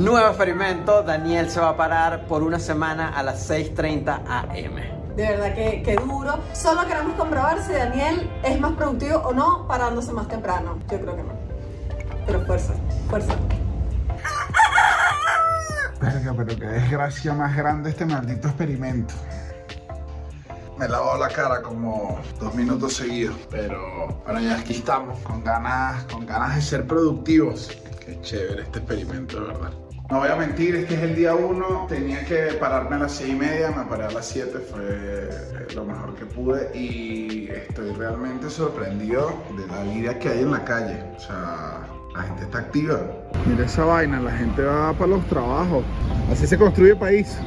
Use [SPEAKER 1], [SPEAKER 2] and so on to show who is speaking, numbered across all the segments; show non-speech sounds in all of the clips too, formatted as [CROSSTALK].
[SPEAKER 1] Nuevo experimento, Daniel se va a parar por una semana a las 6.30 am.
[SPEAKER 2] De verdad que, que duro. Solo queremos comprobar si Daniel es más productivo o no parándose más temprano. Yo creo que no. Pero fuerza, fuerza.
[SPEAKER 3] Verga, pero qué desgracia más grande este maldito experimento. Me he lavado la cara como dos minutos seguidos, pero bueno, ya aquí estamos, con ganas, con ganas de ser productivos. Qué chévere este experimento, de verdad. No voy a mentir, este es el día uno, tenía que pararme a las seis y media, me paré a las 7, fue lo mejor que pude y estoy realmente sorprendido de la vida que hay en la calle. O sea, la gente está activa. Mira esa vaina, la gente va para los trabajos. Así se construye el país.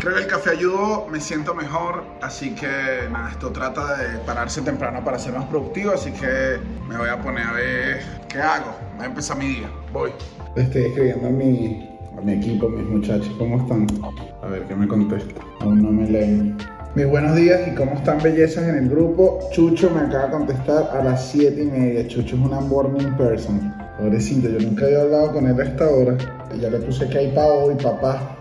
[SPEAKER 3] Creo que el café ayudó, me siento mejor, así que nada, esto trata de pararse temprano para ser más productivo, así que me voy a poner a ver qué hago. Voy a empezar mi día, voy. Estoy escribiendo a mi, mi equipo, mis muchachos, ¿cómo están? A ver qué me contesta. Aún no me leen. Mis buenos días y cómo están bellezas en el grupo. Chucho me acaba de contestar a las 7 y media. Chucho es una morning person. Pobrecito, yo nunca había hablado con él a esta hora. Ya le puse que hay para hoy, papá.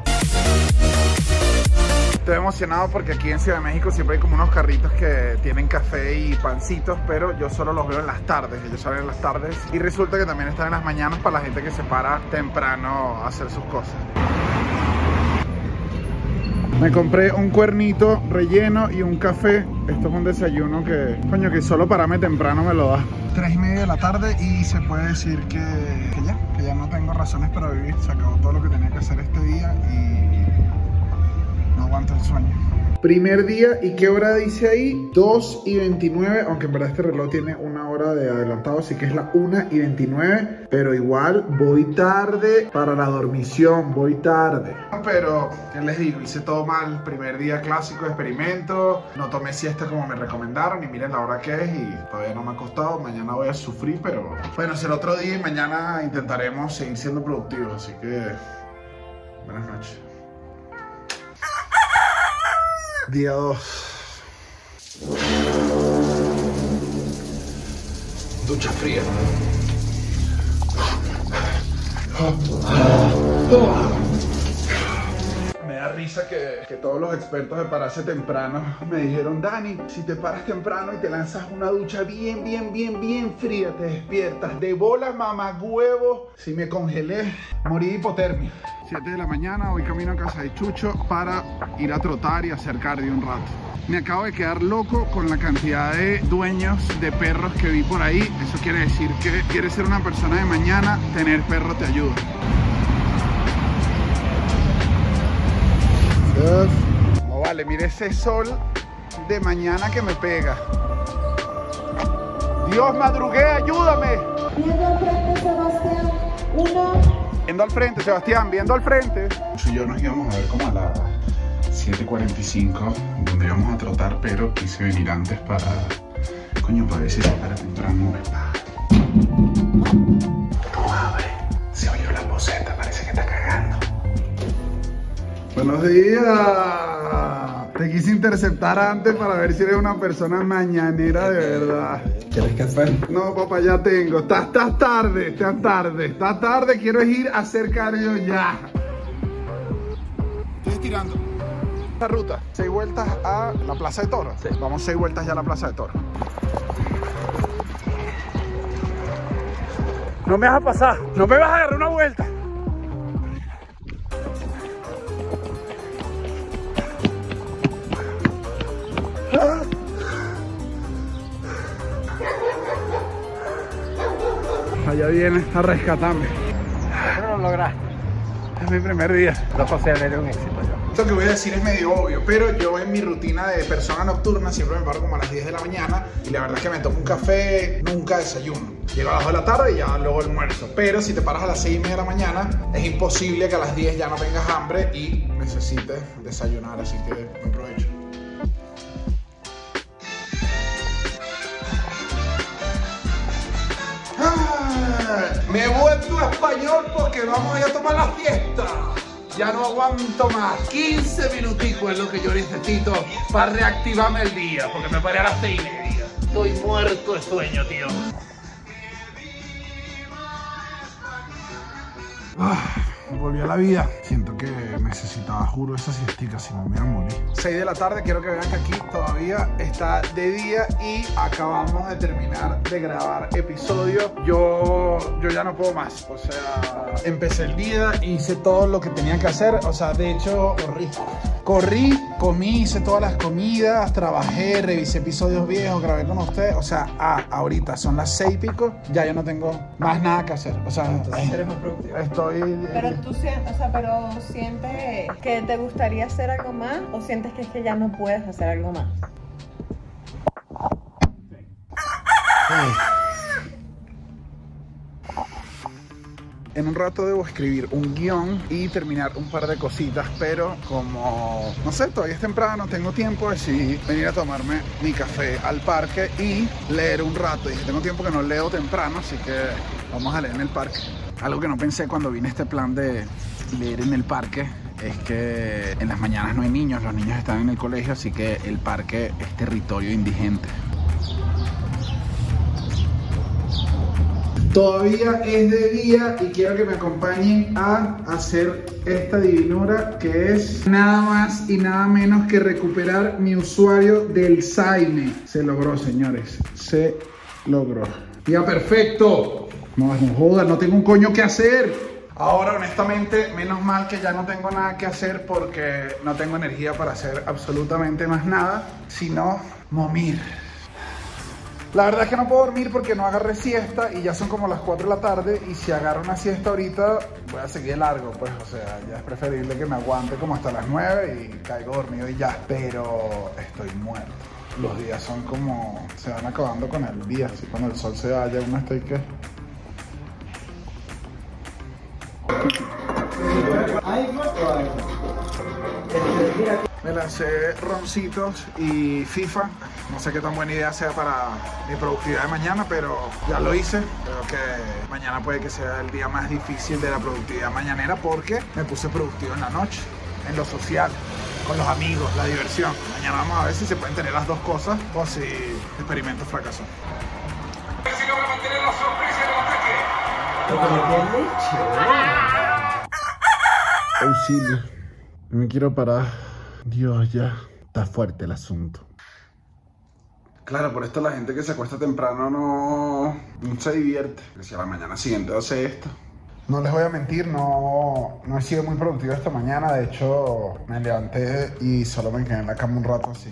[SPEAKER 3] Estoy emocionado porque aquí en Ciudad de México siempre hay como unos carritos que tienen café y pancitos, pero yo solo los veo en las tardes, ellos salen en las tardes y resulta que también están en las mañanas para la gente que se para temprano a hacer sus cosas. Me compré un cuernito relleno y un café. Esto es un desayuno que, coño, que solo pararme temprano me lo da. Tres y media de la tarde y se puede decir que, que ya, que ya no tengo razones para vivir. Se acabó todo lo que tenía que hacer este día y no aguanto el sueño. Primer día, ¿y qué hora dice ahí? 2 y 29, aunque en verdad este reloj tiene una hora de adelantado, así que es la 1 y 29, pero igual voy tarde para la dormición, voy tarde. Pero, ¿qué les digo? Hice todo mal, primer día clásico experimento, no tomé siesta como me recomendaron y miren la hora que es y todavía no me ha costado, mañana voy a sufrir, pero bueno, es el otro día y mañana intentaremos seguir siendo productivos, así que buenas noches. Día 2. Ducha fría. Risa que, que todos los expertos de pararse temprano me dijeron, Dani, si te paras temprano y te lanzas una ducha bien, bien, bien, bien fría, te despiertas de bolas, mamá huevo. Si me congelé, morí de hipotermia. 7 de la mañana, voy camino a casa de Chucho para ir a trotar y hacer cardio un rato. Me acabo de quedar loco con la cantidad de dueños de perros que vi por ahí. Eso quiere decir que quieres ser una persona de mañana, tener perro te ayuda. No vale, mire ese sol de mañana que me pega. Dios, madrugué, ayúdame.
[SPEAKER 4] Viendo al frente, Sebastián. Uno.
[SPEAKER 3] Viendo al frente, Sebastián, viendo al frente. Y yo nos íbamos a ver como a las 7.45, donde íbamos a trotar, pero quise venir antes para. Coño, para ver si se para temprano. No abre. Se oyó la boceta, parece que está cagando. Buenos días. Te quise interceptar antes para ver si eres una persona mañanera de verdad.
[SPEAKER 1] ¿Quieres café?
[SPEAKER 3] No, papá, ya tengo. Estás, estás tarde, estás tarde, estás tarde. Quiero ir a hacer cardio ya. Estoy estirando. La ruta, seis vueltas a la Plaza de Toro.
[SPEAKER 1] Sí.
[SPEAKER 3] Vamos seis vueltas ya a la Plaza de Toro. No me vas a pasar, no me vas a agarrar una vuelta. Allá viene a rescatarme.
[SPEAKER 1] ¿Cómo lo lograste?
[SPEAKER 3] Es mi primer día.
[SPEAKER 1] No considero un éxito yo.
[SPEAKER 3] Esto que voy a decir es medio obvio, pero yo en mi rutina de persona nocturna siempre me paro como a las 10 de la mañana y la verdad es que me tomo un café, nunca desayuno. Llego a las 2 de la tarde y ya luego almuerzo. Pero si te paras a las 6 y media de la mañana, es imposible que a las 10 ya no tengas hambre y necesites desayunar, así que buen provecho. Me he vuelto español porque vamos a ir a tomar la fiesta. Ya no aguanto más. 15 minuticos es lo que yo necesito para reactivarme el día, porque me paré a las 6 y media. Estoy muerto de sueño, tío. Ah, volví a la vida. Siento que necesitaba, juro, esa siestica, si no me iba a morir. 6 de la tarde, quiero que vean que aquí todavía está de día y acabamos de terminar de grabar episodio. Yo, yo ya no puedo más. O sea, empecé el día, hice todo lo que tenía que hacer. O sea, de hecho, corrí. Corrí, comí, hice todas las comidas, trabajé, revisé episodios viejos, grabé con ustedes. O sea, ah, ahorita son las seis y pico, ya yo no tengo más nada que hacer. O sea,
[SPEAKER 2] Eres más productivo.
[SPEAKER 3] estoy.
[SPEAKER 5] Pero tú sientes, o sea, pero sientes que te gustaría hacer algo más o sientes que es que ya no puedes hacer algo más.
[SPEAKER 3] En un rato debo escribir un guion y terminar un par de cositas, pero como, no sé, todavía es temprano, tengo tiempo, decidí venir a tomarme mi café al parque y leer un rato. Dije, tengo tiempo que no leo temprano, así que vamos a leer en el parque. Algo que no pensé cuando vine este plan de leer en el parque es que en las mañanas no hay niños, los niños están en el colegio, así que el parque es territorio indigente. Todavía es de día y quiero que me acompañen a hacer esta divinura que es nada más y nada menos que recuperar mi usuario del Saime. Se logró, señores. Se logró. Ya perfecto. No, no joda, no tengo un coño que hacer. Ahora, honestamente, menos mal que ya no tengo nada que hacer porque no tengo energía para hacer absolutamente más nada, sino momir. La verdad es que no puedo dormir porque no agarré siesta y ya son como las 4 de la tarde y si agarro una siesta ahorita voy a seguir largo, pues o sea, ya es preferible que me aguante como hasta las 9 y caigo dormido y ya, pero estoy muerto. Los días son como, se van acabando con el día, así cuando el sol se vaya uno estoy que... Me lancé roncitos y FIFA. No sé qué tan buena idea sea para mi productividad de mañana, pero ya lo hice. Creo que mañana puede que sea el día más difícil de la productividad mañanera porque me puse productivo en la noche, en lo social, con los amigos, la diversión. Mañana vamos a ver si se pueden tener las dos cosas o si el experimento fracasó. Auxilio. No me quiero parar. Dios, ya. Está fuerte el asunto. Claro, por esto la gente que se acuesta temprano no, no se divierte. Que si a la mañana siguiente hace esto. No les voy a mentir, no, no he sido muy productivo esta mañana. De hecho, me levanté y solo me quedé en la cama un rato así.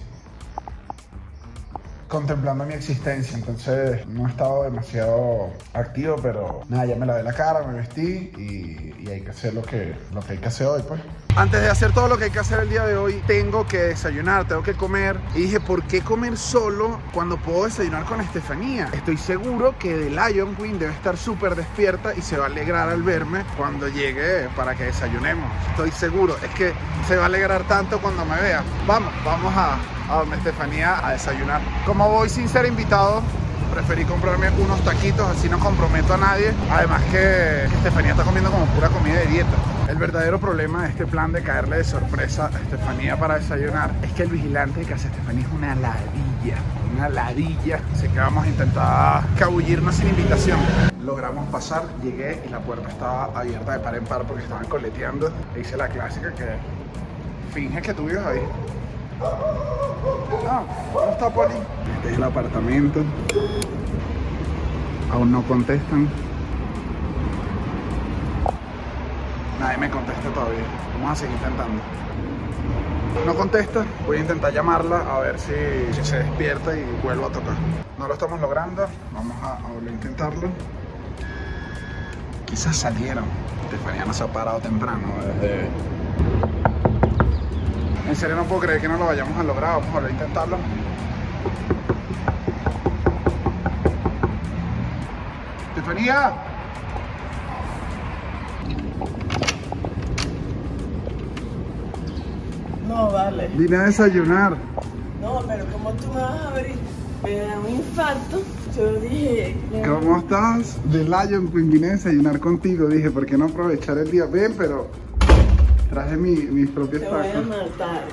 [SPEAKER 3] Contemplando mi existencia, entonces no he estado demasiado activo, pero nada, ya me lavé la cara, me vestí y, y hay que hacer lo que, lo que hay que hacer hoy, pues. Antes de hacer todo lo que hay que hacer el día de hoy, tengo que desayunar, tengo que comer. Y dije, ¿por qué comer solo cuando puedo desayunar con Estefanía? Estoy seguro que The Lion Queen debe estar súper despierta y se va a alegrar al verme cuando llegue para que desayunemos. Estoy seguro, es que se va a alegrar tanto cuando me vea. Vamos, vamos a, a donde Estefanía a desayunar. Como voy sin ser invitado, preferí comprarme unos taquitos, así no comprometo a nadie. Además que Estefanía está comiendo como pura comida de dieta. El verdadero problema de este plan de caerle de sorpresa a Estefanía para desayunar es que el vigilante de casa Estefanía es una ladilla, una ladilla. Así que vamos a intentar cabullirnos sin invitación. Logramos pasar, llegué y la puerta estaba abierta de par en par porque estaban coleteando. Hice la clásica que finge que tú vives ahí. Ah, ¿cómo está Poli? Este es el apartamento. Aún no contestan. Nadie me contesta todavía. Vamos a seguir intentando. No contesta, voy a intentar llamarla a ver si, si se despierta y vuelvo a tocar. No lo estamos logrando, vamos a, a volver a intentarlo. Quizás salieron. Estefanía no se ha parado temprano desde... En serio no puedo creer que no lo vayamos a lograr, vamos a volver a intentarlo. Estefanía.
[SPEAKER 5] No, vale.
[SPEAKER 3] Vine a desayunar.
[SPEAKER 5] No, pero como tú me vas a abrir, me da un infarto. Yo dije,
[SPEAKER 3] ¿Cómo estás? De Lion Queen vine a desayunar contigo. Dije, ¿por qué no aprovechar el día? Ven, pero traje mi, mis propios
[SPEAKER 5] te voy a
[SPEAKER 3] tacos.
[SPEAKER 5] matar.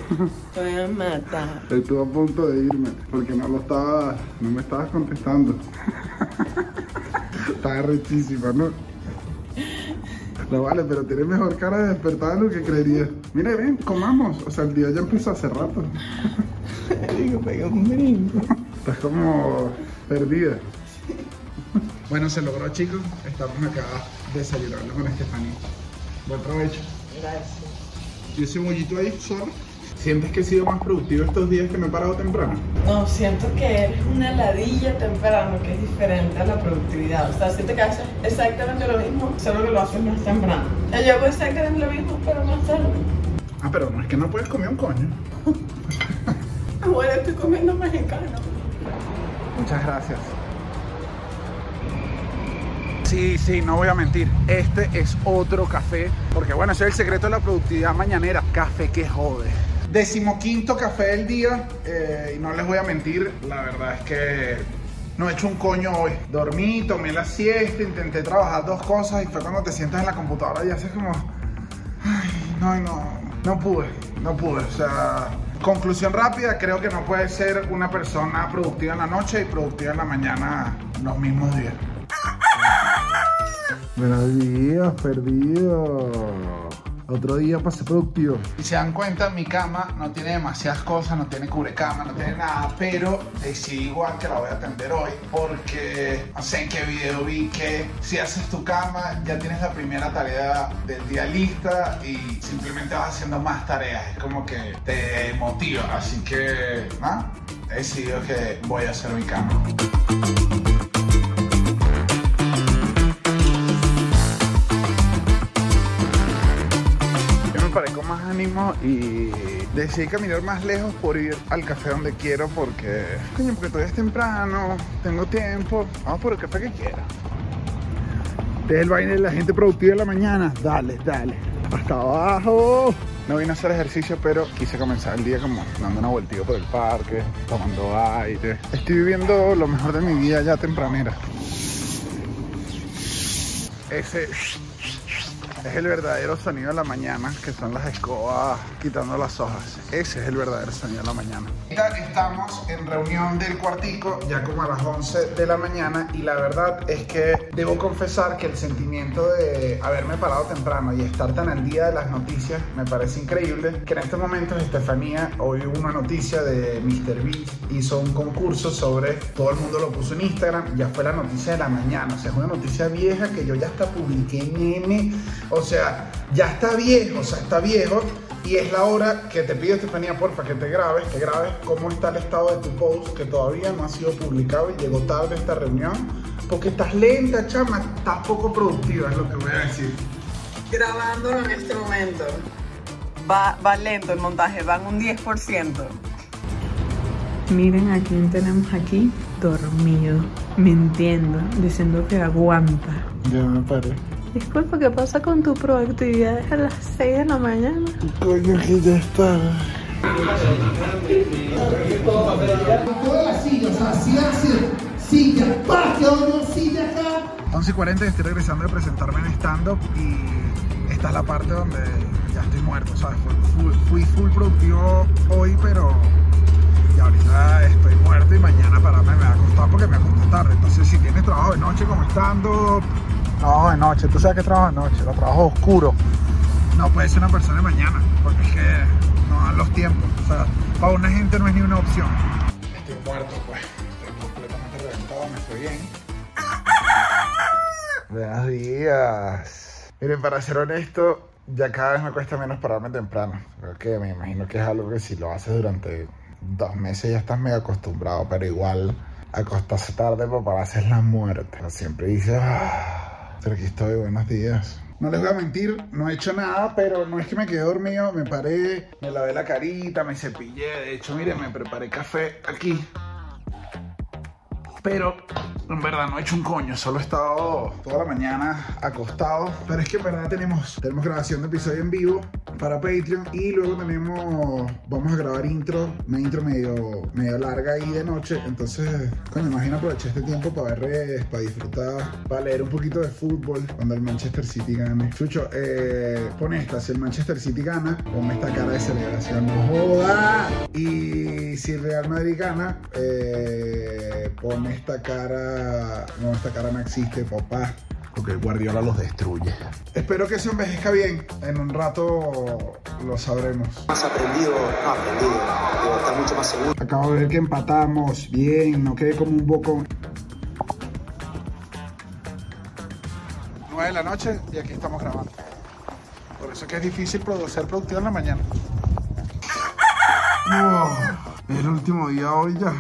[SPEAKER 5] Te voy a matar. [LAUGHS]
[SPEAKER 3] Estuve a punto de irme porque no lo estaba, no me estabas contestando. [LAUGHS] Estaba rechísima, ¿no? No vale, pero tiene mejor cara de despertada de lo que creería. Mire, ven, comamos. O sea, el día ya empezó hace rato. [LAUGHS]
[SPEAKER 5] Digo, pega un brinco.
[SPEAKER 3] Estás como perdida. Bueno, se logró, chicos. Estamos acá desayunando con Estefanía. Buen provecho.
[SPEAKER 5] Gracias.
[SPEAKER 3] ¿Y ese mollito ahí solo? ¿Sientes que he sido más productivo estos días que me he parado temprano?
[SPEAKER 5] No, siento que eres una ladilla temprano, que es diferente a la productividad. O sea, siento que haces exactamente lo mismo, solo que lo haces más temprano. Yo hago exactamente lo mismo, pero más tarde.
[SPEAKER 3] Ah, pero no es que no puedes comer un coño. [LAUGHS]
[SPEAKER 5] Ahora estoy comiendo mexicano.
[SPEAKER 3] Muchas gracias. Sí, sí, no voy a mentir. Este es otro café. Porque bueno, ese es el secreto de la productividad mañanera. Café que jode. Decimoquinto café del día. eh, y no les voy a mentir, la verdad es que no he hecho un coño hoy. Dormí, tomé la siesta, intenté trabajar dos cosas y fue cuando te sientas en la computadora y haces como... Ay, no, no, no pude, no pude. O sea, conclusión rápida, creo que no puedes ser una persona productiva en la noche y productiva en la mañana los mismos días. Buenos días, perdido. Otro día para ser productivo. Y se dan cuenta, mi cama no tiene demasiadas cosas, no tiene cubrecama, no tiene nada, pero decidí igual que la voy a atender hoy porque no sé en qué video vi que si haces tu cama ya tienes la primera tarea del día lista y simplemente vas haciendo más tareas. Es como que te motiva. Así que, ¿no? He decidido que voy a hacer mi cama. Y decidí caminar más lejos por ir al café donde quiero porque, coño, porque todavía es temprano, tengo tiempo, vamos por el café que quiera. Este es el baile de la gente productiva de la mañana. Dale, dale. Hasta abajo. No vine a hacer ejercicio, pero quise comenzar el día como dando una vueltita por el parque, tomando aire. Estoy viviendo lo mejor de mi vida ya tempranera. Ese es el verdadero sonido de la mañana, que son las escobas quitando las hojas. Ese es el verdadero sonido de la mañana. Estamos en reunión del cuartico, ya como a las 11 de la mañana, y la verdad es que debo confesar que el sentimiento de haberme parado temprano y estar tan al día de las noticias me parece increíble. Que en estos momentos Estefanía, hoy hubo una noticia de Mr. Beast, hizo un concurso sobre, todo el mundo lo puso en Instagram, ya fue la noticia de la mañana, o sea, es una noticia vieja que yo ya hasta publiqué en N, o sea, ya está viejo, o sea, está viejo. Y es la hora que te pido, Estefanía, porfa, que te grabes, que grabes cómo está el estado de tu post, que todavía no ha sido publicado y llegó tarde esta reunión. Porque estás lenta, chama, estás poco productiva, es lo que voy a decir.
[SPEAKER 5] Grabándolo en este momento. Va, va lento el montaje, van un 10%.
[SPEAKER 6] Miren a quién tenemos aquí dormido, mintiendo, diciendo que aguanta.
[SPEAKER 3] Ya me paré.
[SPEAKER 6] Disculpa, ¿qué pasa con tu proactividad a las 6 de la mañana?
[SPEAKER 3] Coño, que ya está.
[SPEAKER 7] Todas las sillas, así, así, silla, pa, que una silla acá.
[SPEAKER 3] 11.40 y estoy regresando de presentarme en stand-up y esta es la parte donde ya estoy muerto, ¿sabes? Fui full, fui full productivo hoy, pero ya ahorita estoy muerto y mañana pararme me va a costar porque me acosté tarde. Entonces, si tienes trabajo de noche como stand-up, trabajo de noche, tú sabes que trabajo de noche, los trabajos oscuros, no puedes ser una persona de mañana, porque es que no dan los tiempos. O sea, para una gente no es ni una opción. Estoy muerto, pues. Estoy completamente reventado, me estoy bien. Buenos días. Miren, para ser honesto, ya cada vez me cuesta menos pararme temprano. Creo que me imagino que es algo que si lo haces durante dos meses ya estás medio acostumbrado, pero igual acostarse tarde para es la muerte. Pero siempre dices, ah, aquí estoy, buenos días. No les voy a mentir, no he hecho nada, pero no es que me quedé dormido, me paré, me lavé la carita, me cepillé. De hecho, miren, me preparé café aquí. Pero en verdad no he hecho un coño, solo he estado toda la mañana acostado. Pero es que en verdad tenemos, tenemos grabación de episodio en vivo para Patreon y luego tenemos, vamos a grabar intro, una intro medio, medio larga ahí de noche. Entonces, coño, imagino aprovechar este tiempo para ver redes, para disfrutar, para leer un poquito de fútbol cuando el Manchester City gane. Chucho, eh, pon esta, si el Manchester City gana, ponme esta cara de celebración, no joda. Y si el Real Madrid gana, eh, pon esta cara, no, esta cara no existe, papá. porque Guardiola los destruye. Espero que se envejezca bien. En un rato lo sabremos.
[SPEAKER 8] más aprendido, no aprendido, digo, está mucho más seguro.
[SPEAKER 3] Acabo de ver que empatamos bien, no quedé como un bocón. 9 de la noche y aquí estamos grabando. Por eso es que es difícil produ- ser productivo en la mañana. Oh, es el último día hoy ya.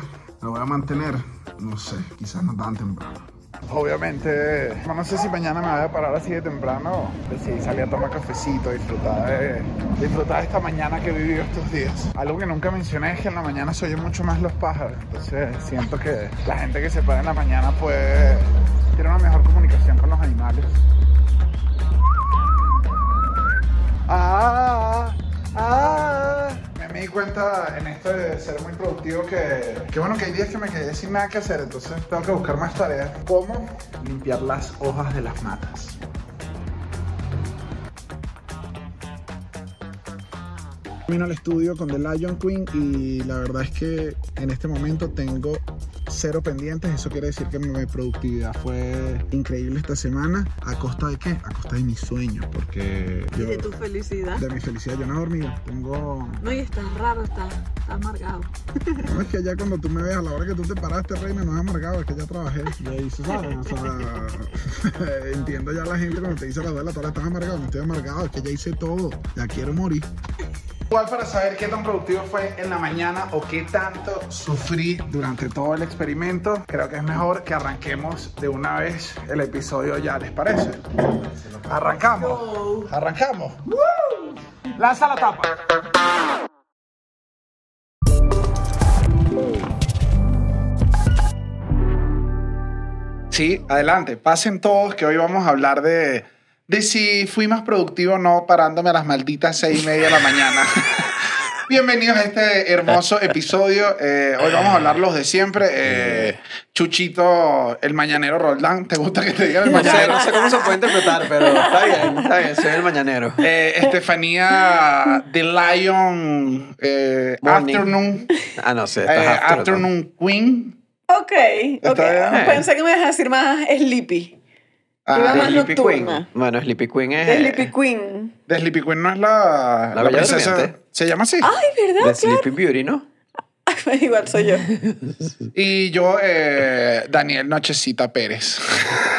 [SPEAKER 3] Lo voy a mantener. No sé, quizás no tan temprano. Obviamente, no sé si mañana me voy a parar así de temprano. Decidí salir a tomar cafecito, disfrutar de, disfrutar esta mañana que he vivido estos días. Algo que nunca mencioné es que en la mañana se oyen mucho más los pájaros. Entonces siento que la gente que se para en la mañana puede tiene una mejor comunicación con los animales. Ah, ah. Me, di cuenta en esto de ser muy productivo que, que bueno, que hay días que me quedé sin nada que hacer, entonces tengo que buscar más tareas. ¿Cómo? Limpiar las hojas de las matas. Vino al estudio con The Lion Queen y la verdad es que en este momento tengo cero pendientes. Eso quiere decir que mi productividad fue increíble esta semana. ¿A costa de qué? A costa de mi sueño, porque yo...
[SPEAKER 6] De tu felicidad.
[SPEAKER 3] De mi felicidad, yo no he dormido. Tengo...
[SPEAKER 6] No, y estás raro, estás, estás amargado. [LAUGHS]
[SPEAKER 3] No es que ya cuando tú me veas, a la hora que tú te paraste, reina, no es amargado, es que ya trabajé. Ya hice, ¿sabes? O sea, [LAUGHS] entiendo ya la gente cuando te dice a las 2 de la tarde, estás amargado. No estoy amargado, es que ya hice todo. Ya quiero morir. Igual para saber qué tan productivo fue en la mañana o qué tanto sufrí durante todo el experimento, creo que es mejor que arranquemos de una vez el episodio ya, ¿les parece? Arrancamos. Arrancamos. Lanza la tapa. Sí, adelante, pasen todos que hoy vamos a hablar de, de si fui más productivo o no parándome a las malditas seis y media de la mañana. [LAUGHS] Bienvenidos a este hermoso episodio. Eh, hoy vamos a hablar los de siempre. Eh, Chuchito, el mañanero Roldán. ¿Te gusta que te diga el
[SPEAKER 1] No sé,
[SPEAKER 3] mañanero?
[SPEAKER 1] no sé cómo se puede interpretar, pero está bien, está bien, soy el mañanero.
[SPEAKER 3] Eh, Estefanía, The Lion, eh. Afternoon,
[SPEAKER 1] Ah, no sé,
[SPEAKER 3] eh,
[SPEAKER 1] estás after, ¿no?
[SPEAKER 3] Afternoon Queen.
[SPEAKER 5] Ok, ok.
[SPEAKER 3] Está bien.
[SPEAKER 5] Pensé que me ibas a decir más Sleepy.
[SPEAKER 3] Ah,
[SPEAKER 5] Iba más
[SPEAKER 1] Sleepy
[SPEAKER 5] nocturna.
[SPEAKER 1] Queen. Bueno, Sleepy Queen es.
[SPEAKER 5] De Sleepy Queen.
[SPEAKER 3] De Sleepy Queen no es la,
[SPEAKER 1] La Bella
[SPEAKER 3] princesa. ¿Se llama así?
[SPEAKER 5] Ay, ¿verdad?
[SPEAKER 1] De Sleepy Beauty, ¿no? [LAUGHS]
[SPEAKER 5] Igual soy yo. [LAUGHS]
[SPEAKER 3] Y yo, eh, Daniel Nochecita Pérez. [LAUGHS]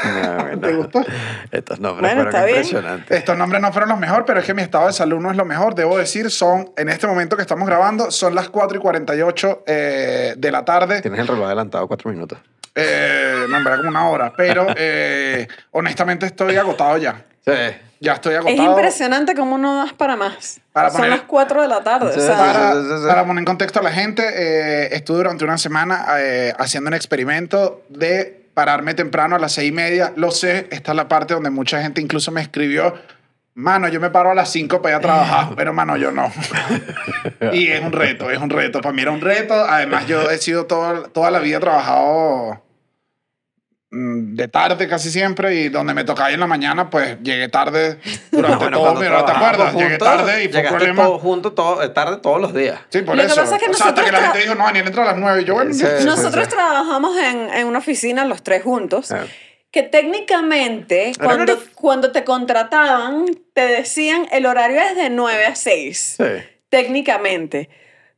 [SPEAKER 1] No, bueno.
[SPEAKER 3] ¿Te gustó?
[SPEAKER 1] Estos nombres
[SPEAKER 5] Bueno,
[SPEAKER 1] fueron
[SPEAKER 5] bien.
[SPEAKER 1] impresionantes.
[SPEAKER 3] Estos nombres no fueron los mejores, pero es que mi estado de salud no es lo mejor. Debo decir, son, en este momento que estamos grabando, son las 4 y 48 eh, de la tarde.
[SPEAKER 1] Tienes el reloj adelantado cuatro minutos.
[SPEAKER 3] Eh, no, en verdad, como una hora. Pero eh, honestamente estoy agotado ya.
[SPEAKER 1] Sí.
[SPEAKER 3] Ya estoy
[SPEAKER 5] Es
[SPEAKER 3] agotado.
[SPEAKER 5] impresionante cómo no das para más.
[SPEAKER 3] Para
[SPEAKER 5] Son
[SPEAKER 3] poner-
[SPEAKER 5] las 4 de la tarde.
[SPEAKER 1] Sí,
[SPEAKER 5] o sea,
[SPEAKER 3] Para, para poner en contexto a la gente, eh, estuve durante una semana eh, haciendo un experimento de pararme temprano a las seis y media. Lo sé, esta es la parte donde mucha gente incluso me escribió, mano, yo me paro a las 5 para ir a trabajar, pero mano, yo no. [LAUGHS] y es un reto, es un reto. Para mí era un reto. Además, yo he sido todo- toda la vida trabajado de tarde casi siempre y donde me tocaba ir en la mañana, pues llegué tarde durante [LAUGHS]
[SPEAKER 1] Bueno,
[SPEAKER 3] todo
[SPEAKER 1] cuando
[SPEAKER 3] mi ¿te acuerdas? Llegué
[SPEAKER 1] juntos,
[SPEAKER 3] tarde y fue
[SPEAKER 1] llegaste
[SPEAKER 3] problema.
[SPEAKER 1] todo junto, todo, eh, tarde todos los días.
[SPEAKER 3] Sí, por
[SPEAKER 5] Lo que
[SPEAKER 3] eso.
[SPEAKER 5] pasa es que
[SPEAKER 3] o sea, hasta
[SPEAKER 5] nosotros
[SPEAKER 3] que la gente dijo, no, Daniel entra a las 9. Yo, bueno,
[SPEAKER 1] Sí,
[SPEAKER 3] sí,
[SPEAKER 5] Nosotros
[SPEAKER 1] sí.
[SPEAKER 5] trabajamos en, en una oficina los tres juntos.
[SPEAKER 1] Ah.
[SPEAKER 5] Que técnicamente, cuando, cuando te contrataban, te decían el horario es de 9 a 6.
[SPEAKER 1] Sí.
[SPEAKER 5] Técnicamente.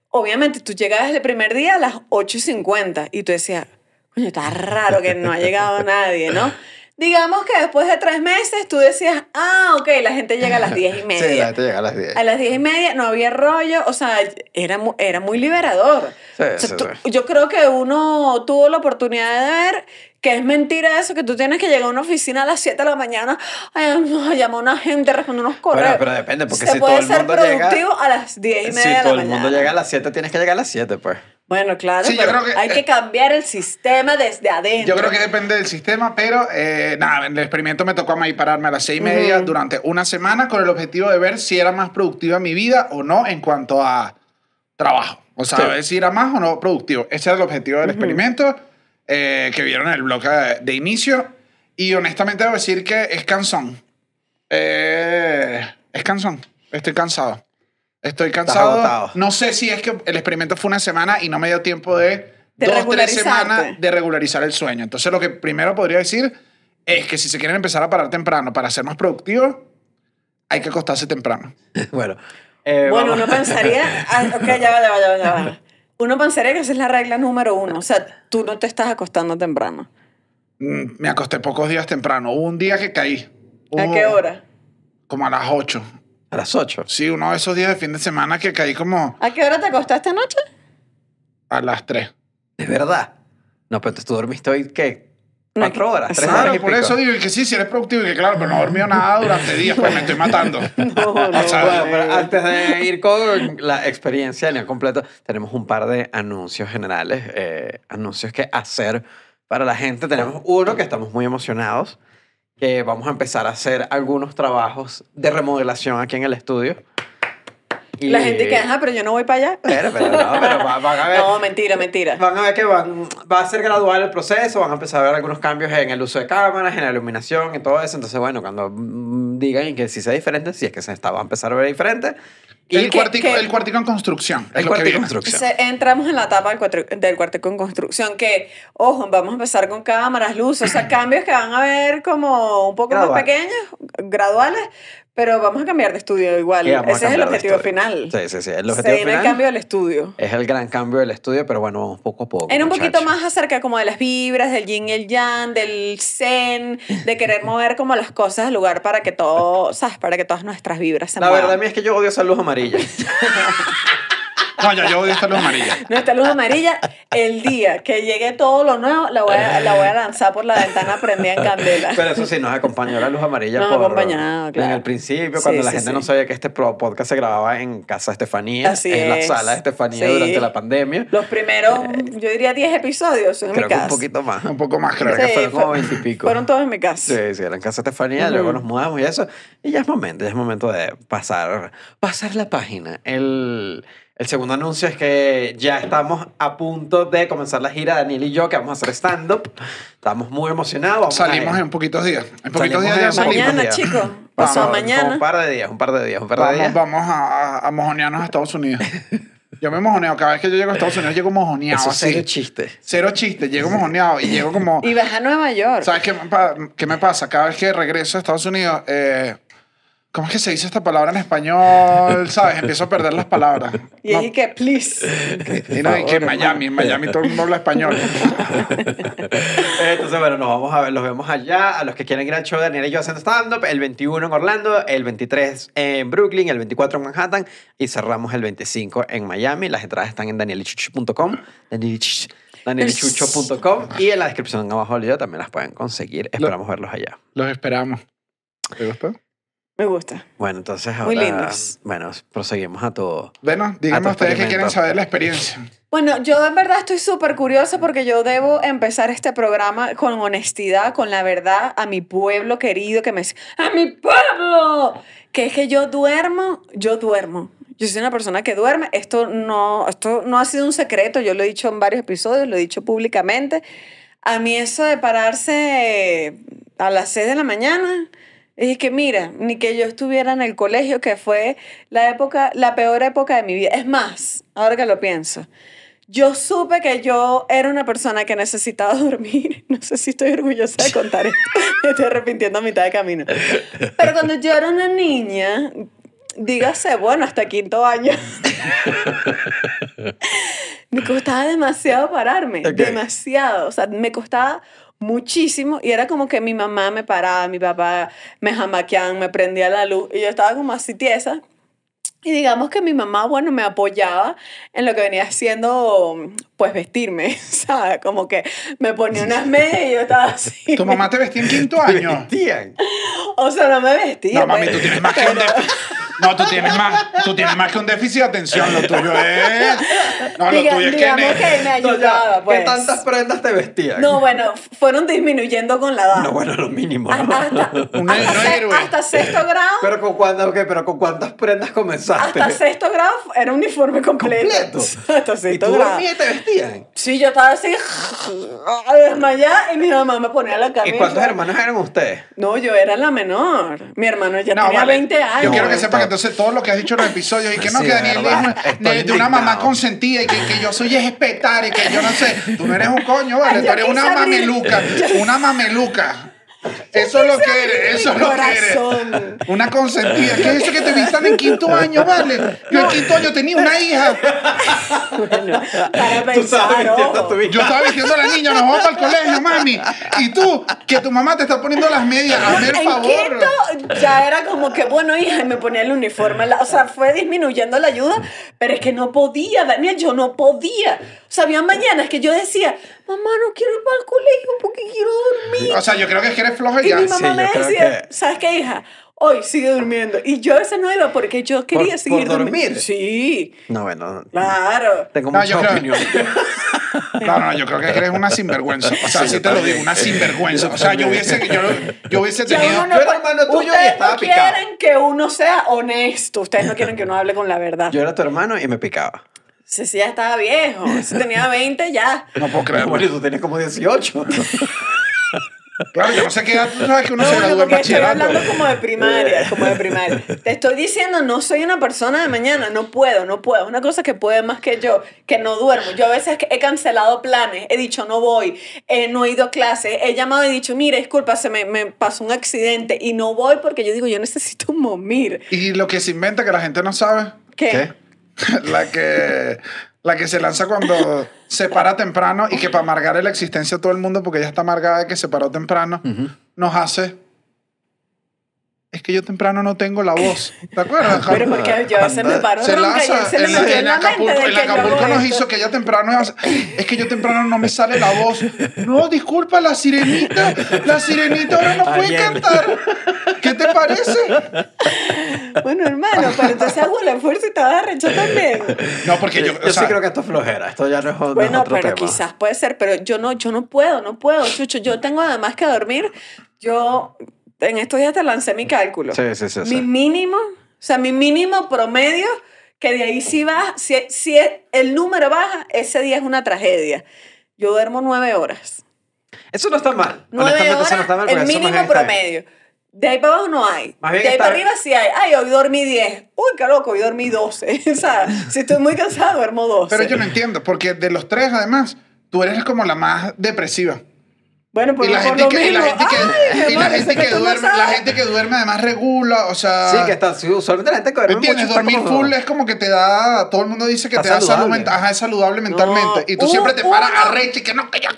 [SPEAKER 5] Obviamente, tú llegabas el primer día a las 8 y 50 y tú decías, coño, está raro que no ha llegado nadie, ¿no? [LAUGHS] Digamos que después de tres meses tú decías, ah, ok, la gente llega a las 10 y media.
[SPEAKER 1] Sí, la gente llega a las 10.
[SPEAKER 5] A las 10 y media no había rollo, o sea, era, mu- era muy liberador.
[SPEAKER 1] Sí,
[SPEAKER 5] O sea,
[SPEAKER 1] sí,
[SPEAKER 5] tú-
[SPEAKER 1] sí.
[SPEAKER 5] Yo creo que uno tuvo la oportunidad de ver que es mentira eso, que tú tienes que llegar a una oficina a las 7 de la mañana, ay, no, llamar a una gente, responder unos correos.
[SPEAKER 1] pero depende, porque
[SPEAKER 5] Se
[SPEAKER 1] si
[SPEAKER 5] puede
[SPEAKER 1] todo el
[SPEAKER 5] ser
[SPEAKER 1] mundo llega-
[SPEAKER 5] productivo a las 10 y media
[SPEAKER 1] Si
[SPEAKER 5] de la
[SPEAKER 1] todo el
[SPEAKER 5] mañana.
[SPEAKER 1] mundo llega a las 7, tienes que llegar a las 7, pues.
[SPEAKER 5] Bueno, claro,
[SPEAKER 3] Sí, yo
[SPEAKER 5] pero
[SPEAKER 3] creo que-
[SPEAKER 5] hay que
[SPEAKER 3] eh,
[SPEAKER 5] cambiar el sistema desde adentro.
[SPEAKER 3] Yo creo que depende del sistema, pero eh, nada, en el experimento me tocó a mí pararme a las seis y media durante una semana con el objetivo de ver si era más productiva mi vida o no en cuanto a trabajo. O sea,
[SPEAKER 1] Sí.
[SPEAKER 3] ver si era más o no productivo. Ese era el objetivo del experimento eh, que vieron en el blog de, de inicio. Y honestamente debo decir que es cansón. Eh, es cansón. Estoy cansado. Estoy cansado. No sé si es que el experimento fue una semana y no me dio tiempo de,
[SPEAKER 5] De
[SPEAKER 3] dos, tres semanas de regularizar el sueño. Entonces, lo que primero podría decir es que si se quieren empezar a parar temprano para ser más productivos, hay que acostarse temprano. [LAUGHS]
[SPEAKER 1] bueno. eh,
[SPEAKER 5] Bueno,
[SPEAKER 1] vamos-
[SPEAKER 5] uno pensaría. [LAUGHS] ah, ok, ya va, ya va, ya va, ya va. Uno pensaría que esa es la regla número uno. O sea, tú no te estás acostando temprano.
[SPEAKER 3] Mm, Me acosté pocos días temprano. Hubo un día que caí.
[SPEAKER 5] ¿A qué hora?
[SPEAKER 3] Como a las 8.
[SPEAKER 1] A las 8.
[SPEAKER 3] Sí, uno de esos días de fin de semana que caí como
[SPEAKER 5] ¿A qué hora te acostaste anoche?
[SPEAKER 3] a las 3.
[SPEAKER 1] ¿De verdad? No, pero tú dormiste hoy, ¿qué?
[SPEAKER 5] No,
[SPEAKER 1] ¿Cuatro horas? ¿Tres
[SPEAKER 5] Claro,
[SPEAKER 1] horas y
[SPEAKER 3] por
[SPEAKER 1] pico?
[SPEAKER 3] eso digo que sí, si eres productivo y que claro, pero no he dormido nada durante días, pues me estoy matando. [LAUGHS]
[SPEAKER 5] No, no.
[SPEAKER 3] O sea,
[SPEAKER 1] Bueno, pero [LAUGHS] antes de ir con la experiencia en el completo, tenemos un par de anuncios generales, eh, anuncios que hacer para la gente. Tenemos uno que estamos muy emocionados, que vamos a empezar a hacer algunos trabajos de remodelación aquí en el estudio. Y-
[SPEAKER 5] La gente que, ajá, pero yo no voy para allá.
[SPEAKER 1] Pero, pero no, pero [LAUGHS] va- van a ver.
[SPEAKER 5] No, mentira, mentira.
[SPEAKER 1] Van a ver que van, va a ser gradual el proceso, van a empezar a ver algunos cambios en el uso de cámaras, en la iluminación y todo eso. Entonces, bueno, cuando mm, digan que si sea diferente, si es que se está, va a empezar a ver diferente. Y
[SPEAKER 3] el,
[SPEAKER 5] que-
[SPEAKER 3] cuartico,
[SPEAKER 5] que-
[SPEAKER 3] el cuartico en construcción.
[SPEAKER 1] el de
[SPEAKER 3] viene.
[SPEAKER 1] construcción.
[SPEAKER 5] Se- entramos en la etapa del, cuatro- del cuarto con construcción que, ojo, vamos a empezar con cámaras, luces, o sea, cambios que van a ver como un poco
[SPEAKER 1] Gradual.
[SPEAKER 5] más pequeños, graduales, pero vamos a cambiar de estudio igual. Ese es el objetivo final.
[SPEAKER 1] Sí, sí, sí. El
[SPEAKER 5] Se
[SPEAKER 1] objetivo
[SPEAKER 5] el cambio del estudio.
[SPEAKER 1] es el gran cambio del estudio, pero bueno, vamos poco a poco.
[SPEAKER 5] En un poquito más acerca como de las vibras, del yin y el yang, del zen, de querer [LAUGHS] mover como las cosas del lugar para que todo, ¿sabes? Para que todas nuestras vibras se
[SPEAKER 1] La
[SPEAKER 5] muevan.
[SPEAKER 1] verdad a mí es que yo odio esa luz amarilla. [LAUGHS]
[SPEAKER 3] No, ya yo odio esta luz amarilla. [LAUGHS]
[SPEAKER 5] Nuestra luz amarilla, el día que llegue todo lo nuevo, la voy a, la voy a lanzar por la ventana prendida en candela.
[SPEAKER 1] Pero eso sí, nos acompañó la luz amarilla
[SPEAKER 5] Nos
[SPEAKER 1] por,
[SPEAKER 5] acompañaba, claro.
[SPEAKER 1] en el principio,
[SPEAKER 5] Sí,
[SPEAKER 1] cuando la
[SPEAKER 5] sí,
[SPEAKER 1] gente
[SPEAKER 5] sí.
[SPEAKER 1] no sabía que este podcast se grababa en Casa Estefanía,
[SPEAKER 5] Así
[SPEAKER 1] en la
[SPEAKER 5] es.
[SPEAKER 1] sala de Estefanía
[SPEAKER 5] Sí.
[SPEAKER 1] durante la pandemia.
[SPEAKER 5] Los primeros, yo diría 10 episodios en
[SPEAKER 1] Creo
[SPEAKER 5] mi
[SPEAKER 1] que
[SPEAKER 5] casa.
[SPEAKER 1] un poquito más.
[SPEAKER 3] Un poco más,
[SPEAKER 1] Creo que
[SPEAKER 5] Sí,
[SPEAKER 1] fueron como
[SPEAKER 5] fue-
[SPEAKER 1] 20 y pico.
[SPEAKER 5] Fueron todos en mi casa.
[SPEAKER 1] Sí, sí, era en casa de Estefanía, luego nos mudamos y eso. Y ya es momento, ya es momento de pasar, pasar la página. El, el segundo anuncio es que ya estamos a punto de comenzar la gira, Daniel y yo, que vamos a hacer stand-up. Estamos muy emocionados. vamos a
[SPEAKER 3] Salimos en poquitos días. En poquitos
[SPEAKER 1] Salimos
[SPEAKER 3] días ya salimos.
[SPEAKER 5] Mañana, chicos. Pasado
[SPEAKER 1] Vamos,
[SPEAKER 5] mañana.
[SPEAKER 1] Un par de días, un par de días, un par de
[SPEAKER 3] Vamos,
[SPEAKER 1] días.
[SPEAKER 3] vamos a, a, a mojonearnos a Estados Unidos. [LAUGHS] Yo me mojoneo. Cada vez que yo llego a Estados Unidos, llego mojoneado.
[SPEAKER 1] Eso
[SPEAKER 3] así.
[SPEAKER 1] serio chiste.
[SPEAKER 3] Cero chiste. Llego mojoneado y llego como...
[SPEAKER 5] Y vas a Nueva York.
[SPEAKER 3] ¿Sabes qué, qué me pasa? Cada vez que regreso a Estados Unidos, eh, ¿cómo es que se dice esta palabra en español? ¿Sabes? Empiezo a perder las palabras.
[SPEAKER 5] Y
[SPEAKER 3] No,
[SPEAKER 5] ahí que, please.
[SPEAKER 3] y no, y que en Miami, en Miami todo el mundo habla español. [LAUGHS]
[SPEAKER 1] Entonces, bueno, nos vamos a ver, los vemos allá. A los que quieren ir al show de Daniel y yo haciendo stand-up, el 21 en Orlando, el 23 en Brooklyn, el 24 en Manhattan y cerramos el 25 en Miami. Las entradas están en danielichucho.com, danielichucho- danielichucho.com y en la descripción abajo del video también las pueden conseguir. Esperamos verlos allá.
[SPEAKER 3] Los esperamos. ¿Te gustó?
[SPEAKER 5] Me gusta.
[SPEAKER 1] Bueno, entonces ahora...
[SPEAKER 5] Muy lindos.
[SPEAKER 1] Bueno, proseguimos a todo.
[SPEAKER 3] Bueno, díganme ustedes que quieren saber la experiencia.
[SPEAKER 5] Bueno, yo en verdad estoy súper curiosa porque yo debo empezar este programa con honestidad, con la verdad, a mi pueblo querido que me dice, ¡a mi pueblo! Que es que yo duermo, yo duermo. Yo soy una persona que duerme. Esto no, esto no ha sido un secreto, yo lo he dicho en varios episodios, lo he dicho públicamente. A mí eso de pararse a las 6 de la mañana, es que mira, ni que yo estuviera en el colegio, que fue la época, la peor época de mi vida. Es más, ahora que lo pienso, yo supe que yo era una persona que necesitaba [LAUGHS] dormir. No sé si estoy orgullosa de contar esto. [LAUGHS] Me estoy arrepintiendo a mitad de camino. Pero cuando yo era una niña, dígase, bueno, hasta quinto año, [LAUGHS] me costaba demasiado pararme. Demasiado. O sea, me costaba muchísimo y era como que mi mamá me paraba, mi papá me jamaqueaban, me prendía la luz y yo estaba como así tiesa. Y digamos que mi mamá, bueno, me apoyaba en lo que venía haciendo, pues vestirme, [LAUGHS] ¿sabes? Como que me ponía unas medias y yo estaba así.
[SPEAKER 3] ¿Tu mamá te vestía en quinto año?
[SPEAKER 1] Vestían.
[SPEAKER 5] O sea, no me vestía.
[SPEAKER 3] No, mami,
[SPEAKER 5] pues,
[SPEAKER 3] tú tienes más que
[SPEAKER 5] pero-. [LAUGHS]
[SPEAKER 3] No, tú tienes más, tú tienes más que un déficit de atención. Lo tuyo es. No, lo
[SPEAKER 5] Diga-
[SPEAKER 3] tuyo es que.
[SPEAKER 5] digamos
[SPEAKER 3] ne-
[SPEAKER 5] que me ayudaba, pues.
[SPEAKER 1] ¿Qué tantas prendas te vestían?
[SPEAKER 5] No, bueno, fueron disminuyendo con la edad.
[SPEAKER 1] No, bueno, lo mínimo. ¿no?
[SPEAKER 5] hasta,
[SPEAKER 3] Un-
[SPEAKER 5] hasta [LAUGHS]
[SPEAKER 3] un héroe.
[SPEAKER 5] hasta sexto grado.
[SPEAKER 1] Pero con cuántas, ok, pero con cuántas prendas comenzaste.
[SPEAKER 5] hasta sexto grado era uniforme completo.
[SPEAKER 1] completo. [LAUGHS]
[SPEAKER 5] Hasta
[SPEAKER 1] ¿Y
[SPEAKER 5] sexto
[SPEAKER 1] tú
[SPEAKER 5] grado.
[SPEAKER 1] y te vestían?
[SPEAKER 5] Sí, yo estaba así [LAUGHS] a desmayar y mi mamá me ponía la camisa.
[SPEAKER 1] ¿Y cuántos hermanos eran ustedes?
[SPEAKER 5] No, yo era la menor. Mi hermano ya
[SPEAKER 3] No,
[SPEAKER 5] tenía
[SPEAKER 3] vale.
[SPEAKER 5] 20 años.
[SPEAKER 3] Yo quiero que sepa que entonces todo lo que has dicho en los episodios y que no,
[SPEAKER 1] Sí,
[SPEAKER 3] que Daniel es de, de una mamá consentida y que, que yo soy espetar y que yo no sé. Tú no eres un coño, vale. Tú eres una mameluca. Una mameluca. Eso es lo que eres, eso es lo que eres.
[SPEAKER 5] corazón.
[SPEAKER 3] Una consentida. ¿Qué es eso que te vistan en quinto año, vale? Yo en quinto año tenía una hija.
[SPEAKER 5] Bueno, para
[SPEAKER 1] Tú estabas
[SPEAKER 5] pensar,
[SPEAKER 1] vistiendo a
[SPEAKER 5] ojo.
[SPEAKER 1] tu hija.
[SPEAKER 3] Yo estaba diciendo a la niña, nos vamos para el colegio, mami. Y tú, que tu mamá te está poniendo las medias, el
[SPEAKER 5] en
[SPEAKER 3] favor.
[SPEAKER 5] quinto ya era como que, bueno, hija, y me ponía el uniforme. O sea, fue disminuyendo la ayuda, pero es que no podía, Daniel, yo no podía. O sea, había mañanas que yo decía, mamá, no quiero ir para el colegio porque quiero dormir.
[SPEAKER 3] O sea, yo creo que es que eres floja y
[SPEAKER 5] Y
[SPEAKER 3] ya.
[SPEAKER 5] mi mamá
[SPEAKER 1] sí,
[SPEAKER 5] me decía,
[SPEAKER 1] que-
[SPEAKER 5] ¿sabes qué, hija? Hoy sigue durmiendo. Y yo a veces no iba porque yo quería
[SPEAKER 1] ¿Por-
[SPEAKER 5] seguir
[SPEAKER 1] por dormir?
[SPEAKER 5] Sí,
[SPEAKER 1] No, bueno.
[SPEAKER 5] claro.
[SPEAKER 1] Tengo
[SPEAKER 3] No,
[SPEAKER 1] mucha
[SPEAKER 3] yo creo-
[SPEAKER 1] opinión. [LAUGHS]
[SPEAKER 3] No, no, yo creo que eres una sinvergüenza. O sea,
[SPEAKER 1] Sí,
[SPEAKER 3] te lo digo, una sinvergüenza. O sea, yo hubiese, yo, yo hubiese tenido.
[SPEAKER 5] no
[SPEAKER 1] Yo era
[SPEAKER 5] puede-
[SPEAKER 1] hermano tuyo y
[SPEAKER 5] ustedes
[SPEAKER 1] estaba
[SPEAKER 5] no
[SPEAKER 1] picado.
[SPEAKER 5] quieren que uno sea honesto. Ustedes no quieren que uno hable con la verdad.
[SPEAKER 1] Yo era tu hermano y me picaba.
[SPEAKER 5] Si sí, ya estaba viejo. Si tenía 20 ya.
[SPEAKER 3] No puedo creerlo.
[SPEAKER 1] Bueno, tú tenías como 18. [LAUGHS]
[SPEAKER 3] Claro, yo no sé qué edad tú sabes que uno
[SPEAKER 5] No,
[SPEAKER 3] se gradúa en
[SPEAKER 5] porque estoy
[SPEAKER 3] bachillerato.
[SPEAKER 5] hablando como de primaria, como de primaria. Te estoy diciendo, no soy una persona de mañana, no puedo, no puedo. Es una cosa que puede más que yo, que no duermo. Yo a veces he cancelado planes, he dicho no voy, eh, no he ido a clase, he llamado y he dicho, mire, disculpa, se me, me pasó un accidente y no voy porque yo digo, yo necesito momir.
[SPEAKER 3] Y lo que se inventa que la gente no sabe,
[SPEAKER 5] ¿Qué?
[SPEAKER 1] ¿Qué? [LAUGHS]
[SPEAKER 3] la que, la que se lanza cuando se para temprano y que para amargar la existencia a todo el mundo, porque ella está amargada de que se paró temprano, nos hace. Es que yo temprano no tengo la voz. ¿Te acuerdas?
[SPEAKER 5] Pero porque yo a veces me paro
[SPEAKER 3] se
[SPEAKER 5] ronca y se le metió
[SPEAKER 3] en
[SPEAKER 5] en la
[SPEAKER 3] Acapulco,
[SPEAKER 5] de
[SPEAKER 3] en
[SPEAKER 5] que yo
[SPEAKER 3] Acapulco nos
[SPEAKER 5] esto.
[SPEAKER 3] hizo que ella temprano es que yo temprano no me sale la voz no disculpa la sirenita la sirenita ahora no puede cantar ¿qué te parece?
[SPEAKER 5] Bueno, hermano, pero entonces hago el esfuerzo y te vas a rechazar también.
[SPEAKER 3] no porque yo,
[SPEAKER 1] Yo,
[SPEAKER 3] o sea,
[SPEAKER 1] sí creo que esto es flojera. Esto ya no es, no es
[SPEAKER 5] Bueno,
[SPEAKER 1] otro
[SPEAKER 5] pero
[SPEAKER 1] tema.
[SPEAKER 5] quizás puede ser, pero yo no, yo no puedo, no puedo, Chucho. Yo tengo además que dormir. Yo en estos días te lancé mi cálculo.
[SPEAKER 1] Sí, sí, sí,
[SPEAKER 5] Mi
[SPEAKER 1] sí.
[SPEAKER 5] mínimo, o sea, mi mínimo promedio, que de ahí sí baja, si, si el número baja, ese día es una tragedia. Yo duermo nueve horas.
[SPEAKER 1] Eso no está mal.
[SPEAKER 5] Nueve
[SPEAKER 1] Honestamente, eso no
[SPEAKER 5] horas,
[SPEAKER 1] está mal.
[SPEAKER 5] el mínimo
[SPEAKER 1] bien.
[SPEAKER 5] De ahí para abajo no hay.
[SPEAKER 1] Más bien
[SPEAKER 5] de ahí
[SPEAKER 1] está-
[SPEAKER 5] para arriba sí hay. Ay, hoy dormí 10. Uy, qué loco, hoy dormí 12. [LAUGHS] o sea, si estoy muy cansada, duermo 12.
[SPEAKER 3] pero yo no entiendo porque de los tres además tú eres como la más depresiva
[SPEAKER 5] Bueno, pues
[SPEAKER 3] y la
[SPEAKER 5] por
[SPEAKER 3] gente
[SPEAKER 5] lo
[SPEAKER 3] que, y la gente que,
[SPEAKER 5] Ay,
[SPEAKER 3] y la gente que
[SPEAKER 5] no
[SPEAKER 3] duerme la gente que duerme además regula o sea
[SPEAKER 1] Sí, que está. sí, Usualmente la gente que duerme mucho
[SPEAKER 3] ¿Entiendes?
[SPEAKER 1] está
[SPEAKER 3] Dormir
[SPEAKER 1] como-
[SPEAKER 3] full es como que te da, todo el mundo dice que
[SPEAKER 1] Está
[SPEAKER 3] te da salud
[SPEAKER 1] saludable.
[SPEAKER 3] mental, ajá, es saludable mentalmente. y tú
[SPEAKER 5] un-
[SPEAKER 3] siempre te paras
[SPEAKER 5] uno-
[SPEAKER 3] arrecho y que no, que ya,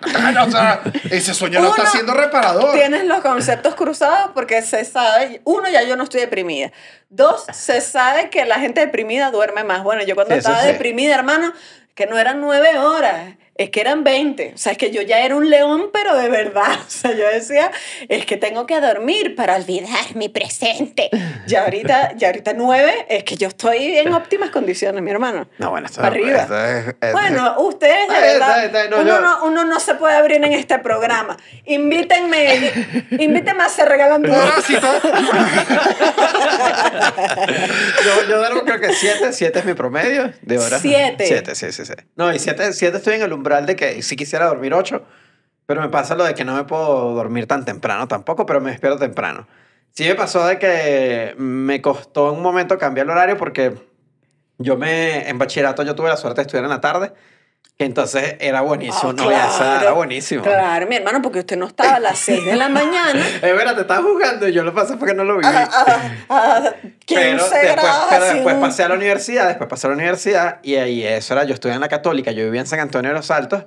[SPEAKER 3] o sea, [LAUGHS] ese sueño lo está haciendo reparador.
[SPEAKER 5] Tienes los conceptos cruzados porque se sabe, uno, ya yo no estoy deprimida. Dos, se sabe que la gente deprimida duerme más. Bueno, yo cuando
[SPEAKER 1] Sí,
[SPEAKER 5] estaba
[SPEAKER 1] sí.
[SPEAKER 5] deprimida, hermano, que no eran nueve horas, es que eran 20. O sea, es que yo ya era un león, pero de verdad. [LAUGHS] O sea, yo decía, es que tengo que dormir para olvidar mi presente. Ya ahorita, ya ahorita nueve, es que yo estoy en [LAUGHS] óptimas condiciones, mi hermano.
[SPEAKER 1] No, bueno, esto,
[SPEAKER 5] Arriba.
[SPEAKER 1] esto es-
[SPEAKER 5] Bueno, ustedes de verdad,
[SPEAKER 1] no,
[SPEAKER 5] uno, no, uno no se puede abrir en este programa. Invítenme, [LAUGHS] invítenme a hacer regalando.
[SPEAKER 3] Parásito.
[SPEAKER 1] yo, yo duermo creo que 7, 7 es mi promedio de horas.
[SPEAKER 5] Siete.
[SPEAKER 1] 7, sí, sí, sí. No, y 7 estoy en el umbral de que sí quisiera dormir 8, pero me pasa lo de que no me puedo dormir tan temprano tampoco, pero me despierto temprano. Sí me pasó de que me costó un momento cambiar el horario porque yo me, en bachillerato yo tuve la suerte de estudiar en la tarde, entonces era buenísimo,
[SPEAKER 5] Ah,
[SPEAKER 1] no, ya esa era buenísimo.
[SPEAKER 5] Claro, mi hermano, porque usted no estaba a las [LAUGHS] 6 de la mañana
[SPEAKER 1] Es verdad, te estaba jugando y yo lo pasé porque no lo vi.
[SPEAKER 5] a, a, a 15
[SPEAKER 1] Pero después, pero después pasé a la universidad, después pasé a la universidad y ahí eso era, yo estudié en la católica, yo vivía en San Antonio de los Altos,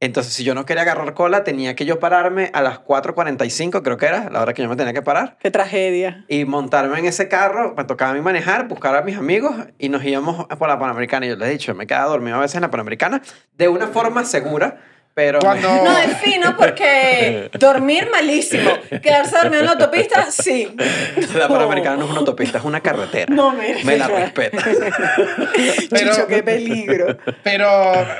[SPEAKER 1] entonces si yo no quería agarrar cola tenía que yo pararme a las 4.45, creo que era la hora que yo me tenía que parar,
[SPEAKER 5] Qué tragedia.
[SPEAKER 1] y montarme en ese carro, me tocaba a mí manejar, buscar a mis amigos y nos íbamos por la Panamericana. Y yo les he dicho, me quedaba dormido a veces en la Panamericana, de una forma segura, pero...
[SPEAKER 3] Cuando-
[SPEAKER 5] No, es fino porque dormir malísimo. Quedarse dormido en la autopista, sí.
[SPEAKER 1] La Panamericana no es una autopista, es una carretera.
[SPEAKER 5] No.
[SPEAKER 1] Me la respeta. [LAUGHS]
[SPEAKER 3] Pero-
[SPEAKER 5] Chicho, qué peligro.
[SPEAKER 3] Pero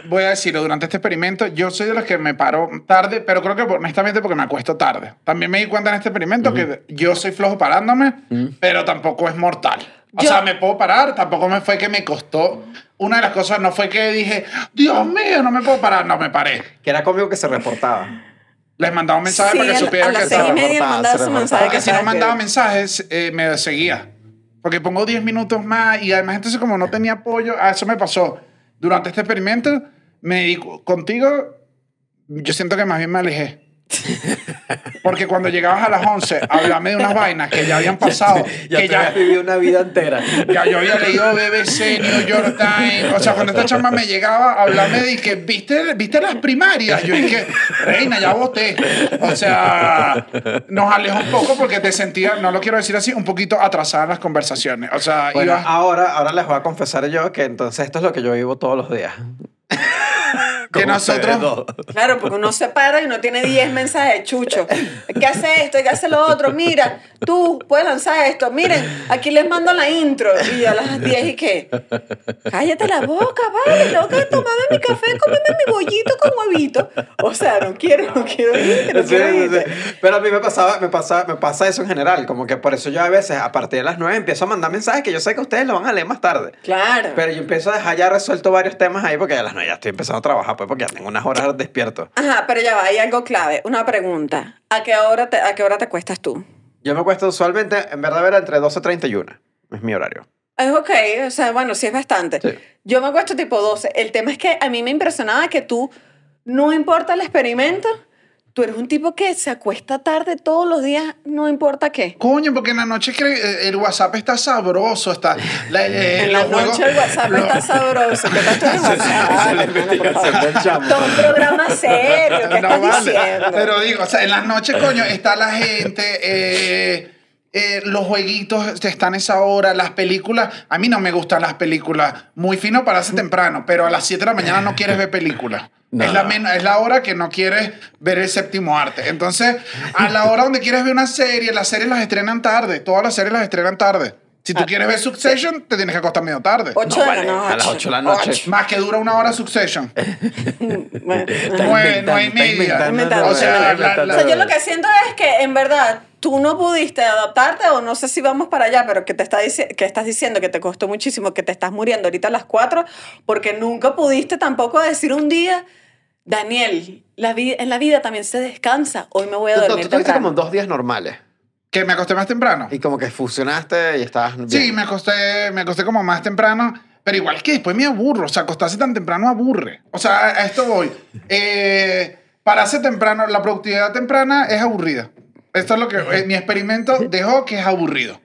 [SPEAKER 3] voy a decirlo, durante este experimento yo soy de los que me paro tarde, pero creo que honestamente porque me acuesto tarde. También me di cuenta en este experimento que yo soy flojo parándome, pero tampoco es mortal. O
[SPEAKER 5] Yo-
[SPEAKER 3] sea, me puedo parar, tampoco me fue que me costó. Una de las cosas no fue que dije, Dios mío, no me puedo parar, no me paré.
[SPEAKER 1] Que era conmigo que se reportaba.
[SPEAKER 3] Les mandaba un mensaje
[SPEAKER 5] Sí,
[SPEAKER 3] para que
[SPEAKER 5] a-
[SPEAKER 3] supieran que
[SPEAKER 1] se
[SPEAKER 5] su
[SPEAKER 1] reportaba.
[SPEAKER 5] mensaje.
[SPEAKER 3] Porque
[SPEAKER 5] que
[SPEAKER 3] si no
[SPEAKER 5] que-
[SPEAKER 3] mandaba mensajes, eh, me seguía. Porque pongo 10 minutos más y además entonces como no tenía apoyo, a eso me pasó. Durante este experimento, me contigo, yo siento que más bien me alejé. Porque cuando llegabas a las 11, háblame de unas vainas que ya habían [LAUGHS] pasado,
[SPEAKER 1] Ya
[SPEAKER 3] que ya,
[SPEAKER 1] vivido una vida entera.
[SPEAKER 3] ya yo había leído BBC, New York Times. O sea, cuando esta chama me llegaba, háblame de que viste, viste las primarias. Yo dije, reina, ya voté. O sea, nos alejó un poco porque te sentía, no lo quiero decir así, un poquito atrasada en las conversaciones. O sea,
[SPEAKER 1] Bueno,
[SPEAKER 3] ibas-
[SPEAKER 1] ahora, ahora les voy a confesar yo que entonces esto es lo que yo vivo todos los días. [LAUGHS]
[SPEAKER 3] Que nosotros-
[SPEAKER 1] dos.
[SPEAKER 5] Claro, porque uno se para y no tiene 10 mensajes de chucho. ¿Qué hace esto? ¿Qué hace lo otro? Mira, tú puedes lanzar esto. Miren, aquí les mando la intro. Y a las 10 y qué. Cállate la boca, vale. Tengo que tomarme mi café, comerme mi bollito con huevito. O sea, no quiero, no quiero irte, no
[SPEAKER 1] Sí,
[SPEAKER 5] quiero
[SPEAKER 1] sí,
[SPEAKER 5] irte.
[SPEAKER 1] sí. Pero a mí me, pasaba, me, pasa, me pasa eso en general, como que por eso yo a veces a partir de las 9 empiezo a mandar mensajes que yo sé que ustedes lo van a leer más tarde.
[SPEAKER 5] Claro.
[SPEAKER 1] Pero yo empiezo a dejar ya resuelto varios temas ahí porque a las 9 ya estoy empezando a trabajar, pues porque ya tengo unas horas despierto.
[SPEAKER 5] Ajá, pero ya va, hay algo clave. Una pregunta. ¿A qué hora te, a qué hora te cuestas tú?
[SPEAKER 1] Yo me cuesto usualmente, en verdad, ver entre 12 y 31. Es mi horario.
[SPEAKER 5] Es ok, o sea, bueno, sí es bastante.
[SPEAKER 1] Sí.
[SPEAKER 5] Yo me acuesto tipo 12. El tema es que a mí me impresionaba que tú, no importa el experimento, tú eres un tipo que se acuesta tarde todos los días, no importa qué.
[SPEAKER 3] Coño, porque en la noche eh, el WhatsApp está sabroso, está... la- eh,
[SPEAKER 5] en la
[SPEAKER 3] juegos-
[SPEAKER 5] noche el WhatsApp
[SPEAKER 3] los-
[SPEAKER 5] está sabroso. ¿Qué tal tú WhatsApp? Todo un programa serio, ¿qué
[SPEAKER 3] No
[SPEAKER 5] estás
[SPEAKER 3] vale.
[SPEAKER 5] diciendo?
[SPEAKER 3] Pero digo, o sea, en las noches, coño, está la gente, eh, eh, los jueguitos están a esa hora, las películas. A mí no me gustan las películas. Muy fino para hacer temprano, pero a las 7 de la mañana no quieres ver películas. [LAUGHS]
[SPEAKER 1] No.
[SPEAKER 3] Es, la es la hora que no quieres ver el séptimo arte. Entonces, a la hora donde quieres ver una serie, las series las estrenan tarde. Todas las series las estrenan tarde. Si tú quieres ver Succession, te tienes que acostar medio tarde.
[SPEAKER 5] Ocho
[SPEAKER 1] No,
[SPEAKER 5] de
[SPEAKER 1] vale,
[SPEAKER 5] la noche.
[SPEAKER 1] a las ocho de la noche.
[SPEAKER 5] Ocho.
[SPEAKER 3] Más que dura una hora Succession. [LAUGHS]
[SPEAKER 5] Bueno,
[SPEAKER 1] Está
[SPEAKER 3] Nueve,
[SPEAKER 1] inventando,
[SPEAKER 3] nueve y
[SPEAKER 1] está
[SPEAKER 3] media. O sea, la-
[SPEAKER 5] O sea, yo lo que siento es que en verdad tú no pudiste adaptarte o no sé si vamos para allá, pero que te está que estás diciendo que te costó muchísimo, que te estás muriendo ahorita a las 4 porque nunca pudiste tampoco decir un día, Daniel, la en la vida también se descansa, hoy me voy a
[SPEAKER 1] Tú- tú-
[SPEAKER 5] dormir
[SPEAKER 1] Tú tuviste como dos días normales.
[SPEAKER 3] Que me acosté más temprano.
[SPEAKER 1] Y como que fusionaste y estabas bien.
[SPEAKER 3] Sí, me acosté, me acosté como más temprano, pero igual que después me aburro. O sea, acostarse tan temprano aburre. O sea, a, a esto voy. Eh, pararse temprano, la productividad temprana es aburrida. Esto es lo que eh, mi experimento dejó que es aburrido.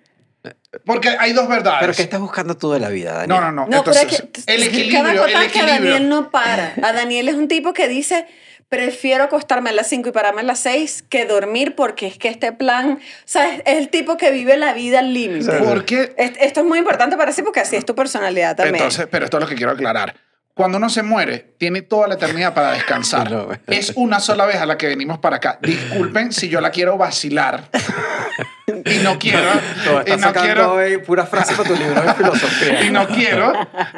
[SPEAKER 3] Porque hay dos verdades.
[SPEAKER 1] ¿Pero qué estás buscando tú de la vida, Daniel?
[SPEAKER 3] No, no, no.
[SPEAKER 5] No, pero
[SPEAKER 3] Entonces,
[SPEAKER 5] es que
[SPEAKER 3] el equilibrio, el
[SPEAKER 5] acotar que
[SPEAKER 3] equilibrio.
[SPEAKER 5] Daniel no para. A Daniel es un tipo que dice, prefiero acostarme a las 5 y pararme a las 6 que dormir porque es que este plan, o sea, es, es el tipo que vive la vida al límite.
[SPEAKER 3] Porque
[SPEAKER 5] Es- Esto es muy importante para sí porque así es tu personalidad también.
[SPEAKER 3] Entonces, pero esto es lo que quiero aclarar. Cuando uno se muere, tiene toda la eternidad para [LAUGHS] descansar.
[SPEAKER 1] No,
[SPEAKER 3] es una sola vez a la que venimos para acá. Disculpen si yo la quiero vacilar. y no quiero.
[SPEAKER 1] No,
[SPEAKER 3] y no quiero.
[SPEAKER 1] hoy puras frases para tu libro de filosofía. [LAUGHS]
[SPEAKER 3] Y no quiero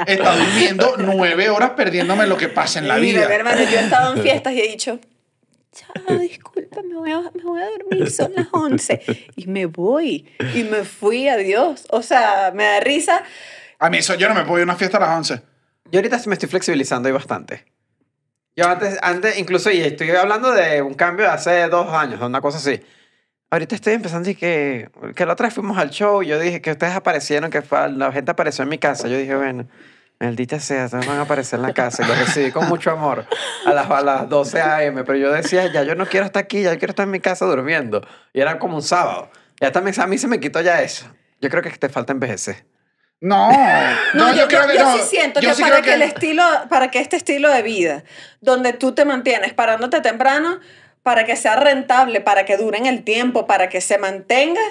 [SPEAKER 3] estar durmiendo nueve horas perdiéndome lo que pasa en la
[SPEAKER 5] Mira,
[SPEAKER 3] vida.
[SPEAKER 5] mi hermano, yo he estado en [LAUGHS] fiestas y he dicho, chao, disculpa, me voy, a, me voy a dormir, son las 11. Y me voy. Y me fui, adiós. O sea, me da risa.
[SPEAKER 3] A mí eso, yo no me puedo ir a una fiesta a las 11.
[SPEAKER 1] Yo ahorita sí me estoy flexibilizando ahí bastante. Yo antes, antes, incluso, y estoy hablando de un cambio de hace dos años, una cosa así. Ahorita estoy empezando y que, que la otra vez fuimos al show y yo dije que ustedes aparecieron, que fue- la gente apareció en mi casa. Yo dije, bueno, maldita sea, ustedes van a aparecer en la casa. Y lo recibí con mucho amor a las, a las 12 a.m. Pero yo decía, ya yo no quiero estar aquí, ya quiero estar en mi casa durmiendo. Y era como un sábado. Ya también, a mí se me quitó ya eso. Yo creo que te falta envejecer.
[SPEAKER 3] No,
[SPEAKER 5] No, yo, yo, yo
[SPEAKER 3] no.
[SPEAKER 5] sí siento
[SPEAKER 3] Yo
[SPEAKER 5] que
[SPEAKER 3] sí
[SPEAKER 5] para
[SPEAKER 3] creo
[SPEAKER 5] que, el estilo, para que este estilo de vida, donde tú te mantienes parándote temprano, para que sea rentable, para que dure en el tiempo, para que se mantenga,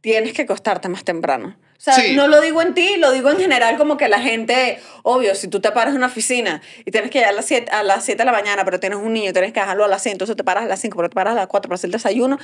[SPEAKER 5] tienes que acostarte más temprano. O sea,
[SPEAKER 3] Sí.
[SPEAKER 5] no lo digo en ti, lo digo en general como que la gente, obvio, si tú te paras en una oficina y tienes que llegar a las 7, a las 7 de la mañana, pero tienes un niño, tienes que dejarlo a las 6, entonces te paras a las 5, pero te paras a las 4 para hacer el desayuno,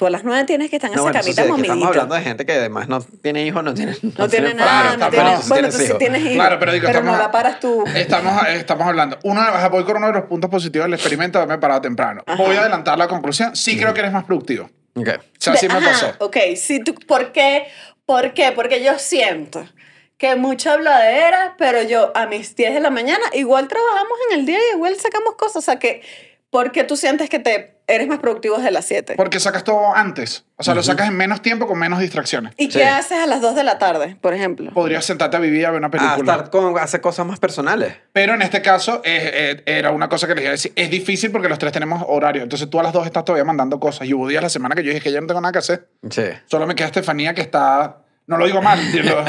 [SPEAKER 5] tú a las 9 tienes que estar en
[SPEAKER 1] No,
[SPEAKER 5] esa
[SPEAKER 1] bueno,
[SPEAKER 5] camita
[SPEAKER 1] sí, es que estamos hablando de gente que además no tiene hijos, no tiene,
[SPEAKER 5] No tiene
[SPEAKER 1] familia,
[SPEAKER 5] nada, no tiene... Bueno,
[SPEAKER 1] tienes
[SPEAKER 5] tú sí
[SPEAKER 1] hijos.
[SPEAKER 5] tienes hijos.
[SPEAKER 3] Claro, pero digo,
[SPEAKER 5] no
[SPEAKER 3] estamos-
[SPEAKER 5] la paras tú.
[SPEAKER 3] Estamos, estamos hablando. Uno, voy con uno de los puntos positivos del experimento de haberme parado temprano. Voy a adelantar la conclusión. Sí creo que eres más productivo.
[SPEAKER 1] Ok.
[SPEAKER 3] O sea, sí me
[SPEAKER 5] Ajá,
[SPEAKER 3] pasó.
[SPEAKER 5] Ok, sí, tú, ¿por qué? ¿Por qué? Porque yo siento que mucha habladera, pero yo a mis 10 de la mañana igual trabajamos en el día y igual sacamos cosas. O sea, que, ¿por qué tú sientes que te eres más productivo desde las 7.
[SPEAKER 3] Porque sacas todo antes. O sea, lo sacas en menos tiempo con menos distracciones.
[SPEAKER 5] ¿Y
[SPEAKER 1] Sí.
[SPEAKER 5] qué haces a las 2 de la tarde, por ejemplo?
[SPEAKER 3] Podrías sentarte a vivir y a ver una película.
[SPEAKER 1] estar con, hacer cosas más personales.
[SPEAKER 3] Pero en este caso eh, eh, era una cosa que les iba a decir. Es difícil porque los tres tenemos horario. Entonces tú a las dos estás todavía mandando cosas. Y hubo días la semana que yo dije que ya no tengo nada que hacer.
[SPEAKER 1] Sí.
[SPEAKER 3] Solo me queda Estefanía que está... No lo digo mal. [LAUGHS] digo, o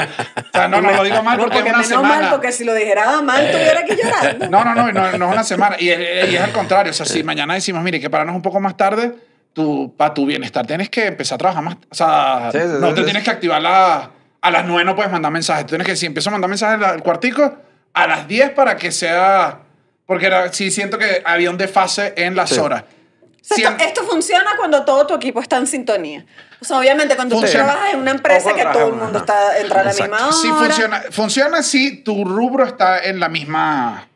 [SPEAKER 3] sea, no, no lo digo mal
[SPEAKER 5] No,
[SPEAKER 3] porque, es una
[SPEAKER 5] menos
[SPEAKER 3] semana.
[SPEAKER 5] mal, porque si lo dijera mal, estuviera aquí llorando. [LAUGHS]
[SPEAKER 3] No, no, no, no, no es una semana. Y es, y es al contrario. O sea, si mañana decimos, mire, que pararnos un poco más tarde, tú, para tu bienestar tienes que empezar a trabajar más. O sea,
[SPEAKER 1] Sí, sí,
[SPEAKER 3] no
[SPEAKER 1] sí,
[SPEAKER 3] te
[SPEAKER 1] sí.
[SPEAKER 3] tienes que activar la, a las 9, no puedes mandar mensajes. Tú tienes que, si empiezo a mandar mensajes al cuartico, a las 10 para que sea. Porque era, sí siento que había un desfase en las
[SPEAKER 1] Sí.
[SPEAKER 3] horas.
[SPEAKER 5] Esto, esto funciona cuando todo tu equipo está en sintonía. O sea, obviamente cuando
[SPEAKER 3] Funciona.
[SPEAKER 5] tú trabajas en una empresa que todo el mundo está entra a la misma hora.
[SPEAKER 3] Sí funciona. Funciona si tu rubro está en la misma...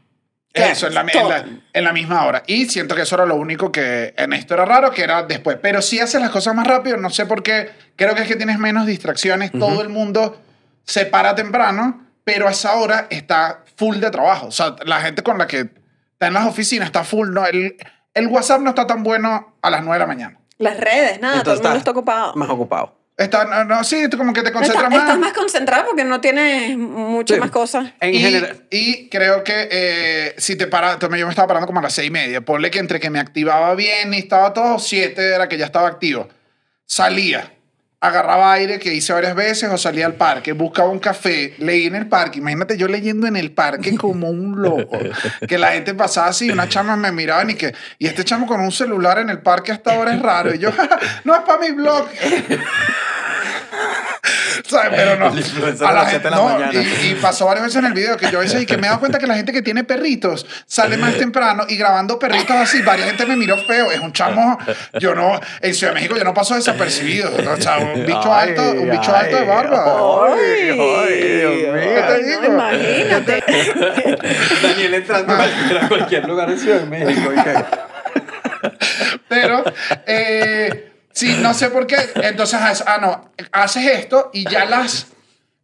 [SPEAKER 5] Claro,
[SPEAKER 3] eso, en la, en, la, en la misma hora. Y siento que eso era lo único que en esto era raro, que era después. Pero si haces las cosas más rápido, no sé por qué. Creo que es que tienes menos distracciones. Todo el mundo se para temprano, pero a esa hora está full de trabajo. O sea, la gente con la que está en las oficinas está full. No, el, el WhatsApp no está tan bueno a las 9 de la mañana.
[SPEAKER 5] Las redes, nada, todo el mundo está ocupado.
[SPEAKER 1] Más ocupado.
[SPEAKER 3] Está, no, no, sí, tú como que te concentras más.
[SPEAKER 5] estás más concentrado porque no tienes muchas
[SPEAKER 1] Sí.
[SPEAKER 5] más cosas.
[SPEAKER 1] En
[SPEAKER 3] y,
[SPEAKER 1] general.
[SPEAKER 3] y creo que eh, si te paras, yo me estaba parando como a las seis y media. Ponle que entre que me activaba bien y estaba todo, siete era que ya estaba activo. Salía, agarraba aire que hice varias veces o salía al parque, buscaba un café, leí en el parque. Imagínate yo leyendo en el parque como un loco. Que la gente pasaba así, una chama me miraba y que, y este chamo con un celular en el parque hasta ahora es raro. Y yo, [LAUGHS] no es para mi blog. [LAUGHS] ¿Sabes? Pero no.
[SPEAKER 1] El influencer
[SPEAKER 3] A la
[SPEAKER 1] las
[SPEAKER 3] gente-
[SPEAKER 1] siete de la
[SPEAKER 3] no,
[SPEAKER 1] mañana.
[SPEAKER 3] y, y pasó varias veces en el video que yo a veces y que me he dado cuenta que la gente que tiene perritos sale más temprano y grabando perritos así, varias gente me miró feo. Es un chamo, yo no, en Ciudad de México yo no paso desapercibido. O sea, un bicho
[SPEAKER 1] Ay,
[SPEAKER 3] alto, un bicho
[SPEAKER 1] ay,
[SPEAKER 3] alto de barba.
[SPEAKER 1] Ay, ay, Dios mío.
[SPEAKER 3] ¿Qué te
[SPEAKER 5] Ay,
[SPEAKER 3] digo?
[SPEAKER 5] no, imagínate.
[SPEAKER 1] Daniel entrando a cualquier, a cualquier lugar en Ciudad de México.
[SPEAKER 3] Pero, eh, sí, no sé por qué. Entonces, ah, no, haces esto y ya las.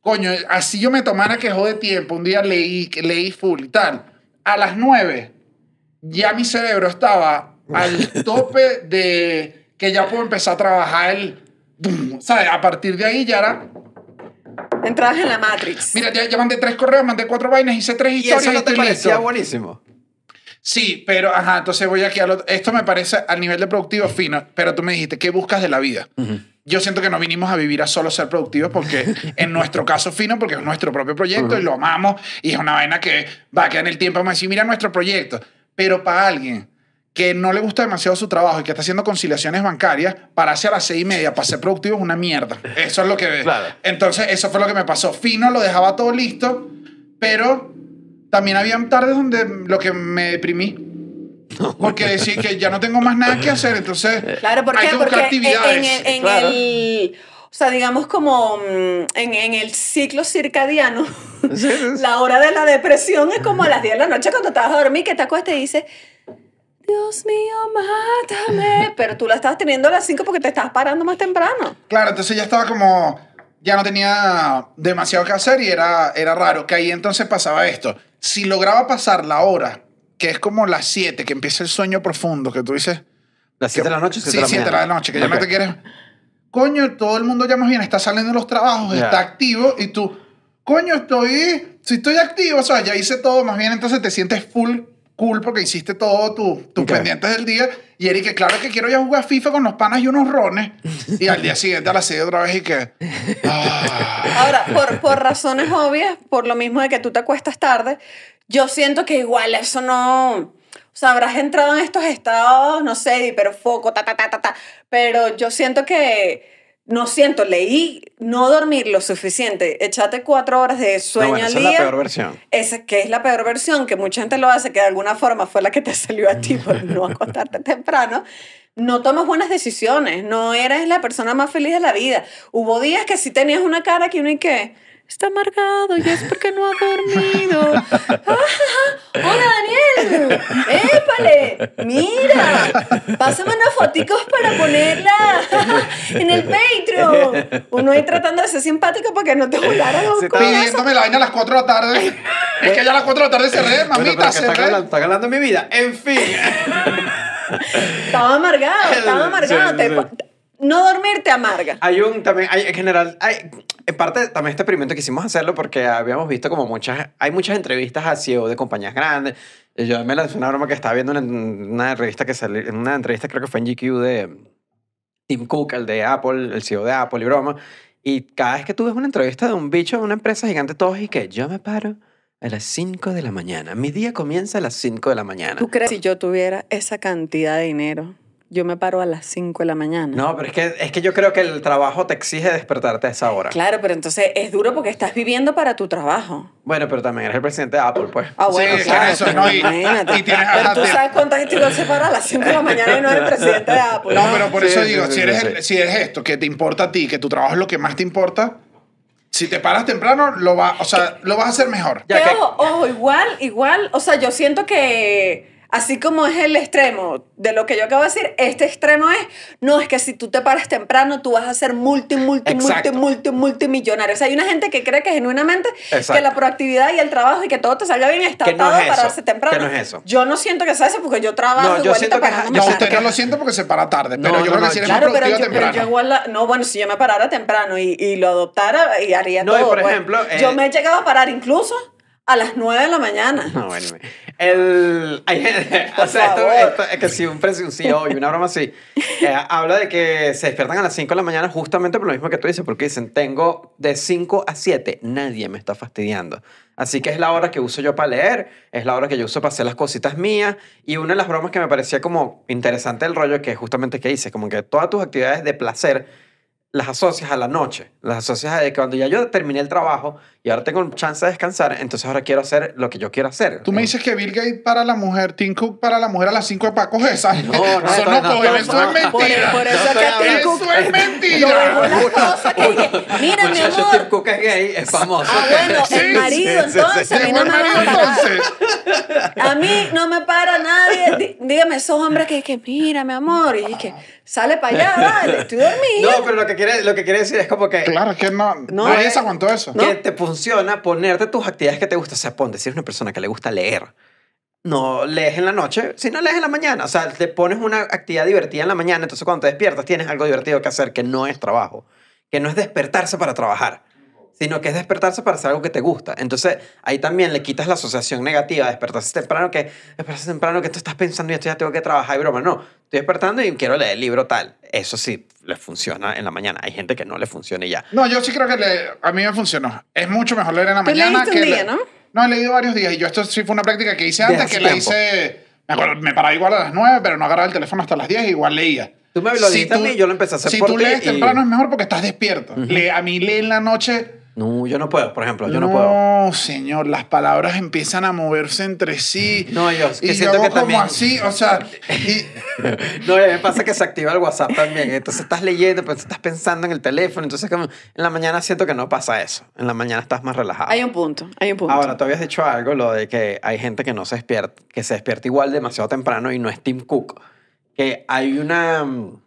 [SPEAKER 3] Coño, así yo me tomara que jode tiempo. Un día leí, leí full y tal. A las nueve, ya mi cerebro estaba al tope de que ya puedo empezar a trabajar el. ¿Sabes? A partir de ahí ya era.
[SPEAKER 5] Entrabas en la Matrix.
[SPEAKER 3] Mira, ya, ya mandé tres correos, mandé cuatro vainas, hice tres
[SPEAKER 1] ¿Y
[SPEAKER 3] historias.
[SPEAKER 1] eso no te parecía
[SPEAKER 3] listo.
[SPEAKER 1] buenísimo?
[SPEAKER 3] Sí, pero ajá, entonces voy aquí al otro. Esto me parece al nivel de productivo fino, pero tú me dijiste, ¿qué buscas de la vida? Yo siento que no vinimos a vivir a solo ser productivos porque [LAUGHS] en nuestro caso fino, porque es nuestro propio proyecto y lo amamos y es una vaina que va a quedar en el tiempo. Vamos a decir, mira nuestro proyecto. Pero para alguien que no le gusta demasiado su trabajo y que está haciendo conciliaciones bancarias, pararse a las seis y media para ser productivo es una mierda. Eso es lo que... [LAUGHS]
[SPEAKER 1] Claro.
[SPEAKER 3] Entonces, eso fue lo que me pasó. Fino lo dejaba todo listo, pero también habían tardes donde lo que me deprimí. Porque decía que ya no tengo más nada que hacer, entonces
[SPEAKER 5] Claro, ¿por
[SPEAKER 3] hay que buscar
[SPEAKER 5] Porque en,
[SPEAKER 3] actividades.
[SPEAKER 5] en el, en
[SPEAKER 1] Claro.
[SPEAKER 5] el- o sea, digamos como mm, en, en el ciclo circadiano, la hora de la depresión es como a las 10 de la noche cuando te vas a dormir, que te acuestas y dices, Dios mío, mátame. Pero tú la estabas teniendo a las 5 porque te estabas parando más temprano.
[SPEAKER 3] Claro, entonces ya estaba como, ya no tenía demasiado que hacer y era, era raro que ahí entonces pasaba esto. Si lograba pasar la hora, que es como las 7, que empieza el sueño profundo, que tú dices...
[SPEAKER 1] ¿Las 7 de la noche o 7
[SPEAKER 3] Sí,
[SPEAKER 1] de la
[SPEAKER 3] 7 de la noche, que ya no te quieres... Coño, todo el mundo ya más bien está saliendo de los trabajos,
[SPEAKER 1] Ya.
[SPEAKER 3] está activo y tú, coño, estoy, si estoy activo, o sea, ya hice todo, más bien entonces te sientes full cool porque hiciste todo tu, tus
[SPEAKER 1] Ok.
[SPEAKER 3] pendientes del día. Y Eric, claro que quiero ya jugar FIFA con los panas y unos rones. Y al día siguiente a las 6 otra vez y que... ah.
[SPEAKER 5] Ahora, por, por razones obvias, por lo mismo de que tú te acuestas tarde, yo siento que igual eso no... O sea, habrás entrado en estos estados, no sé, de hiperfoco, ta, ta, ta, ta, ta. Pero yo siento que... No siento, leí no dormir lo suficiente. Échate cuatro horas de
[SPEAKER 1] No,
[SPEAKER 5] sueño
[SPEAKER 1] bueno,
[SPEAKER 5] al
[SPEAKER 1] esa es
[SPEAKER 5] día.
[SPEAKER 1] la peor versión.
[SPEAKER 5] Esa que es la peor versión, que mucha gente lo hace, que de alguna forma fue la que te [LAUGHS] salió a ti por no acostarte temprano, no tomas buenas decisiones, no eres la persona más feliz de la vida. Hubo días que sí tenías una cara que uno y que está amargado y es porque no ha dormido. [LAUGHS] Ah, Hola Daniel, épale, mira, pásame unas foticos para ponerla [LAUGHS] en el Patreon. Uno ahí tratando de ser simpático para que no te volaran los.
[SPEAKER 3] Pidiéndome la vaina a las 4 de la tarde. es que ya a las 4 de la tarde cerré,
[SPEAKER 1] Bueno, pero
[SPEAKER 3] mamita,
[SPEAKER 1] está
[SPEAKER 3] cerré.
[SPEAKER 1] hablando, está mi vida. En fin.
[SPEAKER 5] Estaba amargado, [LAUGHS] estaba amargado.
[SPEAKER 1] Sí,
[SPEAKER 5] Te-
[SPEAKER 1] sí.
[SPEAKER 5] No dormir te amarga.
[SPEAKER 1] Hay un, también, hay, en general, hay, en parte también este experimento quisimos hacerlo porque habíamos visto como muchas, hay muchas entrevistas a CEO de compañías grandes. Y Yo me lancé una broma que estaba viendo en una revista que salió, en una entrevista creo que fue en GQ de Tim Cook, el de Apple, el CEO de Apple y broma. Y cada vez que tú ves una entrevista de un bicho de una empresa gigante, todos y que yo me paro a las 5 de la mañana. Mi día comienza a las 5 de la mañana.
[SPEAKER 5] ¿Tú crees que si yo tuviera esa cantidad de dinero, yo me paro a las 5 de la mañana?
[SPEAKER 1] No, pero es que, es que yo creo que el trabajo te exige despertarte a esa hora.
[SPEAKER 5] Claro, pero entonces es duro porque estás viviendo para tu trabajo.
[SPEAKER 1] Bueno, pero también eres el presidente de Apple, pues.
[SPEAKER 5] Ah, bueno,
[SPEAKER 3] Sí,
[SPEAKER 5] claro.
[SPEAKER 3] eso,
[SPEAKER 5] pero
[SPEAKER 3] ¿no? Y-
[SPEAKER 5] imagínate.
[SPEAKER 3] y tienes-
[SPEAKER 5] pero tú sabes cuánta gente igual se para a las 5 de la mañana y no es el presidente de [LAUGHS] Apple.
[SPEAKER 3] No, pero por
[SPEAKER 1] Sí,
[SPEAKER 3] eso
[SPEAKER 1] sí,
[SPEAKER 3] digo,
[SPEAKER 1] sí,
[SPEAKER 3] si, eres
[SPEAKER 1] sí.
[SPEAKER 3] el- si eres esto, que te importa a ti, que tu trabajo es lo que más te importa, si te paras temprano, lo, va, o sea, lo vas a hacer mejor.
[SPEAKER 1] Ya
[SPEAKER 5] que- ojo, ojo, igual, igual, o sea, yo siento que así como es el extremo de lo que yo acabo de decir, este extremo es, no, es que si tú te paras temprano, tú vas a ser multi, multi,
[SPEAKER 1] Exacto.
[SPEAKER 5] multi, multi, multimillonario. O sea, hay una gente que cree que genuinamente
[SPEAKER 1] Exacto.
[SPEAKER 5] que la proactividad y el trabajo y que todo te salga bien está
[SPEAKER 1] Que no
[SPEAKER 5] atado
[SPEAKER 1] es
[SPEAKER 5] a pararse temprano.
[SPEAKER 1] que no es eso.
[SPEAKER 5] Yo no siento que sea eso porque yo trabajo
[SPEAKER 1] No, yo siento que-
[SPEAKER 3] No, usted no lo siente porque se para tarde, pero
[SPEAKER 1] No,
[SPEAKER 3] yo
[SPEAKER 1] no,
[SPEAKER 3] creo
[SPEAKER 1] no,
[SPEAKER 3] que si eres
[SPEAKER 5] Claro,
[SPEAKER 3] más
[SPEAKER 5] pero yo, pero igual, la- no, bueno, si yo me parara temprano y, y lo adoptara y haría
[SPEAKER 1] No, y
[SPEAKER 5] todo.
[SPEAKER 1] por
[SPEAKER 5] pues.
[SPEAKER 1] ejemplo,
[SPEAKER 5] yo
[SPEAKER 1] eh,
[SPEAKER 5] me he llegado a parar incluso a las 9 de la mañana.
[SPEAKER 1] No, bueno, el, [LAUGHS] o sea, esto, esto es que si un, presi- un CEO y una broma así, eh, [LAUGHS] habla de que se despiertan a las 5 de la mañana justamente por lo mismo que tú dices, porque dicen, tengo de 5 a 7, nadie me está fastidiando. Así que es la hora que uso yo para leer, es la hora que yo uso para hacer las cositas mías. Y una de las bromas que me parecía como interesante del rollo, que es justamente que dice, como que todas tus actividades de placer las asocias a la noche, las asocias a cuando ya yo terminé el trabajo y ahora tengo chance de descansar, entonces ahora quiero hacer lo que yo quiero hacer.
[SPEAKER 3] Tú me dices que Bill Gates para la mujer, Tim Cook para la mujer a las 5 de Paco esa.
[SPEAKER 1] No, no,
[SPEAKER 3] eso
[SPEAKER 1] no,
[SPEAKER 3] no, eso
[SPEAKER 1] no,
[SPEAKER 3] es
[SPEAKER 1] no,
[SPEAKER 3] mentira.
[SPEAKER 5] por eso
[SPEAKER 1] No
[SPEAKER 5] que Tim
[SPEAKER 3] eso
[SPEAKER 5] Cook
[SPEAKER 3] es mentira. [LAUGHS]
[SPEAKER 5] mira mi amor.
[SPEAKER 1] Tim Cook es gay, es famoso.
[SPEAKER 5] Ah, bueno,
[SPEAKER 3] Sí,
[SPEAKER 5] el marido,
[SPEAKER 1] sí, sí,
[SPEAKER 5] entonces,
[SPEAKER 1] sí.
[SPEAKER 5] a mí no me
[SPEAKER 3] marido
[SPEAKER 5] va a parar.
[SPEAKER 3] entonces.
[SPEAKER 5] A mí no me para nadie. Dí- Dígame, esos hombres que, que mira, mi amor, y que sale para allá, dale, estoy [LAUGHS] dormida.
[SPEAKER 1] No, pero lo que quiere, lo que quiere decir es como que,
[SPEAKER 3] Claro, es que no.
[SPEAKER 5] No,
[SPEAKER 3] Nadie
[SPEAKER 5] eh,
[SPEAKER 3] se aguantó eso.
[SPEAKER 1] que te funciona ponerte tus actividades que te gustan. O sea, ponte, si eres una persona que le gusta leer, no lees en la noche, si no lees en la mañana. O sea, te pones una actividad divertida en la mañana, entonces cuando te despiertas tienes algo divertido que hacer que no es trabajo, que no es despertarse para trabajar, sino que es despertarse para hacer algo que te gusta. Entonces, ahí también le quitas la asociación negativa, despertarse temprano, que despertarse temprano, que tú estás pensando y esto ya tengo que trabajar y broma. No, estoy despertando y quiero leer el libro tal. Eso sí, le funciona en la mañana. Hay gente que no le funciona y ya.
[SPEAKER 3] No, yo sí creo que le- a mí me funcionó. Es mucho mejor leer en la
[SPEAKER 5] Tú
[SPEAKER 3] mañana
[SPEAKER 5] leíste un
[SPEAKER 3] que.
[SPEAKER 5] día,
[SPEAKER 3] le-
[SPEAKER 5] ¿no?
[SPEAKER 3] No, he leído varios días y yo esto sí fue una práctica que hice antes, que la
[SPEAKER 1] tiempo.
[SPEAKER 3] hice. Me, acuerdo, me paraba igual a las 9, pero no agarraba el teléfono hasta las 10 y igual leía.
[SPEAKER 1] Tú me lo dijiste a mí y yo lo empecé a hacer
[SPEAKER 3] Si
[SPEAKER 1] por
[SPEAKER 3] tú lees
[SPEAKER 1] y-
[SPEAKER 3] temprano es mejor porque estás despierto. Lee- a mí leer en la noche.
[SPEAKER 1] No, yo no puedo, por ejemplo, yo no, puedo.
[SPEAKER 3] No, señor, las palabras empiezan a moverse entre sí.
[SPEAKER 1] No, yo es que
[SPEAKER 3] y
[SPEAKER 1] siento
[SPEAKER 3] yo
[SPEAKER 1] que
[SPEAKER 3] como
[SPEAKER 1] también-
[SPEAKER 3] así, o sea, y- [LAUGHS]
[SPEAKER 1] No, me pasa que se activa el WhatsApp también. Entonces estás leyendo, pero estás pensando en el teléfono. Entonces, como en la mañana siento que no pasa eso. En la mañana estás más relajado.
[SPEAKER 5] Hay un punto, hay un punto.
[SPEAKER 1] Ahora, tú habías dicho algo, lo de que hay gente que no se despierta, que se despierta igual demasiado temprano y no es Tim Cook. Que hay una. mm,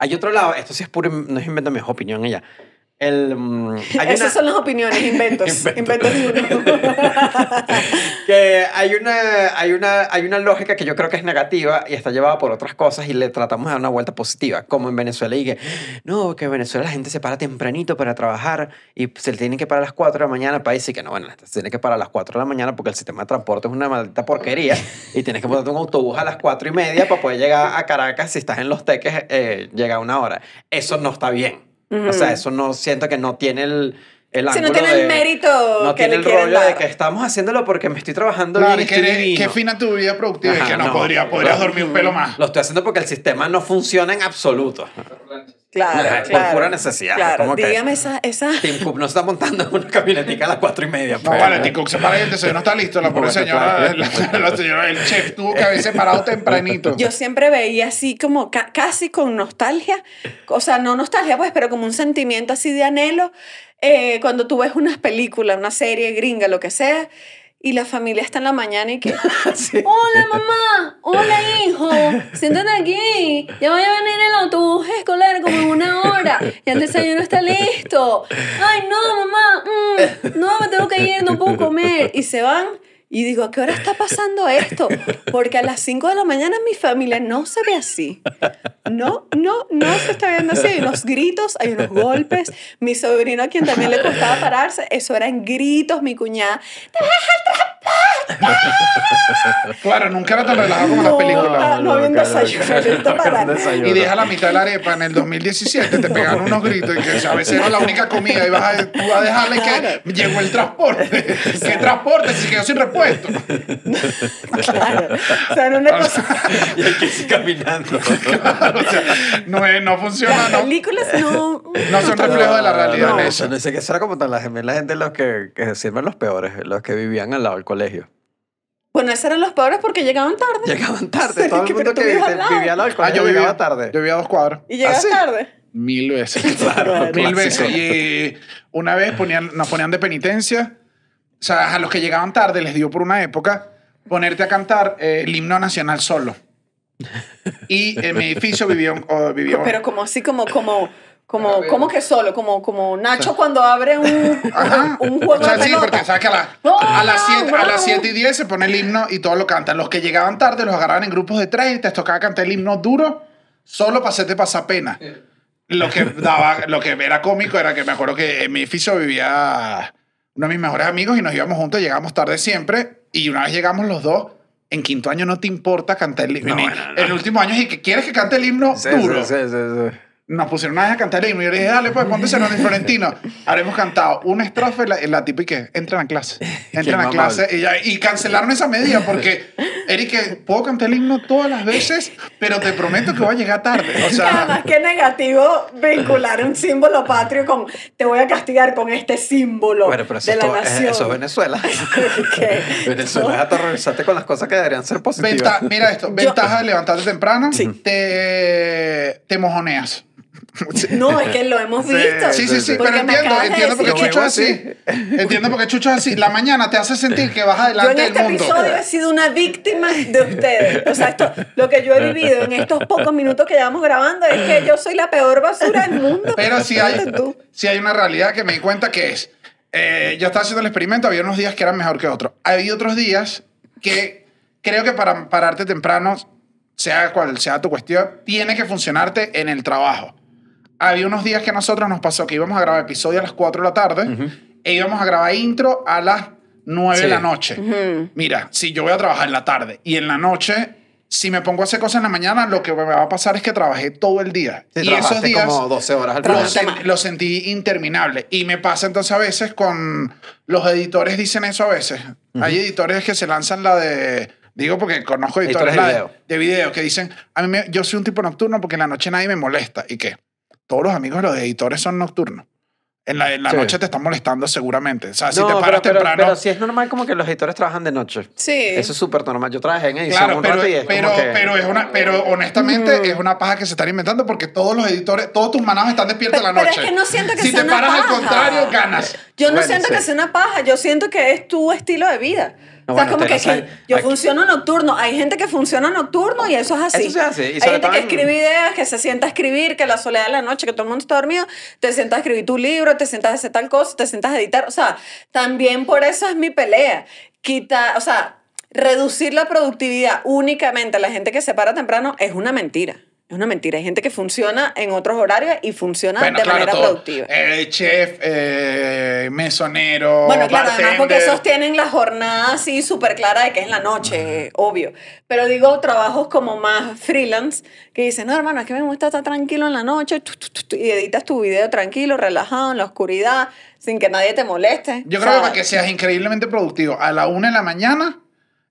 [SPEAKER 1] Hay otro lado, esto sí es puro, no es invento, mi es opinión ella. El, mm,
[SPEAKER 5] Esas
[SPEAKER 1] una-
[SPEAKER 5] son las opiniones, inventos. [LAUGHS]
[SPEAKER 1] Inventos. [LAUGHS] que hay una, hay, una, hay una lógica que yo creo que es negativa y está llevada por otras cosas y le tratamos de dar una vuelta positiva, como en Venezuela y que, no, que en Venezuela la gente se para tempranito para trabajar y se tienen que parar a las 4 de la mañana para decir que no, bueno, se tiene que parar a las 4 de la mañana porque el sistema de transporte es una maldita porquería y tienes que ponerte un autobús a las 4 y media para poder llegar a Caracas si estás en Los Teques, eh, llega a una hora. Eso no está bien. O sea, eso no siento que no tiene el... El
[SPEAKER 5] Si no tiene el mérito
[SPEAKER 1] no
[SPEAKER 5] que
[SPEAKER 1] tiene
[SPEAKER 5] le
[SPEAKER 1] el rollo de que estamos haciéndolo porque me estoy trabajando
[SPEAKER 3] claro,
[SPEAKER 1] bien y
[SPEAKER 3] que,
[SPEAKER 1] estoy
[SPEAKER 3] eres-
[SPEAKER 1] divino.
[SPEAKER 3] que fina tu vida productiva y
[SPEAKER 1] Ajá,
[SPEAKER 3] que no, podría, podrías dormir un pelo más.
[SPEAKER 1] Lo estoy haciendo porque el sistema no funciona en absoluto.
[SPEAKER 5] Claro,
[SPEAKER 1] Por
[SPEAKER 5] claro.
[SPEAKER 1] pura necesidad,
[SPEAKER 5] Claro,
[SPEAKER 1] como que-
[SPEAKER 5] dígame esa, esa...
[SPEAKER 1] Tim Cook no está montando en una camionetica a las cuatro y media.
[SPEAKER 3] No,
[SPEAKER 1] pues.
[SPEAKER 3] vale, Tim Cook se para y el desayuno está listo. La pobre
[SPEAKER 1] Bueno,
[SPEAKER 3] señora,
[SPEAKER 1] claro.
[SPEAKER 3] la, la señora, el chef tuvo que haberse parado tempranito.
[SPEAKER 5] Yo siempre veía así como ca- casi con nostalgia, o sea, no nostalgia pues, pero como un sentimiento así de anhelo, eh, cuando tú ves unas películas, una serie gringa, lo que sea, y la familia está en la mañana y que, [LAUGHS]
[SPEAKER 1] Sí.
[SPEAKER 5] hola mamá, hola hijo, siéntate aquí, ya voy a venir el autobús escolar como en una hora, y el desayuno está listo, ay no mamá, mm, no me tengo que ir, no puedo comer, y se van Y digo, ¿a qué hora está pasando esto? Porque a las 5 de la mañana mi familia no se ve así. No, no, no se está viendo así. Hay unos gritos, hay unos golpes. Mi sobrino, a quien también le costaba pararse, eso eran gritos. Mi cuñada, "Te vas
[SPEAKER 3] Claro, nunca era tan relajado como
[SPEAKER 5] a
[SPEAKER 3] las
[SPEAKER 5] no,
[SPEAKER 3] películas.
[SPEAKER 5] no había un
[SPEAKER 1] claro.
[SPEAKER 5] desayuno, para.
[SPEAKER 1] Desayuno.
[SPEAKER 3] Y deja la mitad de la arepa en el 2017, te pegaron unos gritos y que a veces era la única comida y vas a, tú vas a dejarle que llegó el transporte. ¿Qué transporte? Si quedó sin repuesto. [LAUGHS]
[SPEAKER 5] Claro. O sea, una [LAUGHS] cosa. [LAUGHS]
[SPEAKER 1] Y hay que ir caminando.
[SPEAKER 3] o sea, no, es- no funciona,
[SPEAKER 5] Las
[SPEAKER 3] no.
[SPEAKER 5] películas no.
[SPEAKER 3] No son reflejo de la realidad
[SPEAKER 1] No,
[SPEAKER 3] en eso.
[SPEAKER 1] no sé que eso era como tan la, la gente los que, que siempre los peores, los que vivían al lado del colegio.
[SPEAKER 5] Bueno, esos eran los pobres porque llegaban tarde.
[SPEAKER 1] Llegaban tarde,
[SPEAKER 5] Sí,
[SPEAKER 1] todo el mundo
[SPEAKER 5] pero
[SPEAKER 1] que vivía al lado del
[SPEAKER 3] Ah,
[SPEAKER 1] colegio
[SPEAKER 3] yo
[SPEAKER 1] llegaba
[SPEAKER 3] vivía,
[SPEAKER 1] tarde.
[SPEAKER 3] yo vivía a dos cuadros.
[SPEAKER 5] Y llegas
[SPEAKER 1] ¿Ah, sí?
[SPEAKER 5] tarde.
[SPEAKER 3] Mil veces.
[SPEAKER 1] Claro,
[SPEAKER 3] Mil
[SPEAKER 1] clásico.
[SPEAKER 3] veces. Y una vez ponían, nos ponían de penitencia. O sea, a los que llegaban tarde les dio por una época ponerte a cantar eh, el himno nacional solo. Y en mi edificio vivía un... o vivía-
[SPEAKER 5] Pero como así, como, como, como, como que solo, como, como Nacho cuando abre un,
[SPEAKER 3] Ajá.
[SPEAKER 5] un, juego
[SPEAKER 3] o sea,
[SPEAKER 5] de
[SPEAKER 3] sí,
[SPEAKER 5] pelota.
[SPEAKER 3] porque sabes que a, la-
[SPEAKER 5] ¡Oh,
[SPEAKER 3] a las 7 a las 7 y 10 se pone el himno y todos lo cantan. Los que llegaban tarde los agarraban en grupos de tres y te tocaba cantar el himno duro solo para hacerte pasar pena. Lo que daba, lo que era cómico era que me acuerdo que en mi edificio vivía uno de mis mejores amigos y nos íbamos juntos, llegábamos tarde siempre y una vez llegamos los dos. En quinto año no te importa cantar el himno.
[SPEAKER 1] No,
[SPEAKER 3] el último año, y que quieres que cante el himno
[SPEAKER 1] Sí,
[SPEAKER 3] duro.
[SPEAKER 1] sí, sí.
[SPEAKER 3] Nos pusieron una vez a cantar el himno y yo le dije, dale, pues ponte ese nombre Florentino. Habremos cantado una estrofa y la, y la tipa y que entran a clase. [LAUGHS] Entran a clase y, ya- y cancelaron esa medida porque, Eric, que puedo cantar el himno todas las veces, pero te prometo que voy a llegar tarde. O
[SPEAKER 5] Que Además,
[SPEAKER 3] sea,
[SPEAKER 5] qué negativo vincular un símbolo patrio con te voy a castigar con este símbolo
[SPEAKER 1] Bueno, pero eso,
[SPEAKER 5] de
[SPEAKER 1] es,
[SPEAKER 5] la
[SPEAKER 1] todo- es-
[SPEAKER 5] nación.
[SPEAKER 1] eso es Venezuela. [LAUGHS] Venezuela es aterrorizarte con las cosas que deberían ser positivas.
[SPEAKER 3] venta- mira esto, ventaja de levantarte temprano,
[SPEAKER 5] Sí.
[SPEAKER 3] te, te mojoneas. [LAUGHS]
[SPEAKER 5] No, es que lo hemos visto.
[SPEAKER 3] Sí, sí, sí,
[SPEAKER 5] Porque
[SPEAKER 3] pero entiendo, entiendo por qué Chucho es así. Entiendo por qué Chucho es así. La mañana te hace sentir que vas
[SPEAKER 5] Yo en
[SPEAKER 3] adelante
[SPEAKER 5] este
[SPEAKER 3] del mundo.
[SPEAKER 5] episodio he sido una víctima de ustedes. O sea, esto, lo que yo he vivido en estos pocos minutos que llevamos grabando es que yo soy la peor basura del mundo.
[SPEAKER 3] Pero sí hay, sí hay una realidad que me di cuenta que es, eh, yo estaba haciendo el experimento, había unos días que eran mejor que otros. Había otros días que creo que para pararte temprano, sea cual sea tu cuestión, tiene que funcionarte en el trabajo. Había unos días que a nosotros nos pasó que íbamos a grabar episodio a las 4 de la tarde e íbamos a grabar intro a las 9 de
[SPEAKER 1] Sí.
[SPEAKER 3] la noche. Mira, si yo voy a trabajar en la tarde y en la noche, si me pongo a hacer cosas en la mañana, lo que me va a pasar es que trabajé todo el día.
[SPEAKER 1] Sí,
[SPEAKER 3] y esos días
[SPEAKER 1] como 12 horas al
[SPEAKER 3] lo, sen- lo sentí interminable. Y me pasa entonces a veces con los editores, dicen eso a veces. Hay editores que se lanzan la de. Digo porque conozco editores,
[SPEAKER 1] Editores de video.
[SPEAKER 3] de video que dicen: A mí me- yo soy un tipo nocturno porque en la noche nadie me molesta. ¿Y qué? Todos los amigos de los editores son nocturnos. En la, en la
[SPEAKER 1] Sí.
[SPEAKER 3] noche te están molestando seguramente. O sea, si
[SPEAKER 1] no,
[SPEAKER 3] te
[SPEAKER 1] pero,
[SPEAKER 3] paras
[SPEAKER 1] pero,
[SPEAKER 3] temprano.
[SPEAKER 1] pero sí es normal como que los editores trabajan de noche.
[SPEAKER 5] Sí.
[SPEAKER 1] Eso es súper normal. Yo trabajé en edición
[SPEAKER 3] Claro,
[SPEAKER 1] un
[SPEAKER 3] pero,
[SPEAKER 1] rato y es
[SPEAKER 3] pero,
[SPEAKER 1] como que...
[SPEAKER 3] pero, es una, pero honestamente es una paja que se están inventando porque todos los editores, todos tus manados están despiertos
[SPEAKER 5] Pero-
[SPEAKER 3] en la
[SPEAKER 5] pero
[SPEAKER 3] noche.
[SPEAKER 5] es que no siento que
[SPEAKER 3] si
[SPEAKER 5] sea
[SPEAKER 3] te
[SPEAKER 5] una
[SPEAKER 3] paras al
[SPEAKER 5] paja.
[SPEAKER 3] contrario, ganas.
[SPEAKER 5] Yo no
[SPEAKER 1] Bueno,
[SPEAKER 5] siento
[SPEAKER 1] sí.
[SPEAKER 5] que sea una paja, yo siento que es tu estilo de vida.
[SPEAKER 1] No,
[SPEAKER 5] o sea,
[SPEAKER 1] bueno,
[SPEAKER 5] como que, que yo
[SPEAKER 1] aquí-
[SPEAKER 5] funciono nocturno. Hay gente que funciona nocturno y eso es así.
[SPEAKER 1] Eso se hace, y
[SPEAKER 5] Hay gente que
[SPEAKER 1] en-
[SPEAKER 5] escribe ideas, que se sienta a escribir, que la soledad de la noche, que todo el mundo está dormido, te sientas a escribir tu libro, te sientas a hacer tal cosa, te sientas a editar. O sea, también por eso es mi pelea. Quita, o sea, reducir la productividad únicamente a la gente que se para temprano es una mentira. Es una mentira. Hay gente que funciona en otros horarios y funciona
[SPEAKER 3] Bueno,
[SPEAKER 5] de
[SPEAKER 3] claro,
[SPEAKER 5] manera
[SPEAKER 3] todo.
[SPEAKER 5] productiva.
[SPEAKER 3] Eh, chef, eh, mesonero,
[SPEAKER 5] Bueno, claro, además porque esos tienen la jornada así súper clara de que es en la noche, eh, obvio. Pero digo, trabajos como más freelance, que dicen, no, hermano, es que me gusta estar tranquilo en la noche, tu, tu, tu, tu, y editas tu video tranquilo, relajado, en la oscuridad, sin que nadie te moleste.
[SPEAKER 3] Yo
[SPEAKER 5] O
[SPEAKER 3] creo
[SPEAKER 5] sea,
[SPEAKER 3] que para que seas increíblemente productivo a la una de la mañana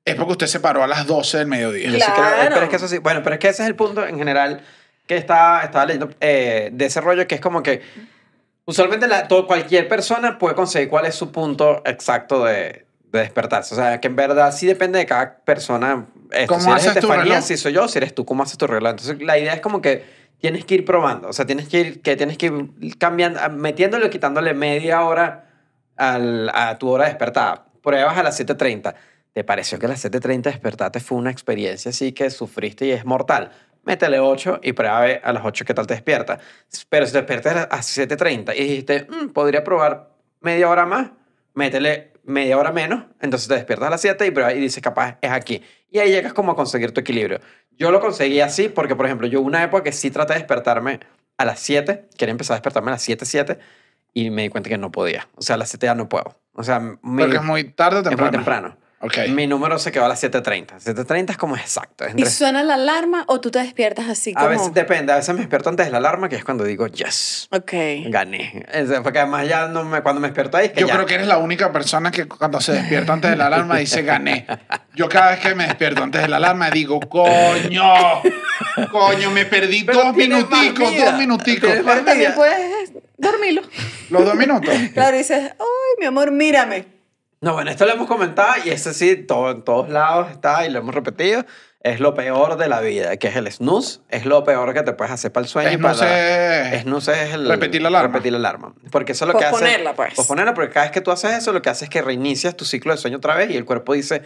[SPEAKER 3] es porque usted se paró a las 12 del mediodía.
[SPEAKER 1] Yo sí creo-
[SPEAKER 5] Claro.
[SPEAKER 1] pero es que eso sí, bueno, pero es que ese es el punto en general que estaba, estaba leyendo eh, de ese rollo que es como que usualmente la, todo, cualquier persona puede conseguir cuál es su punto exacto de, de despertarse. O sea, que en verdad sí depende de cada persona. Esto,
[SPEAKER 3] ¿Cómo
[SPEAKER 1] si eres
[SPEAKER 3] haces tu
[SPEAKER 1] Estefanía,
[SPEAKER 3] reloj?
[SPEAKER 1] si soy yo, si eres tú, ¿cómo haces tu reloj? Entonces la idea es como que tienes que ir probando. O sea, tienes que ir, que tienes que ir cambiando, metiéndole o quitándole media hora al- a tu hora de despertada. Pruebas a las 7.30. ¿Te pareció que a las 7.30 despertarte fue una experiencia así que sufriste y es mortal? Métele 8 y prueba a las 8 qué tal te despierta. Pero si te despiertas a las 7.30 y dijiste, "Mm, podría probar media hora más, métele media hora menos, entonces te despiertas a las 7 y, pero- y dices, capaz, es aquí. Y ahí llegas como a conseguir tu equilibrio. Yo lo conseguí así porque, por ejemplo, yo una época que sí traté de despertarme a las 7, quería empezar a despertarme a las 7, 7, y me di cuenta que no podía. O sea, a las 7 ya no puedo. O sea, mi-
[SPEAKER 3] Porque es muy tarde o
[SPEAKER 1] es muy
[SPEAKER 3] temprano.
[SPEAKER 1] Temprano.
[SPEAKER 3] Ok.
[SPEAKER 1] Mi número se quedó a las 7.30. 7.30 es como exacto. es
[SPEAKER 5] ¿Y
[SPEAKER 1] entre-
[SPEAKER 5] suena la alarma o tú te despiertas así
[SPEAKER 1] a
[SPEAKER 5] como...?
[SPEAKER 1] veces depende. A veces me despierto antes de la alarma, que es cuando digo, yes,
[SPEAKER 5] Ok.
[SPEAKER 1] gané. Es- Porque además ya no me, cuando me despierto ahí es que
[SPEAKER 3] Yo
[SPEAKER 1] ya.
[SPEAKER 3] creo que eres la única persona que cuando se despierta antes de la alarma dice gané. Yo cada vez que me despierto antes de la alarma digo, coño, coño, me perdí
[SPEAKER 1] Pero
[SPEAKER 3] dos minuticos, dos minuticos.
[SPEAKER 5] Pero también puedes dormirlo.
[SPEAKER 3] Los dos minutos.
[SPEAKER 5] Claro, dices, ay, mi amor, mírame.
[SPEAKER 1] No, bueno, esto lo hemos comentado y ese sí, todo, en todos lados está y lo hemos repetido. Es lo peor de la vida, que es el snooze. Es lo peor que te puedes hacer para el sueño. y para
[SPEAKER 3] Snooze es-
[SPEAKER 1] Snooze es el...
[SPEAKER 3] repetir la alarma.
[SPEAKER 1] Repetir la alarma. Porque eso es lo que hace...
[SPEAKER 5] Posponerla, pues.
[SPEAKER 1] Posponerla, porque cada vez que tú haces eso, lo que hace es que reinicias tu ciclo de sueño otra vez y el cuerpo dice,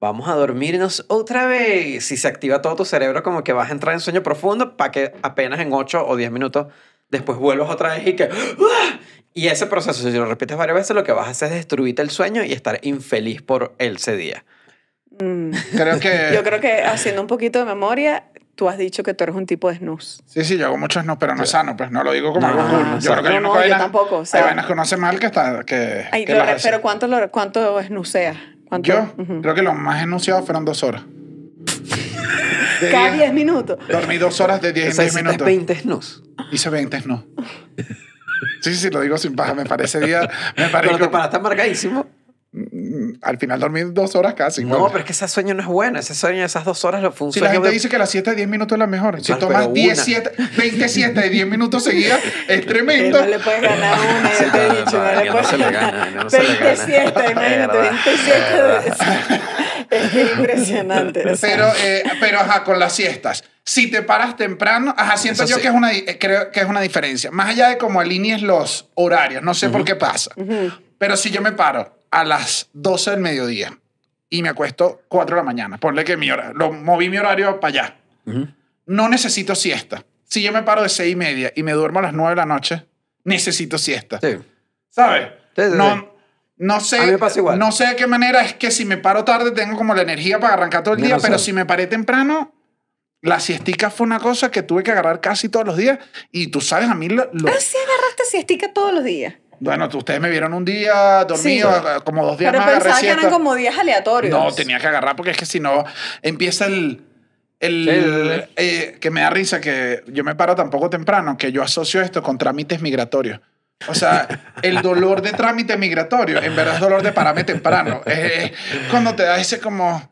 [SPEAKER 1] vamos a dormirnos otra vez. Si se activa todo tu cerebro, como que vas a entrar en sueño profundo para que apenas en 8 o 10 minutos después vuelvas otra vez y que... ¡ah! Y ese proceso, si lo repites varias veces, lo que vas a hacer es destruirte el sueño y estar infeliz por ese día.
[SPEAKER 5] Mm.
[SPEAKER 3] Creo que... [LAUGHS]
[SPEAKER 5] Yo creo que haciendo un poquito de memoria, tú has dicho que tú eres un tipo de snooze.
[SPEAKER 3] Sí, sí, yo hago muchos no, pero no es sano, pues no lo digo como
[SPEAKER 1] No,
[SPEAKER 3] algo cool.
[SPEAKER 1] no,
[SPEAKER 3] yo creo que hay
[SPEAKER 5] no, no, yo tampoco, o sea-
[SPEAKER 3] hay vainas que uno hace mal que está... Que,
[SPEAKER 5] Ay,
[SPEAKER 3] que
[SPEAKER 5] lo
[SPEAKER 3] las
[SPEAKER 5] pero ¿cuánto, lo, cuánto snuseas? ¿Cuánto?
[SPEAKER 3] Yo
[SPEAKER 5] Ujú.
[SPEAKER 3] creo que lo más enunciado fueron dos horas. De [LAUGHS]
[SPEAKER 5] Cada
[SPEAKER 3] diez-
[SPEAKER 5] 10 minutos.
[SPEAKER 3] Dormí dos horas de 10
[SPEAKER 1] O sea,
[SPEAKER 3] 10
[SPEAKER 1] hiciste
[SPEAKER 3] minutos.
[SPEAKER 1] 20 snooze.
[SPEAKER 3] Hice 20, no. [LAUGHS] Sí, sí, lo digo sin paja. Me parece día. Me parece
[SPEAKER 1] Pero te
[SPEAKER 3] que-
[SPEAKER 1] paraste amargadísimo.
[SPEAKER 3] Mm, Al final dormí dos horas casi.
[SPEAKER 1] No,
[SPEAKER 3] ¿no?
[SPEAKER 1] pero es que ese sueño no es bueno. Ese sueño, esas dos horas lo un
[SPEAKER 3] Si la gente
[SPEAKER 1] de-
[SPEAKER 3] dice que las 7 de 10 minutos es la mejor. Si tomas
[SPEAKER 1] pero
[SPEAKER 3] 10,
[SPEAKER 1] una.
[SPEAKER 3] 7, 20 7 de 10 minutos seguidas, es tremendo.
[SPEAKER 5] no le puedes ganar una, yo te he dicho,
[SPEAKER 1] no,
[SPEAKER 5] no, le
[SPEAKER 1] no
[SPEAKER 5] puedes
[SPEAKER 1] le
[SPEAKER 5] ganar.
[SPEAKER 1] gana, no se le gana.
[SPEAKER 5] 27, imagínate,
[SPEAKER 1] Es
[SPEAKER 5] 27. Es que impresionante. [LAUGHS]
[SPEAKER 3] Pero, eh, pero ajá, con las siestas. Si te paras temprano, ajá, siento
[SPEAKER 1] Eso
[SPEAKER 3] yo
[SPEAKER 1] sí.
[SPEAKER 3] que es una, eh, creo que es una diferencia. Más allá de cómo alinees los horarios, no sé por qué pasa. Pero si yo me paro a las 12 del mediodía y me acuesto 4 de la mañana, ponle que mi hora, lo moví mi horario para allá. No necesito siesta. Si yo me paro de 6 y media y me duermo a las 9 de la noche, necesito siesta.
[SPEAKER 1] Sí.
[SPEAKER 3] ¿Sabes?
[SPEAKER 1] Sí, sí, sí.
[SPEAKER 3] no, no sé.
[SPEAKER 1] A mí me pasa igual.
[SPEAKER 3] No sé de qué manera es que si me paro tarde tengo como la energía para arrancar todo el día,
[SPEAKER 1] no sé.
[SPEAKER 3] pero si me paré temprano, la siestica fue una cosa que tuve que agarrar casi todos los días. Y tú sabes, a mí lo. lo-
[SPEAKER 5] Ah, sí agarraste siestica todos los días.
[SPEAKER 3] bueno, ustedes me vieron un día dormido,
[SPEAKER 5] Sí.
[SPEAKER 3] como dos días
[SPEAKER 5] Pero
[SPEAKER 3] más agarré
[SPEAKER 5] pensaba que eran como días aleatorios.
[SPEAKER 3] No, tenía que agarrar porque es que si no empieza el... el
[SPEAKER 1] sí.
[SPEAKER 3] eh, que me da risa que yo me paro tan poco temprano que yo asocio esto con trámites migratorios. O sea, el dolor de trámite migratorio en verdad es dolor de parame temprano. Es cuando te da ese como...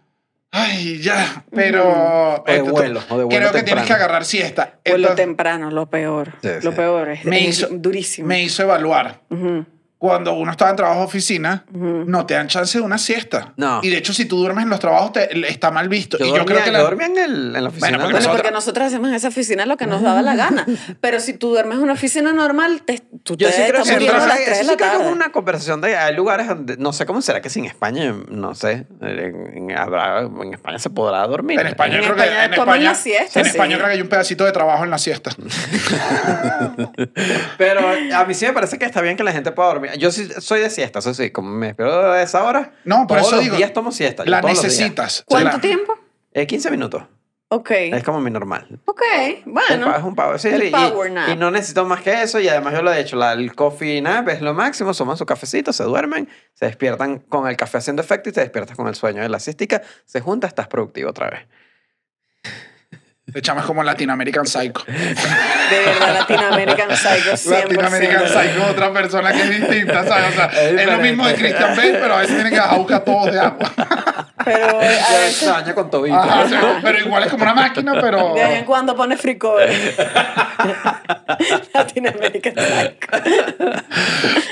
[SPEAKER 3] Ay, ya, pero...
[SPEAKER 1] O de vuelo, o de vuelo
[SPEAKER 3] Creo que tienes que agarrar siesta.
[SPEAKER 5] Vuelo
[SPEAKER 3] Entonces,
[SPEAKER 5] temprano, lo peor.
[SPEAKER 1] Sí,
[SPEAKER 5] lo
[SPEAKER 1] sí.
[SPEAKER 5] peor es,
[SPEAKER 3] me
[SPEAKER 5] es
[SPEAKER 3] hizo,
[SPEAKER 5] durísimo.
[SPEAKER 3] me hizo evaluar.
[SPEAKER 5] Ujú.
[SPEAKER 3] Cuando uno está en trabajo de oficina, no te dan chance de una siesta.
[SPEAKER 1] No.
[SPEAKER 3] Y de hecho, si tú duermes en los trabajos, te- está mal visto.
[SPEAKER 1] Yo,
[SPEAKER 3] y
[SPEAKER 1] dormía,
[SPEAKER 3] yo creo que la-
[SPEAKER 1] yo dormía en, el, en la oficina.
[SPEAKER 3] Bueno, porque
[SPEAKER 5] Bueno,
[SPEAKER 3] nosotros-
[SPEAKER 5] porque nosotros hacemos en esa oficina lo que nos daba la gana. Pero si tú duermes en una oficina normal, te, tú
[SPEAKER 1] Yo
[SPEAKER 5] te
[SPEAKER 1] sí creo que,
[SPEAKER 5] a las
[SPEAKER 1] eso
[SPEAKER 5] 3 de
[SPEAKER 1] sí
[SPEAKER 5] la
[SPEAKER 1] creo que
[SPEAKER 5] tarde.
[SPEAKER 1] es una conversación de hay lugares donde no sé cómo será que si en España no sé en, en- habrá- en España se podrá dormir
[SPEAKER 3] En España, creo que en España,
[SPEAKER 5] la siesta,
[SPEAKER 3] en
[SPEAKER 5] sí.
[SPEAKER 3] España creo que hay un pedacito de trabajo en la siesta. [LAUGHS]
[SPEAKER 1] pero a mí sí me parece que está bien que la gente pueda dormir yo sí soy de siesta eso sí como me espero a esa hora
[SPEAKER 3] No, por
[SPEAKER 1] todos
[SPEAKER 3] eso
[SPEAKER 1] los
[SPEAKER 3] digo,
[SPEAKER 1] días tomo siesta yo
[SPEAKER 3] La
[SPEAKER 1] todos los días.
[SPEAKER 3] necesitas.
[SPEAKER 5] ¿Cuánto
[SPEAKER 3] La-
[SPEAKER 5] tiempo?
[SPEAKER 1] Eh, 15 minutos
[SPEAKER 5] Ok.
[SPEAKER 1] es como mi normal
[SPEAKER 5] Ok,
[SPEAKER 1] Un
[SPEAKER 5] bueno.
[SPEAKER 1] pa- es un power, sí,
[SPEAKER 5] el
[SPEAKER 1] y-
[SPEAKER 5] power nap.
[SPEAKER 1] y no necesito más que eso y además yo lo he hecho la, el coffee nap es lo máximo toman su cafecito se duermen se despiertan con el café haciendo efecto y te despiertas con el sueño de la siestica se junta estás productivo otra vez
[SPEAKER 3] Te echamos como Latin American Psycho. [LAUGHS]
[SPEAKER 5] De verdad, Latin American Psycho 100%.
[SPEAKER 3] Latin American Psycho es otra persona que es distinta, ¿sabes? O sea, [LAUGHS]
[SPEAKER 1] Es
[SPEAKER 3] es, lo mismo de Christian Bale, pero a veces tienen que bajar a buscar todos de agua. [LAUGHS]
[SPEAKER 5] Pero a
[SPEAKER 1] se con tobillo
[SPEAKER 3] Ajá, o sea, pero igual es como una máquina, pero...
[SPEAKER 5] de vez en cuando pone free cover. Latin American Psycho.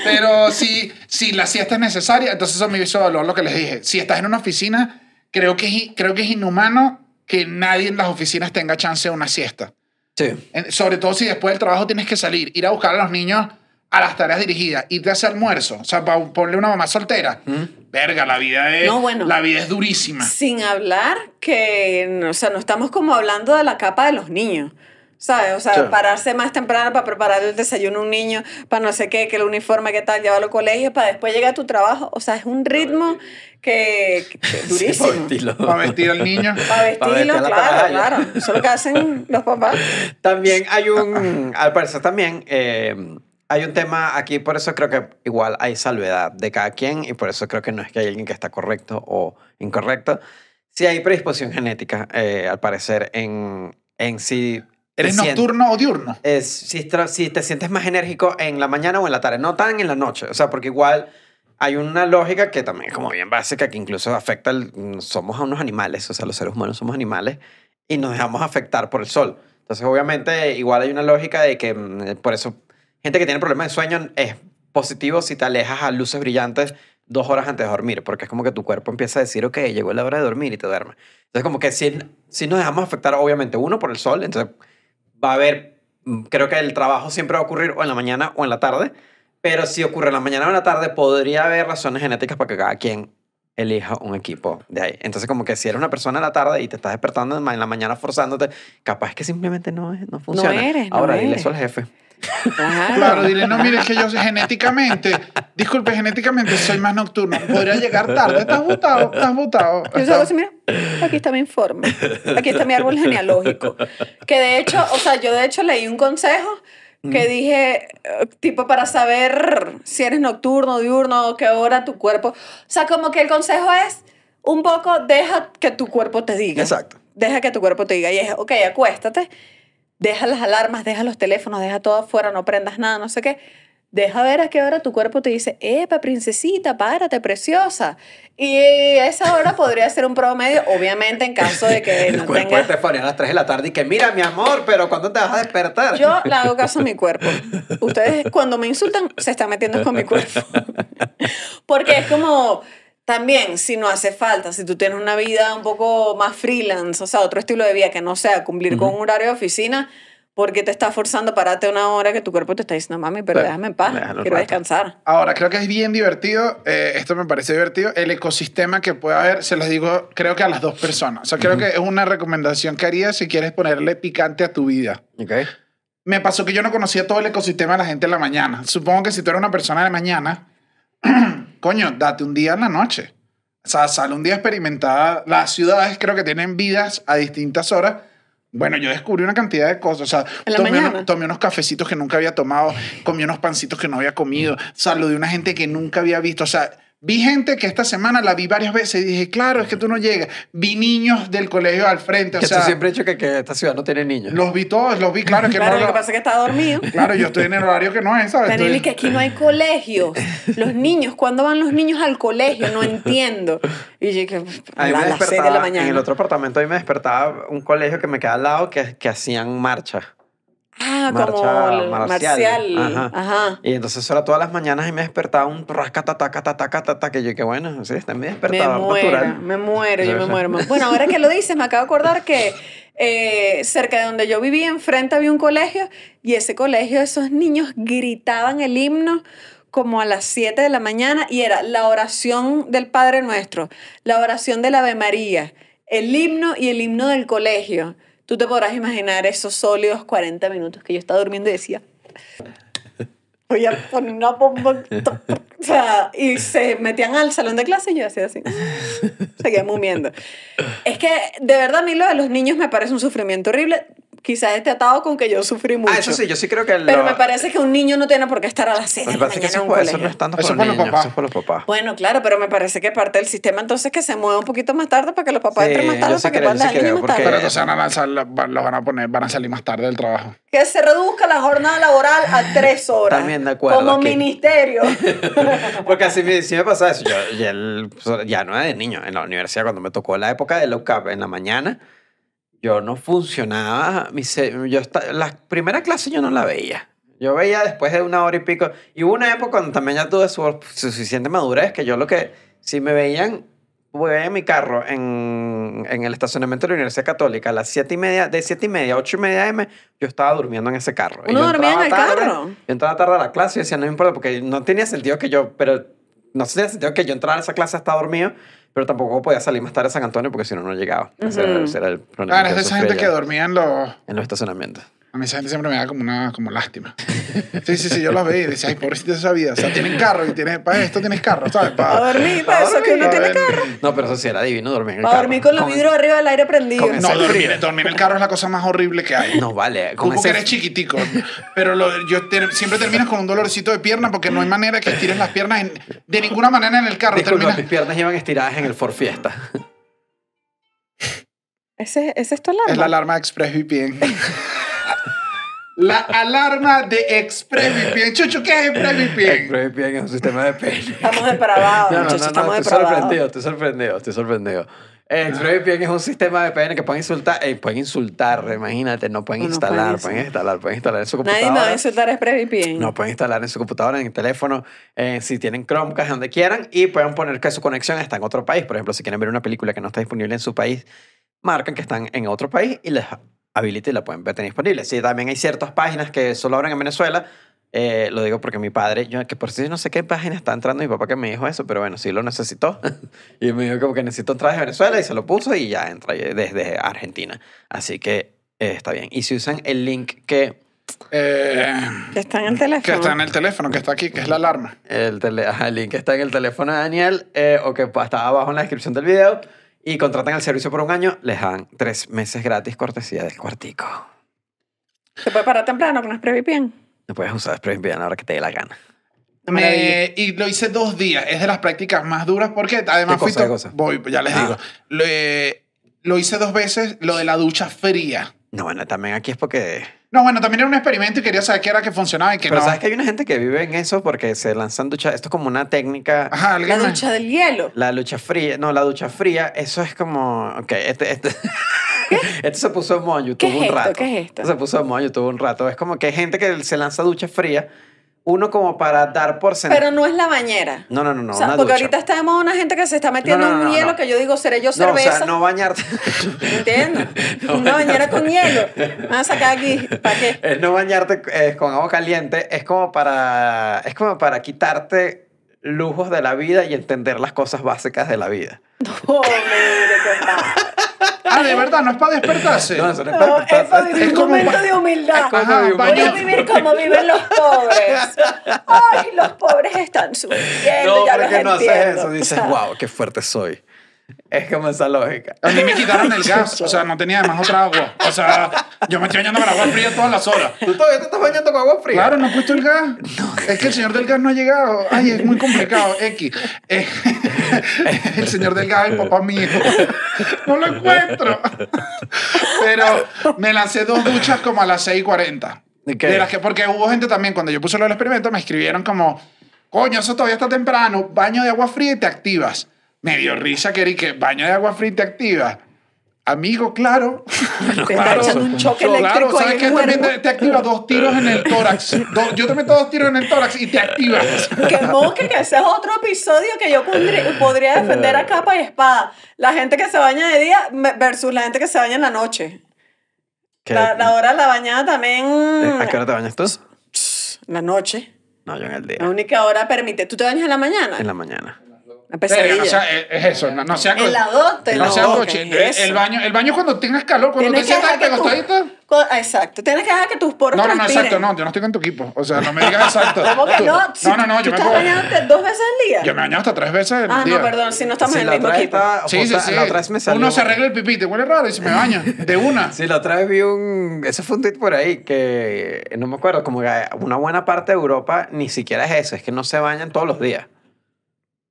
[SPEAKER 3] Pero si, si la siesta es necesaria, entonces eso me hizo valor lo que les dije. Si estás en una oficina, creo que, es, creo que es inhumano que nadie en las oficinas tenga chance de una siesta.
[SPEAKER 1] sí
[SPEAKER 3] En- Sobre todo si después del trabajo tienes que salir, ir a buscar a los niños a las tareas dirigidas, irte a hacer almuerzo, o sea, para ponle una mamá soltera. Verga, la vida es,
[SPEAKER 5] No, bueno.
[SPEAKER 3] la vida es durísima.
[SPEAKER 5] Sin hablar que, o sea, no estamos como hablando de la capa de los niños. ¿Sabes? O sea,
[SPEAKER 1] Sí.
[SPEAKER 5] pararse más temprano para preparar el desayuno a un niño, para no sé qué, que el uniforme, qué tal, llevarlo al colegio, para después llegar a tu trabajo. O sea, es un ritmo que, que- [LAUGHS] durísimo.
[SPEAKER 1] Sí, para vestirlo.
[SPEAKER 3] Para vestir al niño. [LAUGHS]
[SPEAKER 5] Para
[SPEAKER 1] vestir
[SPEAKER 5] vestirlo, claro, claro. Eso es lo que hacen los papás.
[SPEAKER 1] También hay un, al parecer también, eh, hay un tema aquí, por eso creo que igual hay salvedad de cada quien y por eso creo que no es que hay alguien que está correcto o incorrecto. Si hay predisposición genética, eh, al parecer, en, en si...
[SPEAKER 3] ¿Eres
[SPEAKER 1] sientes-
[SPEAKER 3] nocturno o diurno?
[SPEAKER 1] es si, si te sientes más enérgico en la mañana o en la tarde, no tan en la noche. O sea, porque igual hay una lógica que también es como bien básica, que incluso afecta, el- somos a unos animales, o sea, los seres humanos somos animales y nos dejamos afectar por el sol. Entonces, obviamente, igual hay una lógica de que mm, por eso gente que tiene problemas de sueño es positivo si te alejas a luces brillantes dos horas antes de dormir, porque es como que tu cuerpo empieza a decir, ok, llegó la hora de dormir y te duermes. Entonces, como que si, si nos dejamos afectar, obviamente, uno por el sol, entonces va a haber, mm, creo que el trabajo siempre va a ocurrir o en la mañana o en la tarde, pero si ocurre en la mañana o en la tarde, podría haber razones genéticas para que cada quien elija un equipo de ahí. Entonces, como que si eres una persona en la tarde y te estás despertando en la mañana forzándote, capaz que simplemente no, es- no funciona.
[SPEAKER 5] eres, no
[SPEAKER 1] Ahora, dile
[SPEAKER 5] eres.
[SPEAKER 1] eso al jefe.
[SPEAKER 5] Claro.
[SPEAKER 3] Claro, dile, no, mire, es que yo genéticamente, disculpe, genéticamente soy más nocturno. Podría llegar tarde. Estás votado, estás votado.
[SPEAKER 5] Yo solo así, mira, aquí está mi informe, aquí está mi árbol genealógico. Que de hecho, o sea, yo de hecho leí un consejo que dije, eh, tipo, para saber si eres nocturno, diurno, qué hora tu cuerpo. O sea, como que el consejo es un poco, deja que tu cuerpo te diga.
[SPEAKER 1] Exacto.
[SPEAKER 5] Deja que tu cuerpo te diga. Y es, ok, acuéstate, deja las alarmas, deja los teléfonos, deja todo afuera, no prendas nada, no sé qué. Deja ver a qué hora tu cuerpo te dice, epa, princesita, párate, preciosa. Y esa hora podría ser un promedio, obviamente en caso de que [LAUGHS]
[SPEAKER 1] El
[SPEAKER 5] no
[SPEAKER 1] cuerpo
[SPEAKER 5] tengas...
[SPEAKER 1] te pone a las 3 de la tarde y que, mira, mi amor, pero ¿cuándo te vas a despertar?
[SPEAKER 5] Yo le hago caso a mi cuerpo. Ustedes cuando me insultan se están metiendo con mi cuerpo. [LAUGHS] Porque es como, también, si no hace falta, si tú tienes una vida un poco más freelance, o sea, otro estilo de vida que no sea cumplir con un horario de oficina, porque te está forzando a pararte una hora que tu cuerpo te está diciendo, mami, pero
[SPEAKER 1] Sí,
[SPEAKER 5] déjame en paz, quiero
[SPEAKER 1] rato".
[SPEAKER 5] descansar.
[SPEAKER 3] Ahora, creo que es bien divertido, eh, esto me parece divertido, el ecosistema que puede haber, se los digo, creo que a las dos personas. O sea, creo que es una recomendación que haría si quieres ponerle picante a tu vida.
[SPEAKER 1] Ok.
[SPEAKER 3] Me pasó que yo no conocía todo el ecosistema de la gente en la mañana. Supongo que si tú eres una persona de mañana, [CLEARS THROAT] coño, date un día en la noche. O sea, sale un día experimentada. Las ciudades creo que tienen vidas a distintas horas. Bueno, yo descubrí una cantidad de cosas. O sea,
[SPEAKER 5] ¿En la
[SPEAKER 3] tomé, unos, tomé unos cafecitos que nunca había tomado, comí unos pancitos que no había comido, saludé a una gente que nunca había visto. O sea, vi gente que esta semana la vi varias veces y dije, claro, es que tú no llegas. Vi niños del colegio al frente. O
[SPEAKER 1] Que
[SPEAKER 3] sea,
[SPEAKER 1] tú siempre he dicho que, que esta ciudad no tiene niños.
[SPEAKER 3] los vi todos, los vi, claro, que
[SPEAKER 5] Claro,
[SPEAKER 3] no
[SPEAKER 5] lo
[SPEAKER 3] lo-
[SPEAKER 5] que pasa es que está dormido.
[SPEAKER 3] Claro, yo estoy en el horario que no es, ¿sabes?
[SPEAKER 5] Y
[SPEAKER 3] Estoy-
[SPEAKER 5] que aquí no hay colegios. Los niños, ¿cuándo van los niños al colegio? No entiendo. Y yo que
[SPEAKER 1] A
[SPEAKER 5] las 6 de la mañana.
[SPEAKER 1] en el otro apartamento, a mí me despertaba un colegio que me queda al lado que, que hacían marcha.
[SPEAKER 5] Ah,
[SPEAKER 1] marcha
[SPEAKER 5] como el
[SPEAKER 1] marcial.
[SPEAKER 5] marcial.
[SPEAKER 1] Ajá.
[SPEAKER 5] Ajá.
[SPEAKER 1] Y entonces eso era todas las mañanas y me despertaba un rascatatatatatatata que yo que bueno, sí, está mi
[SPEAKER 5] Me
[SPEAKER 1] despertador
[SPEAKER 5] muero,
[SPEAKER 1] natural.
[SPEAKER 5] me muero, yo me muero. [LAUGHS] Bueno, ahora que lo dices, me acabo de acordar que eh, cerca de donde yo vivía, enfrente había un colegio y ese colegio, esos niños gritaban el himno como a las 7 de la mañana y era la oración del Padre Nuestro, la oración del Ave María, el himno y el himno del colegio. Tú te podrás imaginar esos sólidos 40 minutos que yo estaba durmiendo y decía, voy a poner una bomba. O sea, y se metían al salón de clase y yo hacía así. Seguía mumiendo. Es que de verdad a mí lo de los niños me parece un sufrimiento horrible. Quizás esté atado con que yo sufrí mucho.
[SPEAKER 1] Ah, eso sí, yo sí creo que lo,
[SPEAKER 5] Pero me parece que un niño no tiene por qué estar a las 6
[SPEAKER 1] lo
[SPEAKER 5] de
[SPEAKER 1] que
[SPEAKER 5] la
[SPEAKER 1] pasa es que
[SPEAKER 5] mañana en
[SPEAKER 1] eso,
[SPEAKER 5] un
[SPEAKER 1] fue- eso
[SPEAKER 5] colegio.
[SPEAKER 1] no es tanto por
[SPEAKER 3] Eso
[SPEAKER 1] los
[SPEAKER 3] por los
[SPEAKER 1] niños,
[SPEAKER 3] papás.
[SPEAKER 1] eso los papás.
[SPEAKER 5] Bueno, claro, pero me parece que parte del sistema entonces que se mueva un poquito más tarde para que los papás
[SPEAKER 1] Sí,
[SPEAKER 5] entren más tarde
[SPEAKER 1] sí
[SPEAKER 5] para que
[SPEAKER 1] creo,
[SPEAKER 5] puedan
[SPEAKER 1] yo sí
[SPEAKER 5] dejar al niño
[SPEAKER 1] creo,
[SPEAKER 5] más tarde.
[SPEAKER 3] Pero entonces van a lanzar, lo van a poner, van a salir más tarde del trabajo.
[SPEAKER 5] Que se reduzca la jornada laboral a tres horas.
[SPEAKER 1] También de acuerdo,
[SPEAKER 5] Como
[SPEAKER 1] aquí.
[SPEAKER 5] ministerio. [LAUGHS]
[SPEAKER 1] Porque así me, sí me pasaba eso. Yo ya, el- ya no era de niño. En la universidad, cuando me tocó la época de low cap en la mañana, yo no funcionaba. Mi yo la primera clase yo no la veía. Yo veía después de una hora y pico. Y hubo una época cuando también ya tuve su, suficiente madurez que yo lo que, si me veían, voy en mi carro en, en el estacionamiento de la Universidad Católica a las 7 y media, de 7 y media a 8 y media M, yo estaba durmiendo en ese carro.
[SPEAKER 5] ¿Uno dormía en el
[SPEAKER 1] tarde,
[SPEAKER 5] carro?
[SPEAKER 1] Yo entraba tarde a la clase y decía, no me importa, porque no tenía sentido que yo, pero no tenía sentido que yo entrara a esa clase hasta dormido, pero tampoco podía salir más tarde a San Antonio porque si no, no llegaba. Ese, era,
[SPEAKER 5] Ujú.
[SPEAKER 1] ese era el problema.
[SPEAKER 3] Ah,
[SPEAKER 1] que
[SPEAKER 3] es de esa gente que dormía en los...
[SPEAKER 1] En los estacionamientos.
[SPEAKER 3] A mí esa gente siempre me da como una como lástima. Sí, sí, sí, yo los veía y decía, ay, pobrecito de esa vida. O sea, tienen carro y tienes, para esto tienes carro, ¿sabes?
[SPEAKER 5] A dormir, para eso que uno tiene carro.
[SPEAKER 1] No, pero eso sí era divino dormir en el
[SPEAKER 5] Para
[SPEAKER 1] carro.
[SPEAKER 5] dormir con los vidrios arriba del aire prendido.
[SPEAKER 3] No, dormir, dormir en el carro es la cosa más horrible que hay.
[SPEAKER 1] No, vale.
[SPEAKER 3] Tú
[SPEAKER 1] Con
[SPEAKER 3] porque
[SPEAKER 1] ese...
[SPEAKER 3] eres chiquitico, pero lo- yo te- siempre terminas con un dolorcito de pierna porque no hay manera que estires las piernas en- de ninguna manera en el carro.
[SPEAKER 1] Disculpa,
[SPEAKER 3] terminas-
[SPEAKER 1] mis piernas llevan estiradas en el Ford Fiesta.
[SPEAKER 5] Ese, ese es tu alarma.
[SPEAKER 3] Es la alarma de ExpressVPN. [LAUGHS] la alarma de ExpressVPN. Chucho, ¿qué es ExpressVPN?
[SPEAKER 1] ExpressVPN es un sistema de pene.
[SPEAKER 5] Estamos depravados,
[SPEAKER 1] No, no,
[SPEAKER 5] muchachos,
[SPEAKER 1] no, no,
[SPEAKER 5] estamos
[SPEAKER 1] estoy
[SPEAKER 5] depravados.
[SPEAKER 1] sorprendido, estoy sorprendido, estoy sorprendido. ExpressVPN es un sistema de VPN que pueden insultar, eh, pueden insultar, imagínate, no pueden instalar,
[SPEAKER 5] pueden
[SPEAKER 1] pueden instalar, pueden instalar en su computadora.
[SPEAKER 5] Nadie me va a insultar ExpressVPN.
[SPEAKER 1] No, pueden instalar en su computadora, en el teléfono, eh, si tienen Chromecast, donde quieran, y pueden poner que su conexión está en otro país. Por ejemplo, si quieren ver una película que no está disponible en su país, marcan que están en otro país y les habilita y la pueden ver tener disponible. Sí, también hay ciertas páginas que solo abren en Venezuela. eh, lo digo porque mi padre, yo que por si no sé qué página está entrando mi papá que me dijo eso, pero bueno, sí lo necesitó. [LAUGHS] y me dijo como que necesito entrar desde Venezuela y se lo puso y ya entra desde Argentina. Así que eh, está bien. Y si usan el link que
[SPEAKER 3] Eh,
[SPEAKER 5] Que está en el teléfono.
[SPEAKER 3] que está en el teléfono, que está aquí, que es la alarma.
[SPEAKER 1] El, tele- ajá, el link está en el teléfono de Daniel eh, o que está abajo en la descripción del video y contratan el servicio por un año, les dan tres meses gratis cortesía del cuartico.
[SPEAKER 5] ¿Se puede parar temprano con ExpressVPN?
[SPEAKER 1] No puedes usar SprayVPN ahora que te dé la gana.
[SPEAKER 3] Me- y lo hice dos días. Es de las prácticas más duras porque además
[SPEAKER 1] ¿Qué cosa,
[SPEAKER 3] fui
[SPEAKER 1] qué cosa?
[SPEAKER 3] Voy, ya les
[SPEAKER 1] Ah.
[SPEAKER 3] digo. Lo, eh, lo hice dos veces, lo de la ducha fría.
[SPEAKER 1] No, bueno, también aquí es porque...
[SPEAKER 3] No, bueno, también era un experimento y quería saber qué era que funcionaba y qué
[SPEAKER 1] Pero
[SPEAKER 3] no.
[SPEAKER 1] sabes que hay una gente que vive en eso porque se lanzan duchas. Esto es como una técnica...
[SPEAKER 3] Ajá,
[SPEAKER 5] La
[SPEAKER 3] alguien
[SPEAKER 5] ducha del hielo.
[SPEAKER 1] La ducha fría, no, la ducha fría, eso es como, ok, este, este, [LAUGHS] este se puso en moda en YouTube
[SPEAKER 5] ¿Qué es
[SPEAKER 1] un
[SPEAKER 5] esto?
[SPEAKER 1] rato.
[SPEAKER 5] ¿Qué es esto?
[SPEAKER 1] Se puso en moda en YouTube un rato. Es como que hay gente que se lanza ducha fría, uno como para dar por sentado.
[SPEAKER 5] Pero no es la bañera.
[SPEAKER 1] No, no, no, no,
[SPEAKER 5] o sea,
[SPEAKER 1] una
[SPEAKER 5] porque
[SPEAKER 1] ducha.
[SPEAKER 5] ahorita moda una gente que se está metiendo
[SPEAKER 1] No, no, no,
[SPEAKER 5] un
[SPEAKER 1] no,
[SPEAKER 5] hielo que yo digo, seré yo
[SPEAKER 1] No, o
[SPEAKER 5] cerveza.
[SPEAKER 1] sea, no bañarte.
[SPEAKER 5] ¿Entiendes? [LAUGHS]
[SPEAKER 1] No
[SPEAKER 5] una bañera con hielo. Me van a sacar aquí. ¿Para qué?
[SPEAKER 1] No bañarte eh, con agua caliente, es como para, es como para quitarte lujos de la vida y entender las cosas básicas de la vida. [LAUGHS]
[SPEAKER 5] Oh, mire, qué mal.
[SPEAKER 3] Ah, de verdad, no es para despertarse.
[SPEAKER 1] No, eso no es
[SPEAKER 5] No,
[SPEAKER 1] para
[SPEAKER 5] es para vivir
[SPEAKER 3] Es
[SPEAKER 5] un
[SPEAKER 3] como
[SPEAKER 5] momento de humildad.
[SPEAKER 3] Ajá,
[SPEAKER 5] Voy a vivir como viven los pobres. [LAUGHS] Ay, los pobres están sufriendo.
[SPEAKER 1] No,
[SPEAKER 5] ya
[SPEAKER 1] pero
[SPEAKER 5] los
[SPEAKER 1] es que no haces
[SPEAKER 5] entiendo.
[SPEAKER 1] eso.
[SPEAKER 5] O
[SPEAKER 1] Dices, wow, qué fuerte soy. Es como esa lógica.
[SPEAKER 3] A mí me quitaron el [LAUGHS] gas, o sea, no tenía además otra agua. O sea, yo me estoy bañando con agua fría todas las horas.
[SPEAKER 1] ¿Tú todavía te estás bañando con agua fría?
[SPEAKER 3] Claro, no he puesto el gas. [LAUGHS] es que el señor del gas no ha llegado. Ay, es muy complicado. X. Eh, [LAUGHS] el señor del gas es papá mío. No lo encuentro. Pero me lancé dos duchas como a las 6:40.
[SPEAKER 1] ¿De qué?
[SPEAKER 3] De las que, porque hubo gente también, cuando yo puse lo del experimento, me escribieron como, coño, eso todavía está temprano, baño de agua fría y te activas. Me dio risa, Kerry, que baño de agua fría y te activas. Amigo, claro. [LAUGHS]
[SPEAKER 5] Te está echando un choque
[SPEAKER 3] Claro,
[SPEAKER 5] eléctrico
[SPEAKER 3] ¿sabes
[SPEAKER 5] en
[SPEAKER 3] qué?
[SPEAKER 5] el
[SPEAKER 3] También te, te activa dos tiros en el tórax. [LAUGHS] Do- yo te meto dos tiros en el tórax y te activas.
[SPEAKER 5] Que mosque, que ese es otro episodio que yo podría, podría defender a capa y espada. La gente que se baña de día versus la gente que se baña en la noche. La, la hora de la bañada también.
[SPEAKER 1] ¿A qué hora te bañas tú?
[SPEAKER 5] La noche.
[SPEAKER 1] No, yo en el
[SPEAKER 5] La
[SPEAKER 1] día.
[SPEAKER 5] única hora permite. ¿Tú te bañas en la mañana?
[SPEAKER 1] En la mañana.
[SPEAKER 5] Pesadilla.
[SPEAKER 3] o sea, es, es eso. No, no sea
[SPEAKER 5] En la dos, te
[SPEAKER 3] no
[SPEAKER 5] la
[SPEAKER 3] sea
[SPEAKER 5] dos,
[SPEAKER 3] coche.
[SPEAKER 5] ¿qué es
[SPEAKER 3] El,
[SPEAKER 5] eso?
[SPEAKER 3] baño, el baño es cuando tengas calor, cuando te
[SPEAKER 5] Tienes que
[SPEAKER 3] sientas.
[SPEAKER 5] Co- Exacto. Tienes que dejar que tus poros
[SPEAKER 3] No, no, no,
[SPEAKER 5] transpiren.
[SPEAKER 3] exacto, no, yo no estoy con tu equipo. O sea, no me digas exacto. [LAUGHS]
[SPEAKER 5] ¿Cómo que
[SPEAKER 3] Tú-
[SPEAKER 5] no?
[SPEAKER 3] No, no, no,
[SPEAKER 5] ¿Tú
[SPEAKER 3] yo me
[SPEAKER 5] estás
[SPEAKER 3] puedo.
[SPEAKER 5] bañándote dos veces al día?
[SPEAKER 3] Yo me baño hasta tres veces al
[SPEAKER 5] Ah,
[SPEAKER 3] día.
[SPEAKER 5] no, perdón, si no estamos
[SPEAKER 1] Sí,
[SPEAKER 5] en
[SPEAKER 1] la
[SPEAKER 5] el mismo
[SPEAKER 1] otra vez
[SPEAKER 5] equipo.
[SPEAKER 1] estaba-
[SPEAKER 3] Sí, sí, sí.
[SPEAKER 1] La otra vez me salió...
[SPEAKER 3] Uno se arregla el pipí, te huele raro y se me baña. De una. [LAUGHS]
[SPEAKER 1] Sí, la otra vez vi un... Ese fue un tweet por ahí que... No me acuerdo, como que una buena parte de Europa ni siquiera es eso. Es que no se bañan todos los días.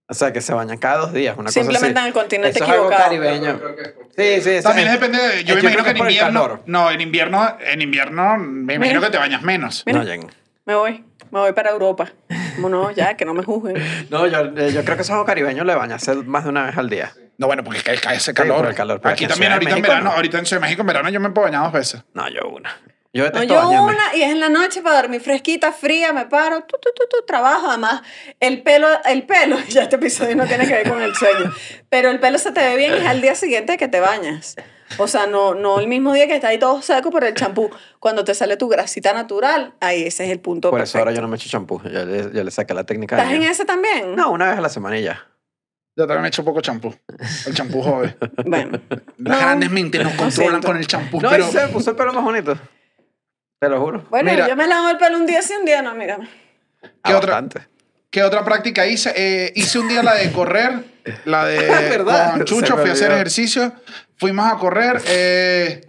[SPEAKER 1] O sea, que se bañan cada dos días. Una
[SPEAKER 5] Simplemente
[SPEAKER 1] cosa
[SPEAKER 5] en
[SPEAKER 1] así.
[SPEAKER 5] el continente
[SPEAKER 1] Eso es algo
[SPEAKER 5] equivocado.
[SPEAKER 1] caribeño. Sí, sí. eso
[SPEAKER 3] También
[SPEAKER 1] es-
[SPEAKER 3] depende de, yo me imagino que en
[SPEAKER 1] es
[SPEAKER 3] invierno, no, en invierno, en invierno me imagino
[SPEAKER 5] Mira.
[SPEAKER 3] que te bañas menos.
[SPEAKER 5] Mira.
[SPEAKER 1] No, Jen.
[SPEAKER 5] Me voy. Me voy para Europa. Como no, ya, que no me juzguen. [LAUGHS]
[SPEAKER 1] No, yo, eh, yo creo que esos caribeños le bañarse más de una vez al día.
[SPEAKER 3] No, bueno, porque cae, ese calor.
[SPEAKER 1] por el calor, pero
[SPEAKER 3] Aquí
[SPEAKER 1] en
[SPEAKER 3] también, ahorita en
[SPEAKER 1] México,
[SPEAKER 3] verano,
[SPEAKER 1] no.
[SPEAKER 3] ahorita en Ciudad de México, en verano yo me puedo bañar dos veces.
[SPEAKER 1] No, yo una. Yo
[SPEAKER 5] No, yo
[SPEAKER 1] bañarme.
[SPEAKER 5] una y es en la noche para dormir fresquita, fría, me paro, tu, tu, tu, tu, trabajo. Además, el pelo, el pelo, [LAUGHS] ya este episodio no tiene que ver con el sueño, pero el pelo se te ve bien es al día siguiente que te bañas. O sea, no, no el mismo día que está ahí todo seco por el champú. Cuando te sale tu grasita natural, ahí ese es el punto
[SPEAKER 1] Por eso ahora yo no me echo champú. Yo le, yo le saqué la técnica.
[SPEAKER 5] ¿Estás
[SPEAKER 1] de-
[SPEAKER 5] en ese también?
[SPEAKER 1] No, una vez a la semana y ya.
[SPEAKER 3] Yo también me echo poco champú. El champú joven.
[SPEAKER 5] Bueno.
[SPEAKER 3] Las
[SPEAKER 5] No,
[SPEAKER 3] grandes mentes nos controlan
[SPEAKER 5] siento.
[SPEAKER 3] con el champú,
[SPEAKER 1] No,
[SPEAKER 3] pero
[SPEAKER 1] y se me puso el pelo más bonito. Te lo juro.
[SPEAKER 5] Bueno,
[SPEAKER 3] Mira.
[SPEAKER 5] yo me lavo el pelo un día sí, un día no, mírame.
[SPEAKER 3] ¿Qué otra? ¿Qué otra práctica hice? Eh, hice un día la de correr, la de [LAUGHS]
[SPEAKER 1] ¿Verdad?
[SPEAKER 3] con Chucho, fui a hacer ejercicio, fuimos a correr. eh,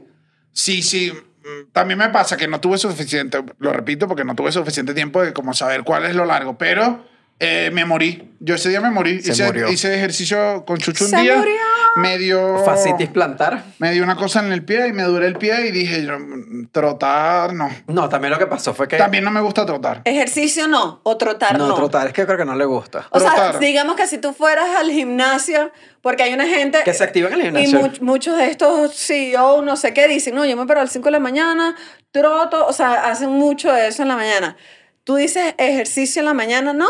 [SPEAKER 3] sí, sí, mm, también me pasa que no tuve suficiente, lo repito, porque no tuve suficiente tiempo de como saber cuál es lo largo, pero eh, me morí. Yo ese día me morí.
[SPEAKER 1] Se
[SPEAKER 3] hice,
[SPEAKER 1] murió.
[SPEAKER 3] hice ejercicio con Chucho un
[SPEAKER 5] Se
[SPEAKER 3] día.
[SPEAKER 5] murió.
[SPEAKER 3] Me dio,
[SPEAKER 1] Facitis plantar.
[SPEAKER 3] me dio una cosa en el pie y me duré el pie y dije, yo, trotar, no.
[SPEAKER 1] No, también lo que pasó fue que.
[SPEAKER 3] También no me gusta trotar.
[SPEAKER 5] Ejercicio no, o trotar no.
[SPEAKER 1] No, trotar, es que creo que no le gusta.
[SPEAKER 5] O sea, digamos que si tú fueras al gimnasio, porque hay una gente...
[SPEAKER 1] Que se activa en el
[SPEAKER 5] Y
[SPEAKER 1] gimnasio.
[SPEAKER 5] much- muchos de estos CEO, no sé qué, dicen, no, yo me paro a las 5 de la mañana, troto, o sea, hacen mucho de eso en la mañana. Tú dices ejercicio en la mañana, ¿no?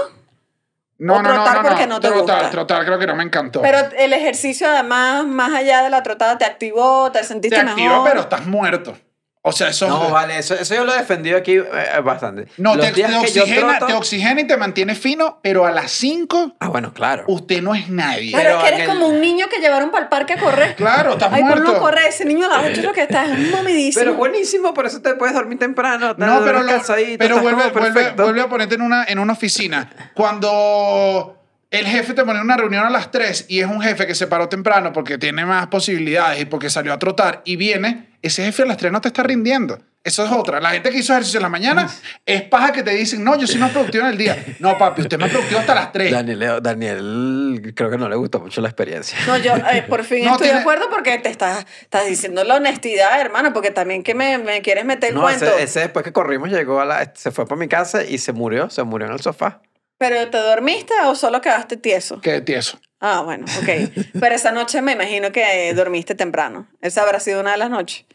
[SPEAKER 3] No,
[SPEAKER 5] O
[SPEAKER 3] no, no,
[SPEAKER 5] trotar
[SPEAKER 3] no,
[SPEAKER 5] porque
[SPEAKER 3] no.
[SPEAKER 5] te
[SPEAKER 3] trotar,
[SPEAKER 5] gusta.
[SPEAKER 3] trotar creo que no me encantó.
[SPEAKER 5] Pero el ejercicio además, más allá de la trotada, te activó, te sentiste
[SPEAKER 3] te
[SPEAKER 5] mejor.
[SPEAKER 3] pero estás muerto. O sea, eso
[SPEAKER 1] No, vale, eso, eso yo lo he defendido aquí eh, bastante.
[SPEAKER 3] No,
[SPEAKER 1] Los
[SPEAKER 3] te,
[SPEAKER 1] días
[SPEAKER 3] te
[SPEAKER 1] que yo
[SPEAKER 3] oxigena,
[SPEAKER 1] troto-
[SPEAKER 3] te oxigena y te mantiene fino, pero a las 5
[SPEAKER 1] Ah, bueno, claro.
[SPEAKER 3] usted no es nadie.
[SPEAKER 5] Pero,
[SPEAKER 1] Pero
[SPEAKER 5] es que eres como un niño que llevaron para el parque a correr.
[SPEAKER 3] Claro, estás
[SPEAKER 5] Ay,
[SPEAKER 3] muerto.
[SPEAKER 5] ponlo a correr. Ese niño a las 8 lo que está es [LAUGHS] momidísimo.
[SPEAKER 1] Pero buenísimo, por eso te puedes dormir temprano. te
[SPEAKER 3] No, pero, lo- pero vuelve, vuelve, vuelve a ponerte en una, en una oficina. Cuando el jefe te pone una reunión a las 3 y es un jefe que se paró temprano porque tiene más posibilidades y porque salió a trotar y viene, ese jefe a las 3 no te está rindiendo. Eso es otra. La gente que hizo ejercicio en la mañana es paja que te dicen, no, yo soy más productivo en el día. No, papi, usted más productivo hasta las 3.
[SPEAKER 1] Daniel, Daniel, creo que no le gustó mucho la experiencia.
[SPEAKER 5] No, yo eh, por fin
[SPEAKER 3] No,
[SPEAKER 5] estoy
[SPEAKER 3] tiene-
[SPEAKER 5] de acuerdo porque te estás, estás diciendo la honestidad, hermano, porque también que me, me quieres meter el
[SPEAKER 1] No,
[SPEAKER 5] cuento.
[SPEAKER 1] ese, ese después que corrimos llegó a la, se fue para mi casa y se murió, se murió en el sofá.
[SPEAKER 5] ¿Pero te dormiste o solo quedaste tieso?
[SPEAKER 3] Qué tieso.
[SPEAKER 5] Ah, bueno, ok. [LAUGHS] Pero esa noche me imagino que dormiste temprano. Esa habrá sido una de las noches.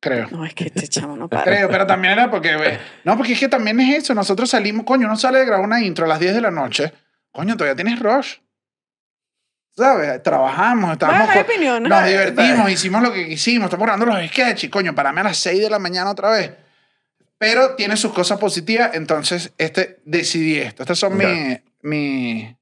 [SPEAKER 3] Creo.
[SPEAKER 5] No, es que este chamo no [LAUGHS] para.
[SPEAKER 3] Creo, pero también era porque, ve, no, porque es que también es eso. Nosotros salimos, coño, uno sale de grabar una intro a las 10 de la noche. Coño, todavía tienes rush. ¿Sabes? Trabajamos, estábamos.
[SPEAKER 5] Bueno, opiniones.
[SPEAKER 3] Nos divertimos, hicimos lo que quisimos, estamos grabando los sketches. Coño, parame a las 6 de la mañana otra vez. Pero tiene sus cosas positivas, entonces este, decidí esto. Estas son
[SPEAKER 1] Ya.
[SPEAKER 3] mi- mi-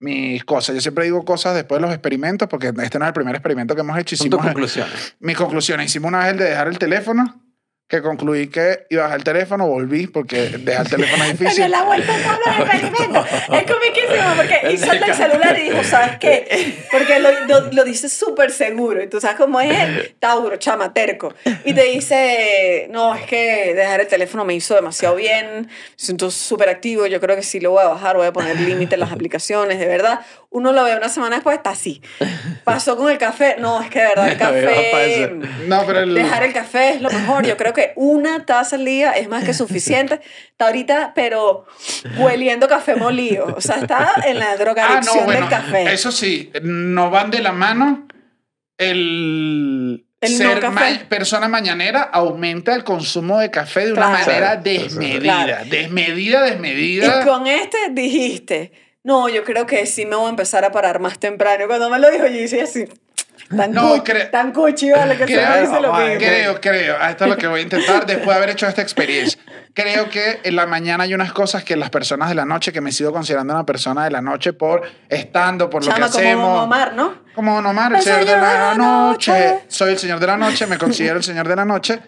[SPEAKER 3] mis cosas. Yo siempre digo cosas después de los experimentos, porque este no es el primer experimento que hemos hecho.
[SPEAKER 1] Son tus
[SPEAKER 3] Hicimos,
[SPEAKER 1] conclusiones.
[SPEAKER 3] mis conclusiones. Hicimos una vez el de dejar el teléfono, que concluí que iba a dejar el teléfono, volví porque dejar el teléfono es [LAUGHS] difícil.
[SPEAKER 5] la vuelta a los [LAUGHS] experimentos. Es comiquísimo porque
[SPEAKER 1] El
[SPEAKER 5] hizo el celular y dijo, ¿sabes qué? [LAUGHS] Porque lo, lo, lo dice súper seguro. Y tú sabes cómo es él, Tauro, chama, terco. Y te dice, no, es que dejar el teléfono me hizo demasiado bien, me siento súper activo, yo creo que sí lo voy a bajar, voy a poner límite en las aplicaciones, de verdad. Uno lo ve una semana después, está así. [LAUGHS] Pasó con el café, no, es que de verdad el [LAUGHS] café...
[SPEAKER 3] No, pero el,
[SPEAKER 5] Dejar el café es lo mejor. Yo creo que una taza al día es más que suficiente. Está ahorita, pero hueliendo café molido. O sea, está en la
[SPEAKER 3] Ah,
[SPEAKER 5] drogadicción
[SPEAKER 3] no, bueno,
[SPEAKER 5] del café.
[SPEAKER 3] eso sí, no van de la mano. El,
[SPEAKER 5] El
[SPEAKER 3] ser ma- persona mañanera aumenta el consumo de café de una manera desmedida.
[SPEAKER 5] Claro.
[SPEAKER 3] Desmedida, desmedida.
[SPEAKER 5] Y con este dijiste, no, yo creo que sí me voy a empezar a parar más temprano. Cuando me lo dijo, yo dije así, tan,
[SPEAKER 3] No,
[SPEAKER 5] cu-
[SPEAKER 3] cre-
[SPEAKER 5] tan cuchi, vale, que se
[SPEAKER 3] Creo-
[SPEAKER 5] me dice lo mismo.
[SPEAKER 3] Creo, creo. Esto es lo que voy a intentar después de haber hecho esta experiencia. Creo que en la mañana hay unas cosas que las personas de la noche, que me sigo considerando una persona de la noche por estando, por lo que
[SPEAKER 5] como
[SPEAKER 3] hacemos.
[SPEAKER 5] Don Omar, ¿no?
[SPEAKER 3] Como Don Omar, el
[SPEAKER 5] El
[SPEAKER 3] señor de
[SPEAKER 5] señor
[SPEAKER 3] la
[SPEAKER 5] de la
[SPEAKER 3] noche.
[SPEAKER 5] noche.
[SPEAKER 3] Soy el señor de la noche, me considero el señor de la noche.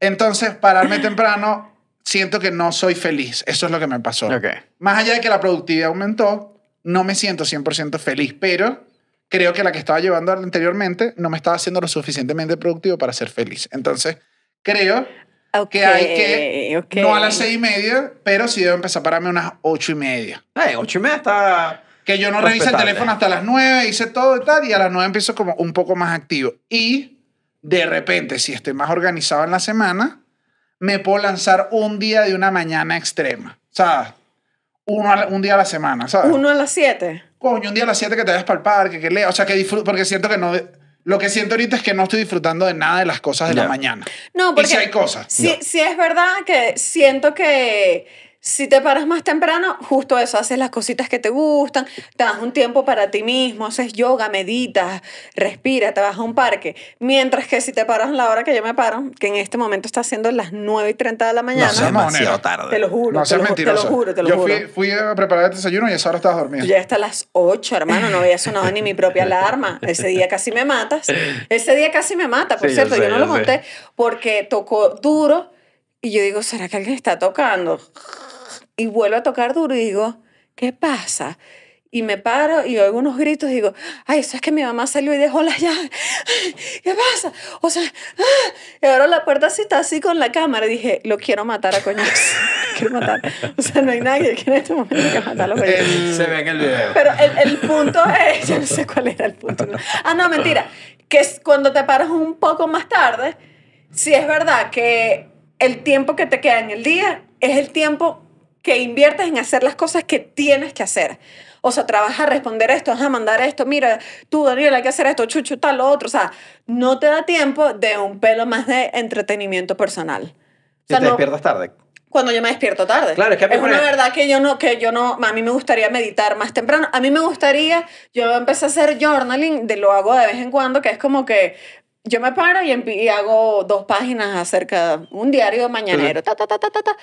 [SPEAKER 3] Entonces, pararme temprano, siento que no soy feliz. Eso es lo que me pasó.
[SPEAKER 1] Ok.
[SPEAKER 3] Más allá de que la productividad aumentó, no me siento 100% feliz, pero creo que la que estaba llevando anteriormente no me estaba haciendo lo suficientemente productivo para ser feliz. Entonces, creo que hay que,
[SPEAKER 5] Ok, ok.
[SPEAKER 3] no a las seis y media, pero sí debo empezar a pararme a unas ocho y media.
[SPEAKER 1] Eh, ocho y media está...
[SPEAKER 3] Que yo no revise el teléfono hasta las 9, hice todo y tal, y a las 9 empiezo como un poco más activo. Y de repente, si estoy más organizado en la semana, me puedo lanzar un día de una mañana extrema. O sea, uno a la- un día a la semana, ¿sabes?
[SPEAKER 5] Uno a las siete.
[SPEAKER 3] Coño, un día a las 7 que te vayas para el parque, que lea. O sea, que disfruto, porque siento que no. Lo que siento ahorita es que no estoy disfrutando de nada de las cosas de la mañana.
[SPEAKER 5] No,
[SPEAKER 3] Y
[SPEAKER 5] porque
[SPEAKER 3] si hay cosas.
[SPEAKER 5] Sí, sí es verdad que siento que Si te paras más temprano, justo eso, haces las cositas que te gustan, te das un tiempo para ti mismo, haces yoga, meditas, respira, te vas a un parque. Mientras que si te paras a la hora que yo me paro, que en este momento está haciendo las 9 y 30 de la mañana,
[SPEAKER 3] seas
[SPEAKER 1] demasiado
[SPEAKER 3] monero.
[SPEAKER 1] tarde.
[SPEAKER 5] te lo juro,
[SPEAKER 3] No
[SPEAKER 5] te,
[SPEAKER 3] seas
[SPEAKER 5] lo, ju- te lo
[SPEAKER 3] mentiroso.
[SPEAKER 5] juro, te lo
[SPEAKER 3] Yo
[SPEAKER 5] juro.
[SPEAKER 3] fui, fui a preparar el desayuno y a esa hora estabas dormido.
[SPEAKER 5] Ya hasta las 8, hermano, no había sonado ni mi propia alarma. Ese día casi me matas. Ese día casi me mata, por
[SPEAKER 1] Sí, yo
[SPEAKER 5] cierto,
[SPEAKER 1] sé,
[SPEAKER 5] yo no
[SPEAKER 1] yo
[SPEAKER 5] lo
[SPEAKER 1] sé.
[SPEAKER 5] conté porque tocó duro y yo digo, ¿será que alguien está tocando? Y vuelvo a tocar duro y digo, ¿qué pasa? Y me paro y oigo unos gritos y digo, ay, eso es que mi mamá salió y dejó las llaves. ¿Qué pasa? O sea, ah. y ahora la puerta así está así con la cámara. Y dije, lo quiero matar a coñazo. [LAUGHS] Lo quiero matar. O sea, no hay nadie que en este momento quiera matarlo. a coñazo.
[SPEAKER 1] Se ve en el video.
[SPEAKER 5] Pero el, el punto es, yo no sé cuál era el punto. Ah, no, mentira. Que es cuando te paras un poco más tarde, sí es verdad que el tiempo que te queda en el día es el tiempo que inviertes en hacer las cosas que tienes que hacer. O sea, trabajar, responder esto, a mandar esto, mira, tú, Daniel, hay que hacer esto, chuchu, tal, lo otro. O sea, no te da tiempo de un pelo más de entretenimiento personal. O
[SPEAKER 1] Si te
[SPEAKER 5] no-
[SPEAKER 1] despiertas tarde.
[SPEAKER 5] cuando yo me despierto tarde.
[SPEAKER 1] Claro, es que a mí
[SPEAKER 5] es una verdad que yo no, que yo no, a mí me gustaría meditar más temprano. A mí me gustaría, yo empecé a hacer journaling, de, lo hago de vez en cuando, que es como que yo me paro y, y hago dos páginas acerca, un diario mañanero, ta, ta, ta, ta, ta, ta.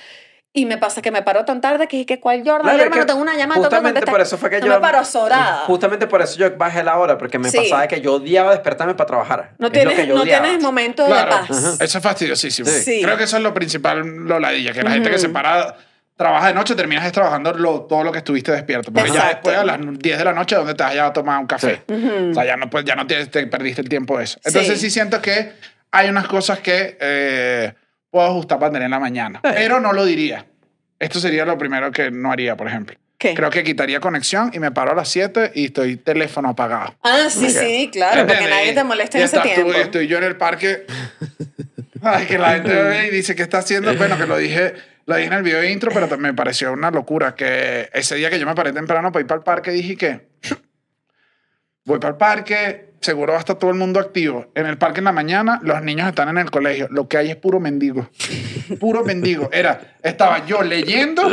[SPEAKER 5] Y me pasa que me paro tan tarde que, que ¿cuál journal?
[SPEAKER 1] Claro,
[SPEAKER 5] hermano, tengo una llamada. tengo que
[SPEAKER 1] Justamente por eso fue que
[SPEAKER 5] No
[SPEAKER 1] yo.
[SPEAKER 5] me paro sobrada.
[SPEAKER 1] Justamente por eso yo bajé la hora, porque me
[SPEAKER 5] Sí.
[SPEAKER 1] pasaba que yo odiaba despertarme para trabajar.
[SPEAKER 5] No
[SPEAKER 1] Es lo que
[SPEAKER 5] tienes,
[SPEAKER 1] yo
[SPEAKER 5] no tienes momento
[SPEAKER 3] Claro,
[SPEAKER 5] de paz.
[SPEAKER 3] eso es fastidiosísimo.
[SPEAKER 5] Sí.
[SPEAKER 3] Creo que eso es lo principal, lo ladilla, que la gente que se para, trabaja de noche, terminas trabajando lo- todo lo que estuviste despierto. Porque ya
[SPEAKER 5] Exacto.
[SPEAKER 3] después a las 10 de la noche, donde te vas ya a tomar un café. O sea, ya no, puedes- ya no tienes, te perdiste el tiempo de eso. Entonces
[SPEAKER 5] Sí.
[SPEAKER 3] sí, siento que hay unas cosas que eh, puedo ajustar para tener en la mañana, pero no lo diría. Esto sería lo primero que no haría, por ejemplo.
[SPEAKER 5] ¿Qué?
[SPEAKER 3] Creo que quitaría conexión y me paro a las 7 y estoy teléfono apagado.
[SPEAKER 5] Ah, sí, sí, claro, porque
[SPEAKER 3] ¿Entiendes?
[SPEAKER 5] nadie te molesta
[SPEAKER 3] Y
[SPEAKER 5] en ese
[SPEAKER 3] tú
[SPEAKER 5] tiempo.
[SPEAKER 3] y estoy yo en el parque. [LAUGHS] Ay, que la gente ve y dice, ¿qué está haciendo? Bueno, que lo dije, lo dije en el video de intro, pero me pareció una locura que ese día que yo me paré temprano para ir para el parque, dije que voy para el parque, seguro va a estar todo el mundo activo. En el parque en la mañana, los niños están en el colegio. Lo que hay es puro mendigo. Puro mendigo. Era, estaba yo leyendo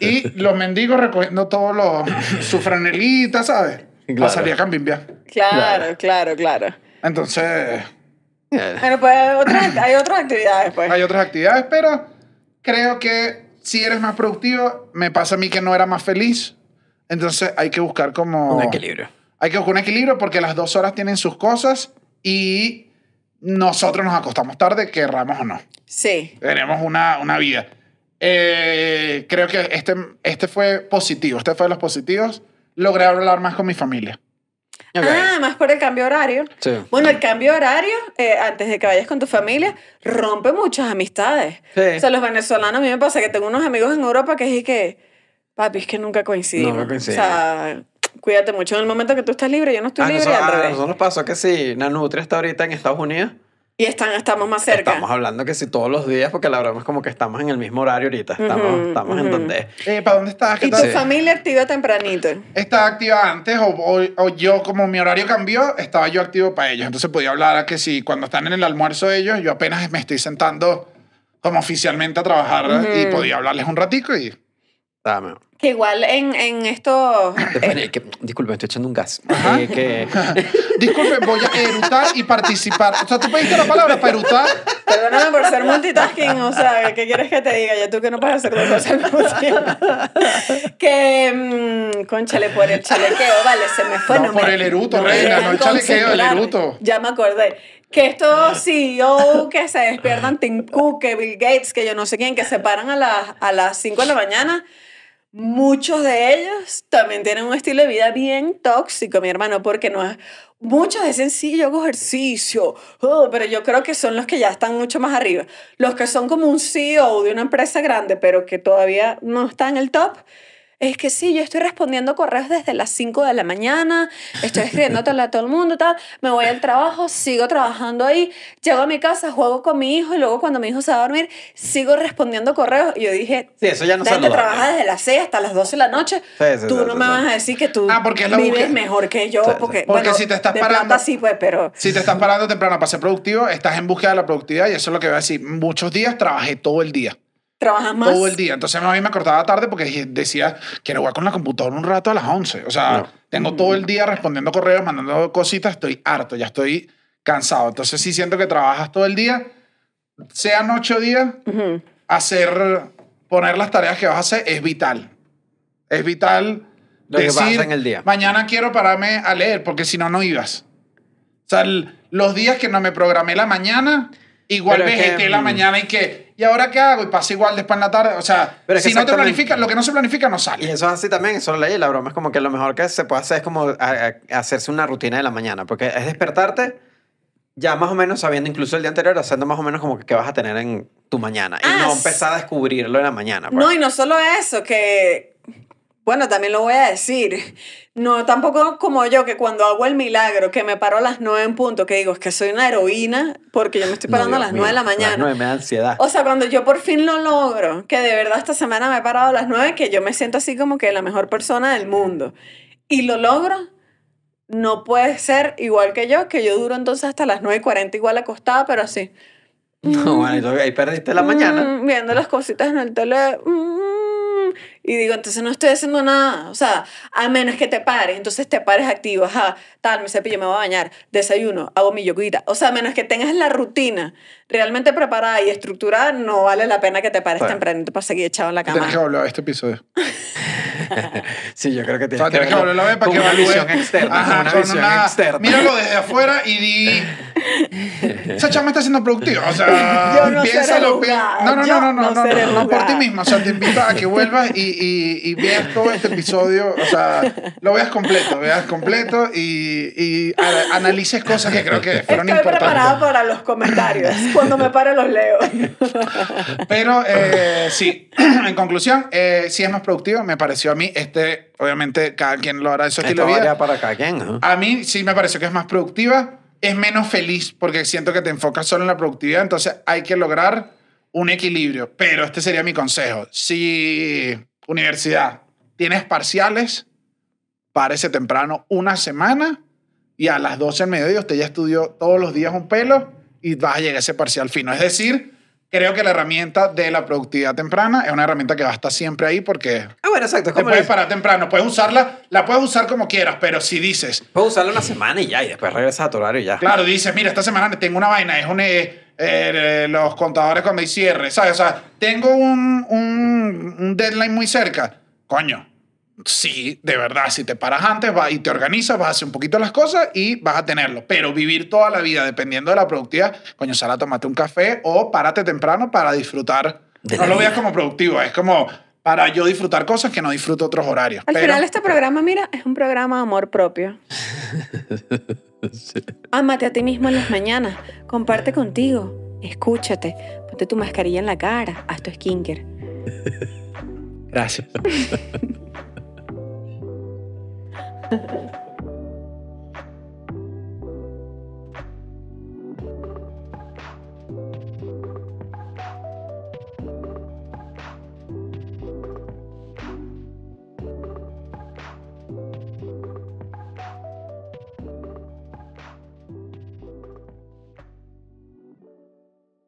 [SPEAKER 3] y los mendigos recogiendo todos los, su franelita, ¿sabes?
[SPEAKER 1] Claro.
[SPEAKER 3] salir a campimbiar.
[SPEAKER 5] Claro, claro, claro.
[SPEAKER 3] Entonces,
[SPEAKER 5] Bueno, pues otras- hay otras actividades, pues.
[SPEAKER 3] hay otras actividades, pero creo que si eres más productivo, me pasa a mí que no era más feliz. Entonces hay que buscar como...
[SPEAKER 1] Un equilibrio.
[SPEAKER 3] Hay que buscar un equilibrio porque las dos horas tienen sus cosas y nosotros nos acostamos tarde, querramos o no.
[SPEAKER 5] Sí.
[SPEAKER 3] Tenemos una, una vida. Eh, creo que este, este fue positivo, este fue de los positivos. Logré hablar más con mi familia.
[SPEAKER 1] Ok.
[SPEAKER 5] Ah, más por el cambio horario.
[SPEAKER 1] Sí.
[SPEAKER 5] Bueno, el cambio horario, eh, antes de que vayas con tu familia, rompe muchas amistades.
[SPEAKER 1] Sí.
[SPEAKER 5] O sea, los venezolanos, a mí me pasa que tengo unos amigos en Europa que es que, papi, es que nunca coincidimos.
[SPEAKER 1] Nunca coincidimos.
[SPEAKER 5] O sea, cuídate mucho en el momento que tú estás libre, yo no estoy
[SPEAKER 1] Ah,
[SPEAKER 5] libre y
[SPEAKER 1] nosotros,
[SPEAKER 5] al
[SPEAKER 1] ah,
[SPEAKER 5] revés.
[SPEAKER 1] nosotros nos pasó que sí, Nanutria está ahorita en Estados Unidos.
[SPEAKER 5] Y están, estamos más cerca.
[SPEAKER 1] Estamos hablando que sí todos los días, porque la broma es como que estamos en el mismo horario ahorita. Estamos,
[SPEAKER 5] Ujú,
[SPEAKER 1] estamos en
[SPEAKER 5] ujú.
[SPEAKER 1] donde.
[SPEAKER 3] Eh, ¿Para dónde estás? ¿Qué
[SPEAKER 5] y tu
[SPEAKER 3] tal?
[SPEAKER 5] familia activa tempranito.
[SPEAKER 3] estaba activa antes o, o- o yo, como mi horario cambió, estaba yo activo para ellos. Entonces podía hablar a que si cuando están en el almuerzo ellos, yo apenas me estoy sentando como oficialmente a trabajar y podía hablarles un ratico y...
[SPEAKER 1] Dame.
[SPEAKER 5] Que igual en, en estos...
[SPEAKER 1] Eh, que- disculpe, me estoy echando un gas.
[SPEAKER 3] Ajá.
[SPEAKER 1] Eh, que, [LAUGHS]
[SPEAKER 3] Disculpe, voy a erutar y participar. O sea, tú pediste la palabra para erutar.
[SPEAKER 5] Perdóname por ser multitasking, o sea, ¿qué quieres que te diga? Ya tú que no puedes hacer dos cosas al mismo tiempo. [LAUGHS] que, mm, conchale, por el chalequeo, vale, se me fue.
[SPEAKER 3] No, por
[SPEAKER 5] me-
[SPEAKER 3] el eruto,
[SPEAKER 5] me
[SPEAKER 3] reina, no el chalequeo, el eruto.
[SPEAKER 5] Ya me acordé. Que estos CEO que se despiertan, Tim Cook, que Bill Gates, que yo no sé quién, que se paran a las, a las 5 de la mañana, muchos de ellos también tienen un estilo de vida bien tóxico, mi hermano, porque no es... Muchos dicen, sí, yo hago ejercicio, oh, pero yo creo que son los que ya están mucho más arriba. Los que son como un CEO de una empresa grande, pero que todavía no está en el top, es que sí, yo estoy respondiendo correos desde las 5 de la mañana, estoy escribiéndole a todo el mundo, tal, me voy al trabajo, sigo trabajando ahí, llego a mi casa, juego con mi hijo y luego cuando mi hijo se va a dormir, sigo respondiendo correos. Y yo dije,
[SPEAKER 1] Sí, eso ya no
[SPEAKER 5] "Esta gente
[SPEAKER 1] saludable".
[SPEAKER 5] trabaja desde las 6 hasta las 12 de la noche,
[SPEAKER 1] Sí, sí,
[SPEAKER 5] tú
[SPEAKER 1] sí,
[SPEAKER 5] no
[SPEAKER 1] sí,
[SPEAKER 5] me
[SPEAKER 1] sí.
[SPEAKER 5] vas a decir que tú
[SPEAKER 3] Ah, porque
[SPEAKER 5] vives mejor que yo,
[SPEAKER 1] Sí, sí.
[SPEAKER 5] porque,
[SPEAKER 3] Porque
[SPEAKER 5] bueno,
[SPEAKER 3] si te estás
[SPEAKER 5] de
[SPEAKER 3] parando-
[SPEAKER 5] plata sí, pues, pero...
[SPEAKER 3] Si te estás parando temprano para ser productivo, estás en búsqueda de la productividad y eso es lo que voy a decir. Muchos días trabajé todo el día.
[SPEAKER 5] Trabajas más.
[SPEAKER 3] todo el día. Entonces a mí me acordaba tarde porque decía, quiero jugar con la computadora un rato a las 11. O sea,
[SPEAKER 1] No.
[SPEAKER 3] tengo todo el día respondiendo correos, mandando cositas, estoy harto, ya estoy cansado. Entonces sí siento que trabajas todo el día, sean ocho días,
[SPEAKER 5] Ujú.
[SPEAKER 3] hacer, poner las tareas que vas a hacer es vital. Es vital
[SPEAKER 1] Lo que
[SPEAKER 3] decir,
[SPEAKER 1] pasa en el día.
[SPEAKER 3] mañana quiero pararme a leer porque si no, no ibas. O sea, el- los días que no me programé la mañana, igual
[SPEAKER 1] Pero es que,
[SPEAKER 3] vegeté la
[SPEAKER 1] mm.
[SPEAKER 3] mañana y que, ¿y ahora qué hago? Y pasa igual después en la tarde. O sea,
[SPEAKER 1] Pero
[SPEAKER 3] si no te planificas, lo que no se planifica no
[SPEAKER 1] Y
[SPEAKER 3] sale.
[SPEAKER 1] eso es así también, eso lo leí. La broma es como que lo mejor que se puede hacer es como a- a- hacerse una rutina de la mañana, porque es despertarte ya más o menos sabiendo incluso el día anterior, haciendo más o menos como que qué vas a tener en tu mañana y
[SPEAKER 5] Ah,
[SPEAKER 1] no empezar a descubrirlo en la mañana. pues.
[SPEAKER 5] No, y no solo eso, que, bueno, también lo voy a decir, no tampoco como yo, que cuando hago el milagro, que me paro a las nueve en punto, que digo, es que soy una heroína, porque yo me estoy
[SPEAKER 1] No,
[SPEAKER 5] parando a las nueve de la
[SPEAKER 1] mío, a las
[SPEAKER 5] mañana.
[SPEAKER 1] nueve me da ansiedad.
[SPEAKER 5] O sea, cuando yo por fin lo logro, que de verdad esta semana me he parado a las 9, que yo me siento así como que la mejor persona del mundo, y lo logro, no puede ser igual que yo, que yo duro entonces hasta las 9 y 40 igual acostada, pero así. [LAUGHS]
[SPEAKER 1] No, bueno, y tú ahí perdiste la mañana.
[SPEAKER 5] Mm, viendo las cositas en el tele. mm, y digo, entonces no estoy haciendo nada. O sea, a menos que te pares. Entonces te pares activo. Ajá, tal, me cepillo, me voy a bañar. Desayuno, hago mi yoguita. O sea, a menos que tengas la rutina realmente preparada y estructurada, no vale la pena que te pares
[SPEAKER 1] Claro.
[SPEAKER 5] tempranito para seguir echado en la
[SPEAKER 3] Tienes
[SPEAKER 5] cama.
[SPEAKER 3] que volver a este episodio. [LAUGHS]
[SPEAKER 1] Sí, yo creo que
[SPEAKER 3] O
[SPEAKER 1] tienes
[SPEAKER 3] sea, tienes que
[SPEAKER 1] verlo
[SPEAKER 3] volverlo a ver para que
[SPEAKER 1] una visión externa.
[SPEAKER 3] Ajá,
[SPEAKER 1] una visión
[SPEAKER 3] una-
[SPEAKER 1] externa.
[SPEAKER 3] Míralo desde afuera y di. [LAUGHS] Esa chama está siendo productiva. O sea, [LAUGHS]
[SPEAKER 5] Yo no
[SPEAKER 3] piénsalo. No, no, no, no, no,
[SPEAKER 5] no
[SPEAKER 3] no, no, no por ti mismo. O sea, te invito a que vuelvas y, y, y veas todo este episodio. O sea, lo veas completo, veas completo y, y a- analices cosas que creo que fueron
[SPEAKER 5] Estoy preparada
[SPEAKER 3] importantes.
[SPEAKER 5] para los comentarios. Cuando me pare los leo.
[SPEAKER 3] Pero eh, sí, [CLEARS THROAT] en conclusión, eh, sí es más productivo. Me pareció a mí, este, obviamente, cada quien lo hará de su estilo de vida.
[SPEAKER 1] para cada quien. ¿no?
[SPEAKER 3] A mí sí me pareció que es más productiva, es menos feliz porque siento que te enfocas solo en la productividad, entonces hay que lograr un equilibrio. Pero este sería mi consejo. Si universidad tienes parciales, párese temprano una semana y a las 12 del mediodía usted ya estudió todos los días un pelo y vas a llegar a ese parcial fino. Es decir, creo que la herramienta de la productividad temprana es una herramienta que va a estar siempre ahí porque
[SPEAKER 1] Ah, bueno, exacto.
[SPEAKER 3] te puedes parar temprano, puedes usarla, la puedes usar como quieras, pero si dices,
[SPEAKER 1] Puedes usarlo una semana y ya, y después regresas a tu horario y ya.
[SPEAKER 3] Claro, dices, mira, esta semana tengo una vaina, es un, eh, eh, los contadores cuando hay cierre, ¿sabes? O sea, tengo un, un, un deadline muy cerca. Coño, sí, de verdad, si te paras antes va, y te organizas, vas a hacer un poquito las cosas y vas a tenerlo. Pero vivir toda la vida dependiendo de la productividad, coño, sal a tomarte un café o párate temprano para disfrutar.
[SPEAKER 1] De
[SPEAKER 3] no lo veas como productivo, es como para yo disfrutar cosas que no disfruto otros horarios.
[SPEAKER 5] Al
[SPEAKER 3] Pero-
[SPEAKER 5] final este programa, mira, es un programa de amor propio. [LAUGHS] Ámate a ti mismo en las mañanas, comparte contigo, escúchate, ponte tu mascarilla en la cara, haz tu skincare.
[SPEAKER 1] Gracias. [LAUGHS] Ha ha ha.